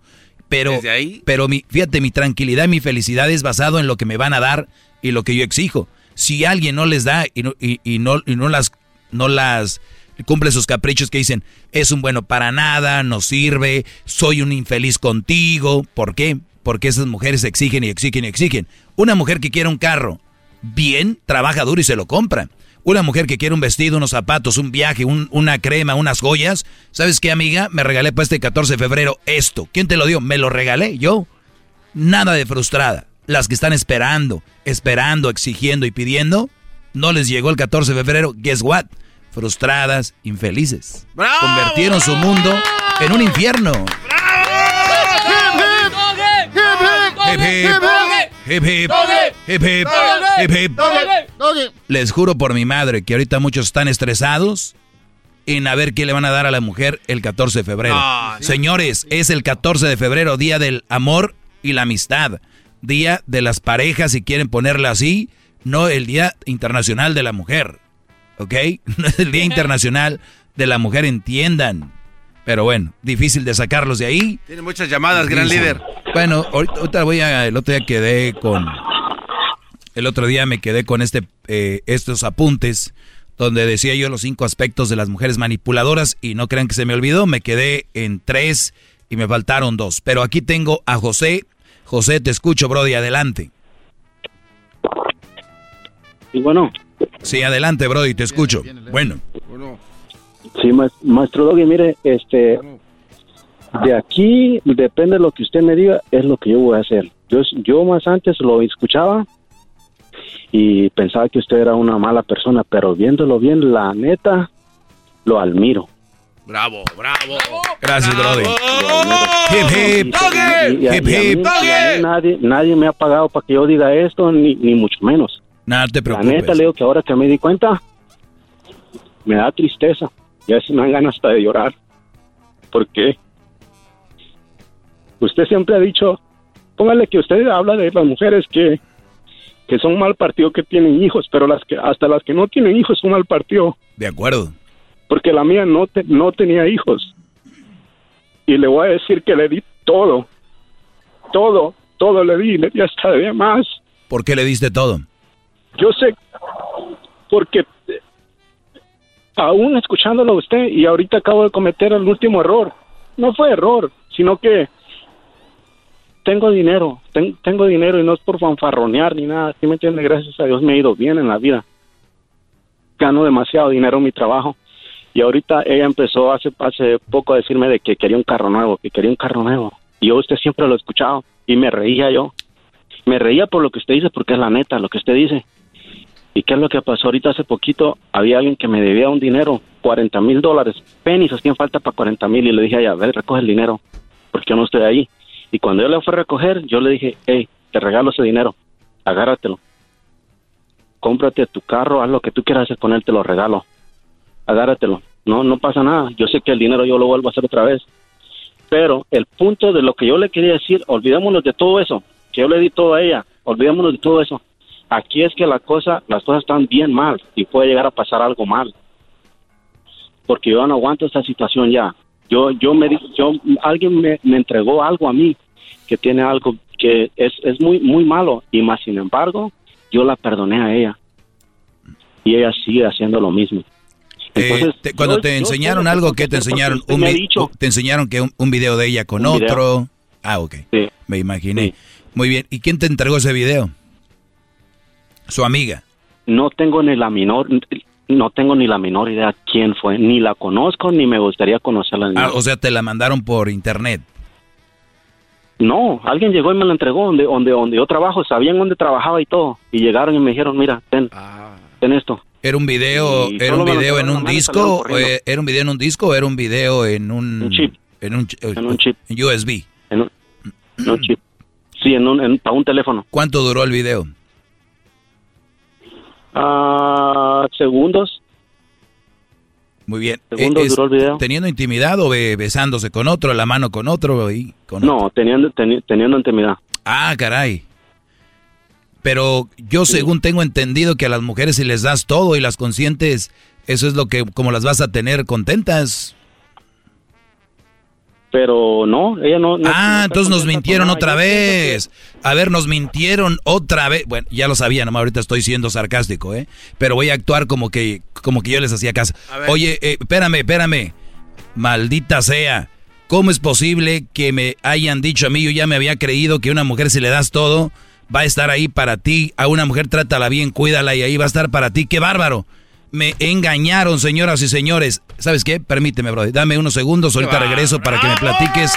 Pero, Desde ahí. pero mi, fíjate, mi tranquilidad, mi felicidad es basado en lo que me van a dar y lo que yo exijo. Si alguien no les da y no, y, y no, y no las, no las cumple sus caprichos que dicen, es un bueno para nada, no sirve, soy un infeliz contigo. ¿Por qué? Porque esas mujeres exigen y exigen y exigen. Una mujer que quiere un carro, bien, trabaja duro y se lo compra. Una mujer que quiere un vestido, unos zapatos, un viaje, un- una crema, unas joyas. ¿Sabes qué, amiga? Me regalé para este 14 de febrero esto. ¿Quién te lo dio? Me lo regalé yo. Nada de frustrada. Las que están esperando, esperando, exigiendo y pidiendo, no les llegó el 14 de febrero. Guess what? Frustradas, infelices. Convirtieron su mundo en un infierno. Hip, hip. Hip, hip. Hip, hip. Hip, hip. Les juro por mi madre que ahorita muchos están estresados en a ver qué le van a dar a la mujer el 14 de febrero. Ah, Señores, es el 14 de febrero, día del amor y la amistad. Día de las parejas, si quieren ponerla así, no el Día Internacional de la Mujer. ¿Ok? No es el Día Internacional de la Mujer, entiendan. Pero bueno, difícil de sacarlos de ahí. Tiene muchas llamadas, gran líder. Bueno, ahorita, ahorita voy a. El otro día quedé con. El otro día me quedé con este, eh, estos apuntes donde decía yo los cinco aspectos de las mujeres manipuladoras y no crean que se me olvidó, me quedé en tres y me faltaron dos. Pero aquí tengo a José. José, te escucho, Brody, adelante. Y bueno, Sí, adelante, Brody, te escucho. Bueno, sí, ma- maestro Doggy, mire, este, de aquí depende de lo que usted me diga, es lo que yo voy a hacer. Yo, yo más antes lo escuchaba y pensaba que usted era una mala persona, pero viéndolo bien, la neta, lo admiro. Bravo, bravo. Gracias, Brody. Hip, hip. Y, y a- Hip, y a hip. y a mí nadie, nadie me ha pagado para que yo diga esto, ni, ni mucho menos. Nada, te La preocupes. neta, le digo que ahora que me di cuenta, me da tristeza. Ya se me dan ganas hasta de llorar. ¿Por qué? Usted siempre ha dicho, póngale que usted habla de las mujeres que, que son mal partido que tienen hijos, pero las que hasta las que no tienen hijos son mal partido. De acuerdo. Porque la mía no, te- no tenía hijos. Y le voy a decir que le di todo. Todo, todo le di, le di hasta de más. ¿Por qué le diste todo? Yo sé, porque aún escuchándolo a usted y ahorita acabo de cometer el último error. No fue error, sino que tengo dinero, ten- tengo dinero y no es por fanfarronear ni nada. ¿Sí me entiende? Gracias a Dios me ha ido bien en la vida. Gano demasiado dinero en mi trabajo. Y ahorita ella empezó hace, hace poco a decirme de que quería un carro nuevo, que quería un carro nuevo. Y yo usted siempre lo he escuchado y me reía yo. Me reía por lo que usted dice, porque es la neta, lo que usted dice. ¿Y qué es lo que pasó ahorita hace poquito? Había alguien que me debía un dinero, 40 mil dólares. Pennies hacían falta para 40 mil y le dije a ella, ver, recoge el dinero, porque yo no estoy ahí. Y cuando yo le fui a recoger, yo le dije, hey, te regalo ese dinero, agárratelo. Cómprate tu carro, haz lo que tú quieras hacer con él, te lo regalo. Agárratelo. No, no pasa nada. Yo sé que el dinero yo lo vuelvo a hacer otra vez. Pero el punto de lo que yo le quería decir, olvidémonos de todo eso, que yo le di todo a ella, olvidémonos de todo eso. Aquí es que la cosa, las cosas están bien mal y puede llegar a pasar algo mal. Porque yo no aguanto esta situación ya. Yo, yo me, yo, alguien me, me entregó algo a mí que tiene algo que es, es muy, muy malo y más sin embargo, yo la perdoné a ella. y ella sigue haciendo lo mismo. Eh, Entonces, te- cuando yo- te enseñaron algo, tengo ¿qué que te enseñaron? Un me dicho. te enseñaron que un, un video de ella con Un video. otro. Ah, ok. Me imaginé. Muy bien. ¿Y quién te entregó ese video? Su amiga. no tengo ni la menor no tengo ni la menor idea quién fue, ni la conozco ni me gustaría conocerla. Ah, o sea, te la mandaron por internet. No, alguien llegó y me la entregó donde donde donde yo trabajo, sabían dónde trabajaba y todo y llegaron y me dijeron, "Mira, ten, ten esto." ¿Era un video, Y era un video en un disco? o, eh, ¿Era un video en un disco o era un video en un, Un chip. En un, ch- En un chip. en USB. En un, en un chip. Sí, en un en- para un teléfono. ¿Cuánto duró el video? Ah, segundos. Muy bien. Segundos Eh, duró el video. ¿Teniendo intimidad o be- besándose con otro, la mano con otro y con No, teniendo teni- teniendo intimidad. Ah, caray. Pero yo según tengo entendido que a las mujeres si les das todo y las consientes, eso es lo que como las vas a tener contentas. Pero no, ella no, no- Ah, no entonces nos mintieron otra vez. A ver, nos mintieron otra vez. Bueno, ya lo sabía, nomás ahorita estoy siendo sarcástico, ¿eh? Pero voy a actuar como que, como que yo les hacía caso. Oye, eh, espérame, espérame. Maldita sea. ¿Cómo es posible que me hayan dicho a mí, yo ya me había creído que una mujer si le das todo, va a estar ahí para ti? A una mujer trátala bien, cuídala y ahí va a estar para ti. ¡Qué bárbaro! Me engañaron, señoras y señores. ¿Sabes qué? Permíteme, brother. Dame unos segundos, ahorita regreso para que me platiques.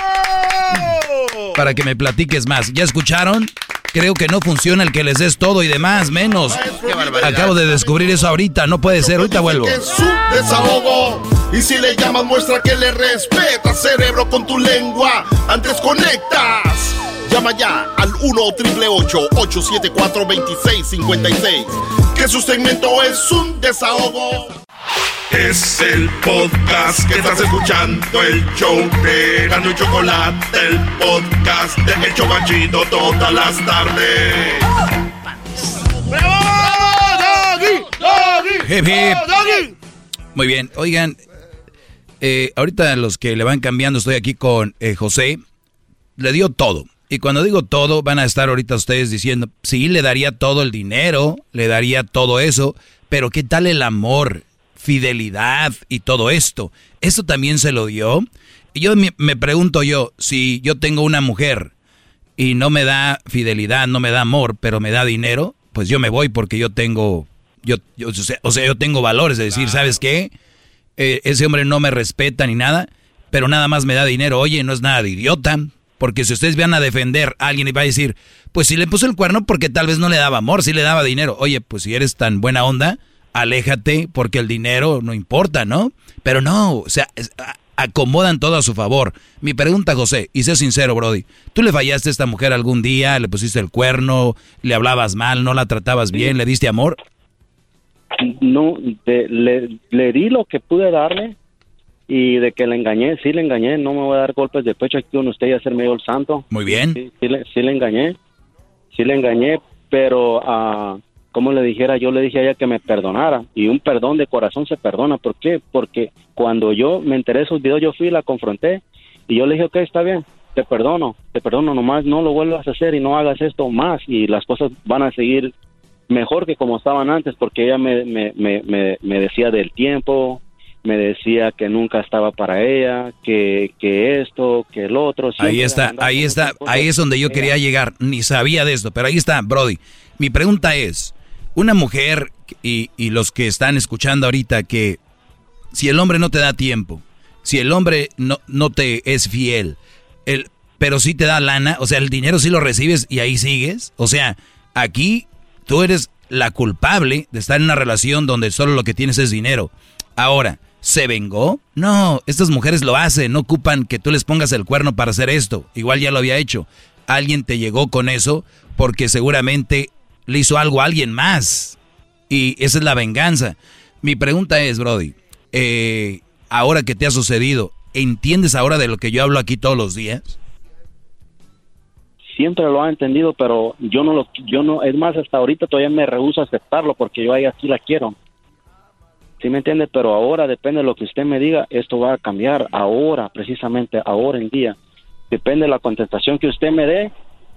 Para que me platiques más. ¿Ya escucharon? Creo que no funciona el que les des todo y demás, menos. Acabo de descubrir eso ahorita, no puede ser, ahorita vuelvo. Desahogo. Y si le llamas, muestra que le respeta, cerebro, con tu lengua. Antes conectas. Llama ya al 1-888-874-2656. Que su segmento es un desahogo. Es el podcast que estás escuchando, el show de Gano y Chocolate, el podcast de El Chocachito todas las tardes. Hip, hip. Muy bien, oigan, eh, ahorita los que le van cambiando, estoy aquí con eh, José, le dio todo. Y cuando digo todo, van a estar ahorita ustedes diciendo, sí, le daría todo el dinero, le daría todo eso, pero ¿qué tal el amor, fidelidad y todo esto? ¿Eso también se lo dio? Y yo me, me pregunto yo, si yo tengo una mujer y no me da fidelidad, no me da amor, pero me da dinero, pues yo me voy porque yo tengo, yo, yo- o, sea, o sea, yo tengo valores de decir, ¿sabes qué? Eh, ese hombre no me respeta ni nada, pero nada más me da dinero. Oye, no es nada de idiota, porque si ustedes van a defender a alguien y va a decir, pues si le puso el cuerno porque tal vez no le daba amor, sí le daba dinero. Oye, pues si eres tan buena onda, aléjate porque el dinero no importa, ¿no? Pero no, o sea, acomodan todo a su favor. Mi pregunta, José, y sé sincero, Brody, ¿tú le fallaste a esta mujer algún día? ¿Le pusiste el cuerno? ¿Le hablabas mal? ¿No la tratabas bien? ¿Le diste amor? No, le di lo que pude darle y de que le engañé, sí le engañé, no me voy a dar golpes de pecho aquí con usted y hacerme yo el santo. Muy bien. Sí, sí le, sí le engañé, sí le engañé, pero ah, como le dijera, yo le dije a ella que me perdonara y un perdón de corazón se perdona. ¿Por qué? Porque cuando yo me enteré de esos videos, yo fui y la confronté y yo le dije, ok, está bien, te perdono, te perdono, nomás no lo vuelvas a hacer y no hagas esto más y las cosas van a seguir mejor que como estaban antes porque ella me, me, me, me, me decía del tiempo, me decía que nunca estaba para ella, que, que esto, que el otro. Ahí está, ahí está, ahí es donde yo quería llegar. Ni sabía de esto, pero ahí está, Brody. Mi pregunta es, una mujer y, y los que están escuchando ahorita que si el hombre no te da tiempo, si el hombre no, no te es fiel, el, pero sí te da lana, o sea, el dinero sí lo recibes y ahí sigues, o sea, aquí tú eres la culpable de estar en una relación donde solo lo que tienes es dinero. Ahora, ¿se vengó? No, estas mujeres lo hacen, no ocupan que tú les pongas el cuerno para hacer esto. Igual ya lo había hecho. Alguien te llegó con eso porque seguramente le hizo algo a alguien más. Y esa es la venganza. Mi pregunta es, Brody, eh, ahora que te ha sucedido, ¿entiendes ahora de lo que yo hablo aquí todos los días? Siempre lo ha entendido, pero yo no lo, yo no, es más, hasta ahorita todavía me rehúso a aceptarlo porque yo a ella sí la quiero. ¿Sí me entiende? Pero ahora depende de lo que usted me diga, esto va a cambiar ahora, precisamente ahora en día. Depende de la contestación que usted me dé,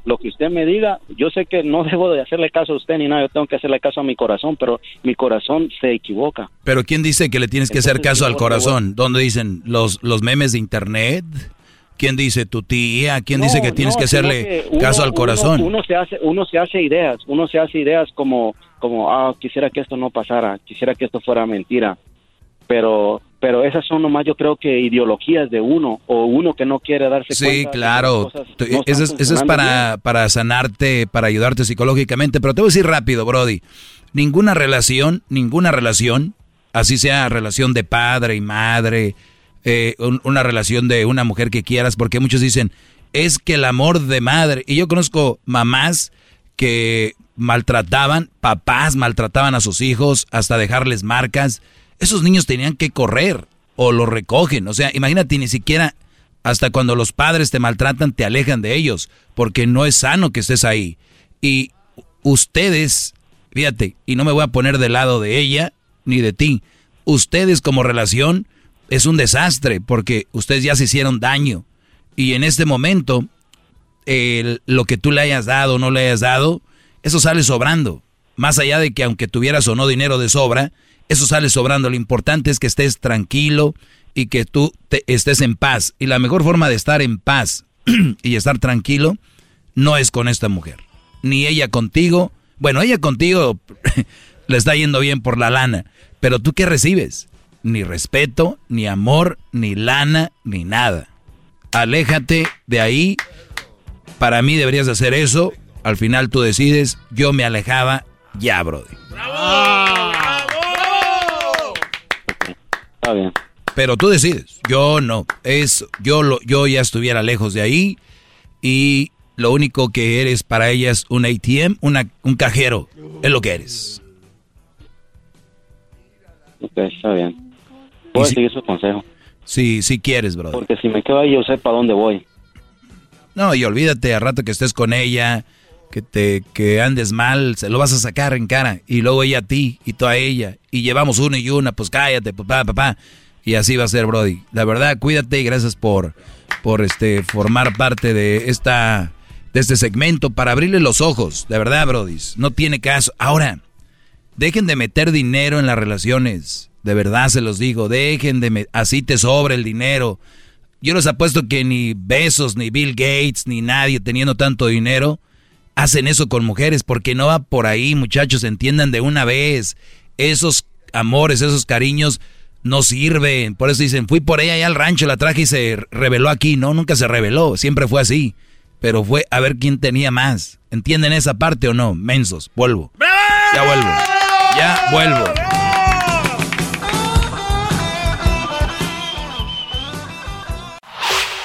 lo que usted me diga, yo sé que no debo de hacerle caso a usted ni nada, yo tengo que hacerle caso a mi corazón, pero mi corazón se equivoca. Pero ¿quién dice que le tienes que hacer caso al corazón? ¿Dónde dicen los, los memes de internet? ¿Quién dice tu tía? ¿Quién dice que tienes que hacerle caso al corazón? Uno, se hace, uno se hace ideas, uno se hace ideas como, como, ah, quisiera que esto no pasara, quisiera que esto fuera mentira, pero pero esas son nomás yo creo que ideologías de uno o uno que no quiere darse sí, cuenta. Sí, claro. eso, es, para, para sanarte, para ayudarte psicológicamente. Pero te voy a decir rápido, Brody. Ninguna relación, ninguna relación, así sea relación de padre y madre, eh, una relación de una mujer que quieras, porque muchos dicen, es que el amor de madre, y yo conozco mamás que maltrataban, papás maltrataban a sus hijos hasta dejarles marcas esos niños tenían que correr o lo recogen. O sea, imagínate, ni siquiera hasta cuando los padres te maltratan te alejan de ellos, porque no es sano que estés ahí. Y ustedes, fíjate, y no me voy a poner del lado de ella ni de ti, ustedes como relación es un desastre, porque ustedes ya se hicieron daño. Y en este momento, lo que tú le hayas dado o no le hayas dado, eso sale sobrando. Más allá de que aunque tuvieras o no dinero de sobra, eso sale sobrando. Lo importante es que estés tranquilo y que tú te, estés en paz. Y la mejor forma de estar en paz y estar tranquilo no es con esta mujer. Ni ella contigo. Bueno, ella contigo le está yendo bien por la lana. Pero tú qué recibes? Ni respeto, ni amor, ni lana, ni nada. Aléjate de ahí. Para mí deberías hacer eso. Al final tú decides. Yo me alejaba ya, Brody. ¡Bravo! bien. Pero tú decides, yo no. Es, yo, lo, yo ya estuviera lejos de ahí y lo único que eres para ella es un ATM, una, un cajero. Es lo que eres. Ok, está bien. Voy a seguir su consejo. Sí, si quieres, brother. Porque si me quedo ahí, yo sé para dónde voy. No, y olvídate, a rato que estés con ella, que te que andes mal, se lo vas a sacar en cara y luego ella a ti y tú a ella y llevamos una y una, pues cállate, papá, papá. Y así va a ser, Brody. La verdad, cuídate y gracias por por este formar parte de esta de este segmento para abrirle los ojos. De verdad, Brody, no tiene caso. Ahora, dejen de meter dinero en las relaciones. De verdad se los digo, dejen de así te sobra el dinero. Yo les apuesto que ni Besos, ni Bill Gates, ni nadie teniendo tanto dinero hacen eso con mujeres, porque no va por ahí, muchachos, entiendan de una vez. Esos amores, esos cariños no sirven. Por eso dicen, fui por ella allá al rancho, la traje y se reveló aquí. No, nunca se reveló, siempre fue así. Pero fue a ver quién tenía más. ¿Entienden esa parte o no? Mensos, vuelvo. Ya vuelvo. Ya vuelvo.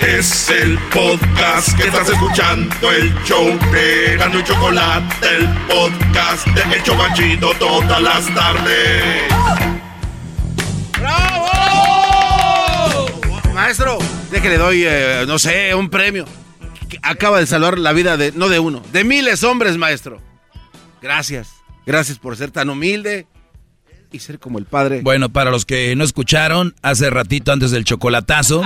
Es el podcast que estás escuchando, el show de Gano y Chocolate, el podcast de Hecho Banchito todas las tardes. ¡Bravo! Maestro, de que le doy, eh, no sé, un premio. Acaba de salvar la vida de, no de uno, de miles hombres, maestro. Gracias. Gracias por ser tan humilde y ser como el padre. Bueno, para los que no escucharon, hace ratito antes del chocolatazo.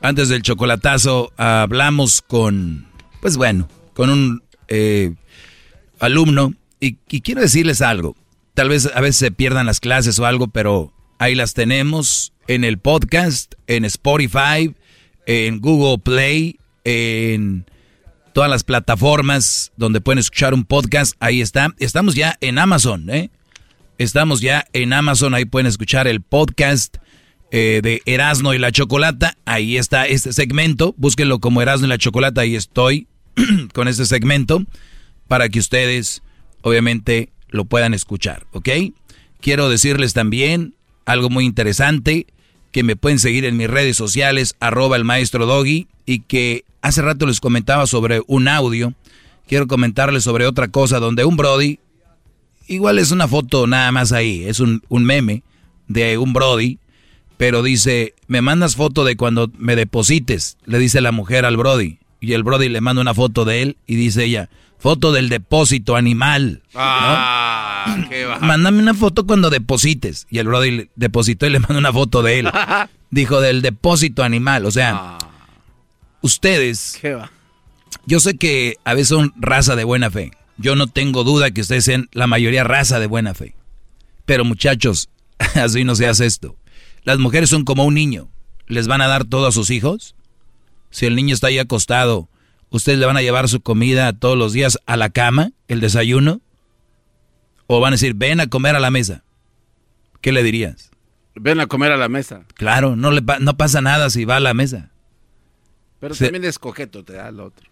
Antes del chocolatazo hablamos con, pues bueno, con un eh, alumno y, quiero decirles algo. Tal vez a veces se pierdan las clases o algo, pero ahí las tenemos en el podcast, en Spotify, en Google Play, en todas las plataformas donde pueden escuchar un podcast. Ahí está. Estamos ya en Amazon, ¿eh? Estamos ya en Amazon, ahí pueden escuchar el podcast eh, de Erasno y la Chocolata. Ahí está este segmento. Búsquenlo como Erasno y la Chocolata. Ahí estoy con este segmento para que ustedes, obviamente, lo puedan escuchar. ¿Ok? Quiero decirles también algo muy interesante. Que me pueden seguir en mis redes sociales, arroba el maestro Doggy. Y que hace rato les comentaba sobre un audio. Quiero comentarles sobre otra cosa donde un Brody, igual es una foto nada más ahí, es un, un meme de un Brody pero dice, me mandas foto de cuando me deposites, le dice la mujer al Brody. Y el Brody le manda una foto de él y dice ella, foto del depósito animal. Ah, Mándame una foto cuando deposites. Y el Brody le depositó y le manda una foto de él. Dijo del depósito animal. O sea, ah. ustedes Yo sé que a veces son raza de buena fe. Yo no tengo duda que ustedes sean la mayoría raza de buena fe. Pero muchachos, así no se hace esto. Las mujeres son como un niño. ¿Les van a dar todo a sus hijos? Si el niño está ahí acostado, ¿ustedes le van a llevar su comida todos los días a la cama, el desayuno? ¿O van a decir, ven a comer a la mesa? ¿Qué le dirías? Ven a comer a la mesa. Claro, no, le no pasa nada si va a la mesa. Pero también es coqueto, te da el otro.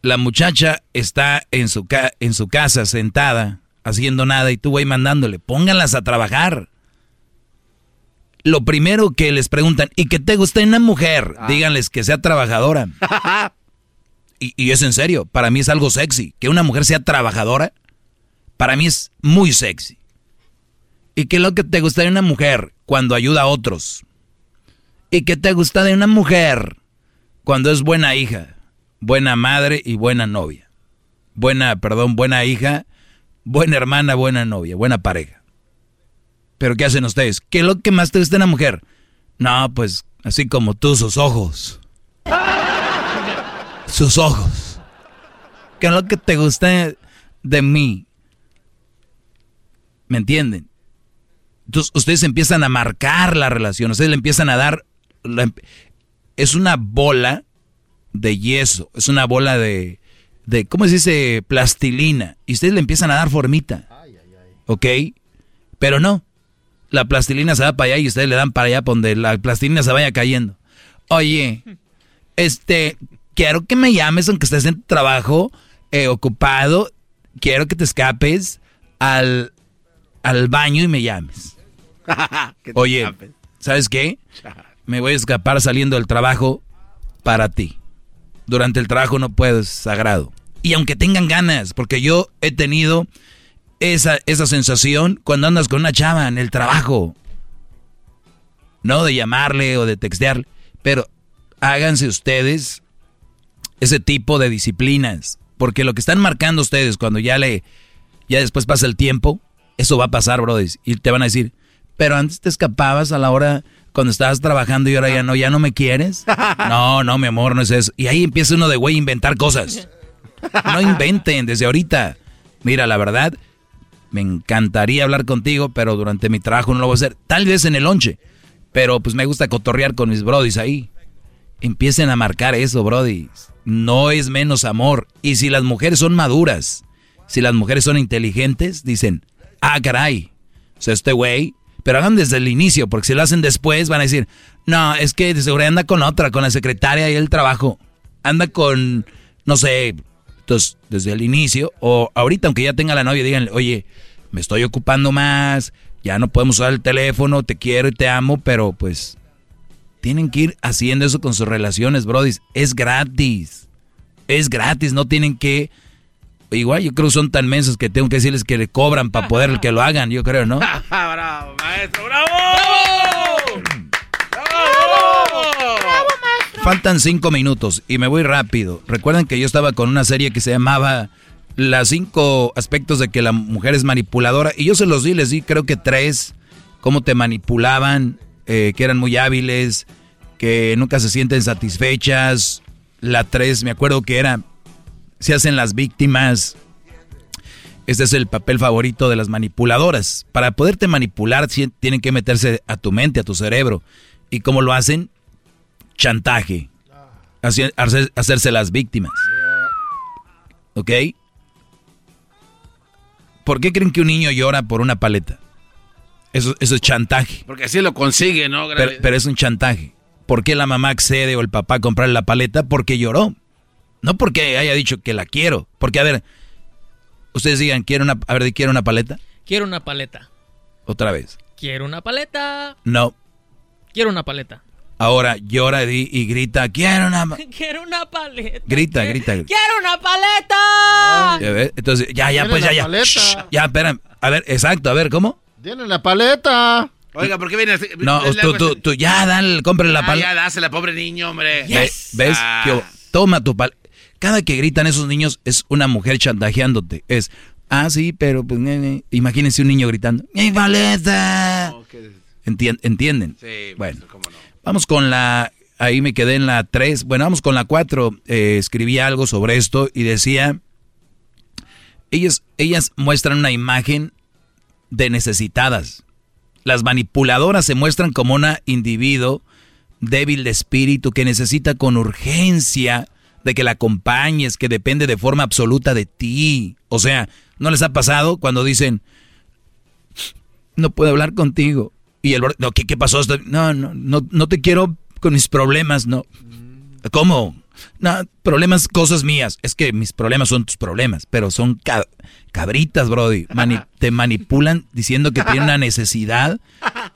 La muchacha está en su, en su casa sentada, haciendo nada, y tú, güey, mandándole, pónganlas a trabajar. Lo primero que les preguntan, ¿y qué te gusta una mujer? Ah. Díganles que sea trabajadora. y, y es en serio, para mí es algo sexy. Que una mujer sea trabajadora, para mí es muy sexy. ¿Y qué es lo que te gusta de una mujer cuando ayuda a otros? ¿Y qué te gusta de una mujer cuando es buena hija, buena madre y buena novia? Buena, perdón, buena hija, buena hermana, buena novia, buena pareja. Pero ¿qué hacen ustedes? ¿Qué es lo que más te gusta de una mujer? No, pues así como tú, sus ojos. Sus ojos. ¿Qué es lo que te gusta de mí? ¿Me entienden? Entonces ustedes empiezan a marcar la relación, ustedes le empiezan a dar... es una bola de yeso, es una bola de, de, ¿cómo se dice? Plastilina. Y ustedes le empiezan a dar formita. ¿Ok? Pero no. La plastilina se va para allá y ustedes le dan para allá donde la plastilina se vaya cayendo. Oye, este, quiero que me llames aunque estés en trabajo eh, ocupado. Quiero que te escapes al, al baño y me llames. Oye, ¿sabes qué? Me voy a escapar saliendo del trabajo para ti. Durante el trabajo no puedo, es sagrado. Y aunque tengan ganas, porque yo he tenido esa, esa sensación cuando andas con una chava en el trabajo. No de llamarle o de textearle, pero háganse ustedes ese tipo de disciplinas. Porque lo que están marcando ustedes cuando ya le, ya después pasa el tiempo, eso va a pasar, brother. Y te van a decir, pero antes te escapabas a la hora cuando estabas trabajando y ahora ya no, ya no me quieres. No, no, mi amor, no es eso. Y ahí empieza uno de güey a inventar cosas. No inventen desde ahorita. Mira, la verdad, me encantaría hablar contigo, pero durante mi trabajo no lo voy a hacer. Tal vez en el lonche. Pero pues me gusta cotorrear con mis brodis ahí. Empiecen a marcar eso, brodis. No es menos amor. Y si las mujeres son maduras, si las mujeres son inteligentes, dicen, ah, caray. O sea, este güey pero hagan desde el inicio, porque si lo hacen después van a decir, no, es que de seguridad anda con otra, con la secretaria y el trabajo. Anda con, no sé, entonces desde el inicio, o ahorita aunque ya tenga la novia, díganle, oye, me estoy ocupando más, ya no podemos usar el teléfono, te quiero y te amo, pero pues tienen que ir haciendo eso con sus relaciones, brodis. Es gratis. Es gratis, no tienen que Igual yo creo que son tan mensos que tengo que decirles que le cobran para poder que lo hagan, yo creo, ¿no? ¡Bravo, maestro! ¡Bravo! ¡Bravo! Faltan cinco minutos y me voy rápido. Recuerden que yo estaba con una serie que se llamaba Las cinco aspectos de que la mujer es manipuladora. Y yo se los di, les di creo que tres. Cómo te manipulaban, eh, que eran muy hábiles, que nunca se sienten satisfechas. La tres, me acuerdo que era se hacen las víctimas. Este es el papel favorito de las manipuladoras. Para poderte manipular tienen que meterse a tu mente, a tu cerebro. ¿Y cómo lo hacen? Chantaje. hacerse las víctimas. ¿Ok? ¿Por qué creen que un niño llora por una paleta? Eso, eso es chantaje. Porque así lo consigue, ¿no? Pero, pero, es un chantaje. ¿Por qué la mamá accede o el papá a comprar la paleta? Porque lloró. No porque haya dicho que la quiero. Porque, a ver, ustedes digan, ¿quiero una, a ver, ¿quiero una paleta? Quiero una paleta. Otra vez. Quiero una paleta. No. Quiero una paleta. Ahora llora y, grita, quiero una... quiero una paleta. Grita, grita. ¡Quiero una paleta! Entonces, ya, ya, pues, ya, ya. ya, espera. A ver, exacto, a ver, ¿cómo? Tiene la paleta. Oiga, ¿por qué viene así? No, tú, tú, tú, ya, dale, compre la paleta. Ya, dásela, pobre niño, hombre. ¿Ves? Ah. Toma tu paleta. Cada que gritan esos niños es una mujer chantajeándote. Es, ah, sí, pero pues, imagínense un niño gritando, ¡Mi paleta! ¿Entienden? Sí, pues, bueno, vamos con la ahí me quedé en la 3. Bueno, vamos con la 4. Eh, escribí algo sobre esto y decía, ellas, ellas muestran una imagen de necesitadas. Las manipuladoras se muestran como una individuo débil de espíritu que necesita con urgencia de que la acompañes, que depende de forma absoluta de ti. O sea, ¿no les ha pasado cuando dicen, no puedo hablar contigo? Y el no, ¿qué, qué pasó? No, no, no, no te quiero con mis problemas, no. ¿Cómo? No, problemas, cosas mías. Es que mis problemas son tus problemas, pero son cabritas, Brody. te manipulan diciendo que tienen una necesidad.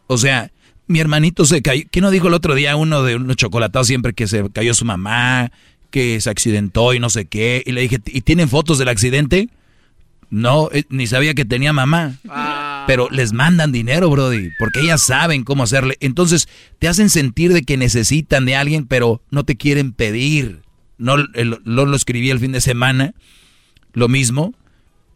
O sea, mi hermanito se cayó. ¿Qué no dijo el otro día uno de unos chocolatados siempre que se cayó su mamá, que se accidentó y no sé qué? Y le dije, ¿y tienen fotos del accidente? No, eh, ni sabía que tenía mamá. Ah. Pero les mandan dinero, Brody, porque ellas saben cómo hacerle. Entonces te hacen sentir de que necesitan de alguien, pero no te quieren pedir. No lo, escribí el fin de semana, lo mismo,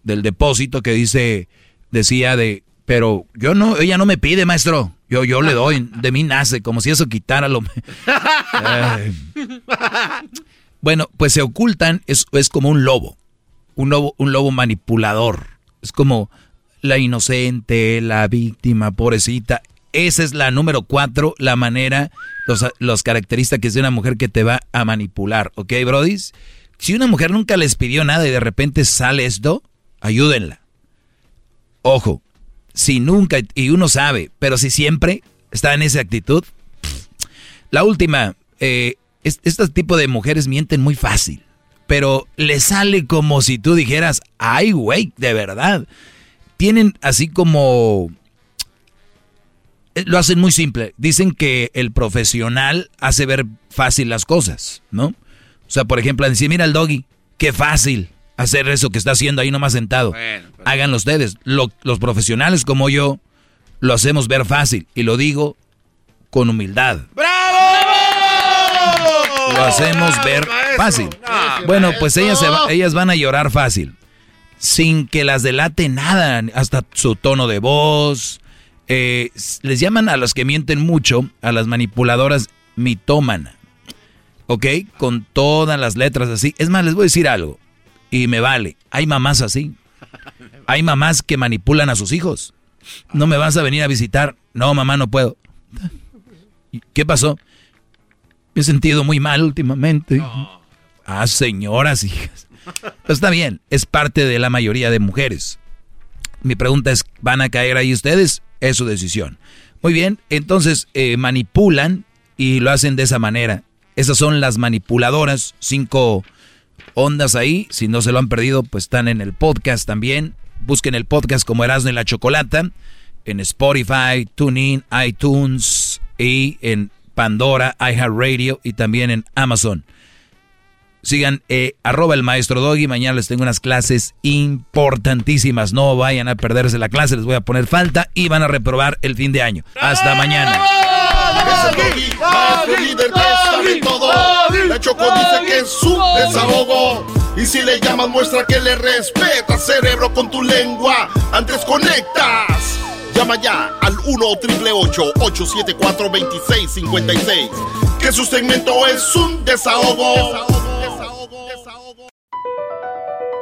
del depósito que dice, decía de, pero yo no, ella no me pide, maestro. Yo, yo le doy, de mí nace, como si eso quitara lo... bueno, pues se ocultan, es, es como un lobo un lobo, un lobo manipulador. Es como la inocente, la víctima, pobrecita. Esa es la número cuatro, la manera, los, los características de una mujer que te va a manipular. ¿Ok, brodis? Si una mujer nunca les pidió nada y de repente sale esto, ayúdenla. Ojo, si nunca, y uno sabe, pero si siempre está en esa actitud. La última, eh, este tipo de mujeres mienten muy fácil pero le sale como si tú dijeras, ay, güey, de verdad. Tienen así como... Eh, lo hacen muy simple. Dicen que el profesional hace ver fácil las cosas, ¿no? O sea, por ejemplo, decir, mira el doggy, qué fácil hacer eso que está haciendo ahí nomás sentado. Háganlo ustedes. los profesionales como yo lo hacemos ver fácil. Y lo digo con humildad. ¡Bravo! Lo hacemos ver fácil. Bueno, pues ellas, ellas van a llorar fácil. Sin que las delate nada, hasta su tono de voz. Eh, les llaman a las que mienten mucho, a las manipuladoras mitómana. ¿Ok? Con todas las letras así. Es más, les voy a decir algo. Y me vale. Hay mamás así. Hay mamás que manipulan a sus hijos. No me vas a venir a visitar. No, mamá, no puedo. ¿Qué pasó? Me he sentido muy mal últimamente. Ah, señoras, hijas. Está bien, es parte de la mayoría de mujeres. Mi pregunta es, ¿van a caer ahí ustedes? Es su decisión. Muy bien, entonces eh, manipulan y lo hacen de esa manera. Esas son las manipuladoras, cinco ondas ahí. Si no se lo han perdido, pues están en el podcast también. Busquen el podcast como Erasmo y la Chocolata en Spotify, TuneIn, iTunes y en Pandora, iHeartRadio y también en Amazon. Sigan eh, arroba el maestro Doggy. Mañana les tengo unas clases importantísimas. No vayan a perderse la clase. Les voy a poner falta y van a reprobar el fin de año. Hasta mañana. La Choco dice que es su desahogo. Y si le llamas, muestra que le respeta, cerebro, con tu lengua. Antes conectas. Llama ya al 1-888-874-2656. Que su segmento es un desahogo.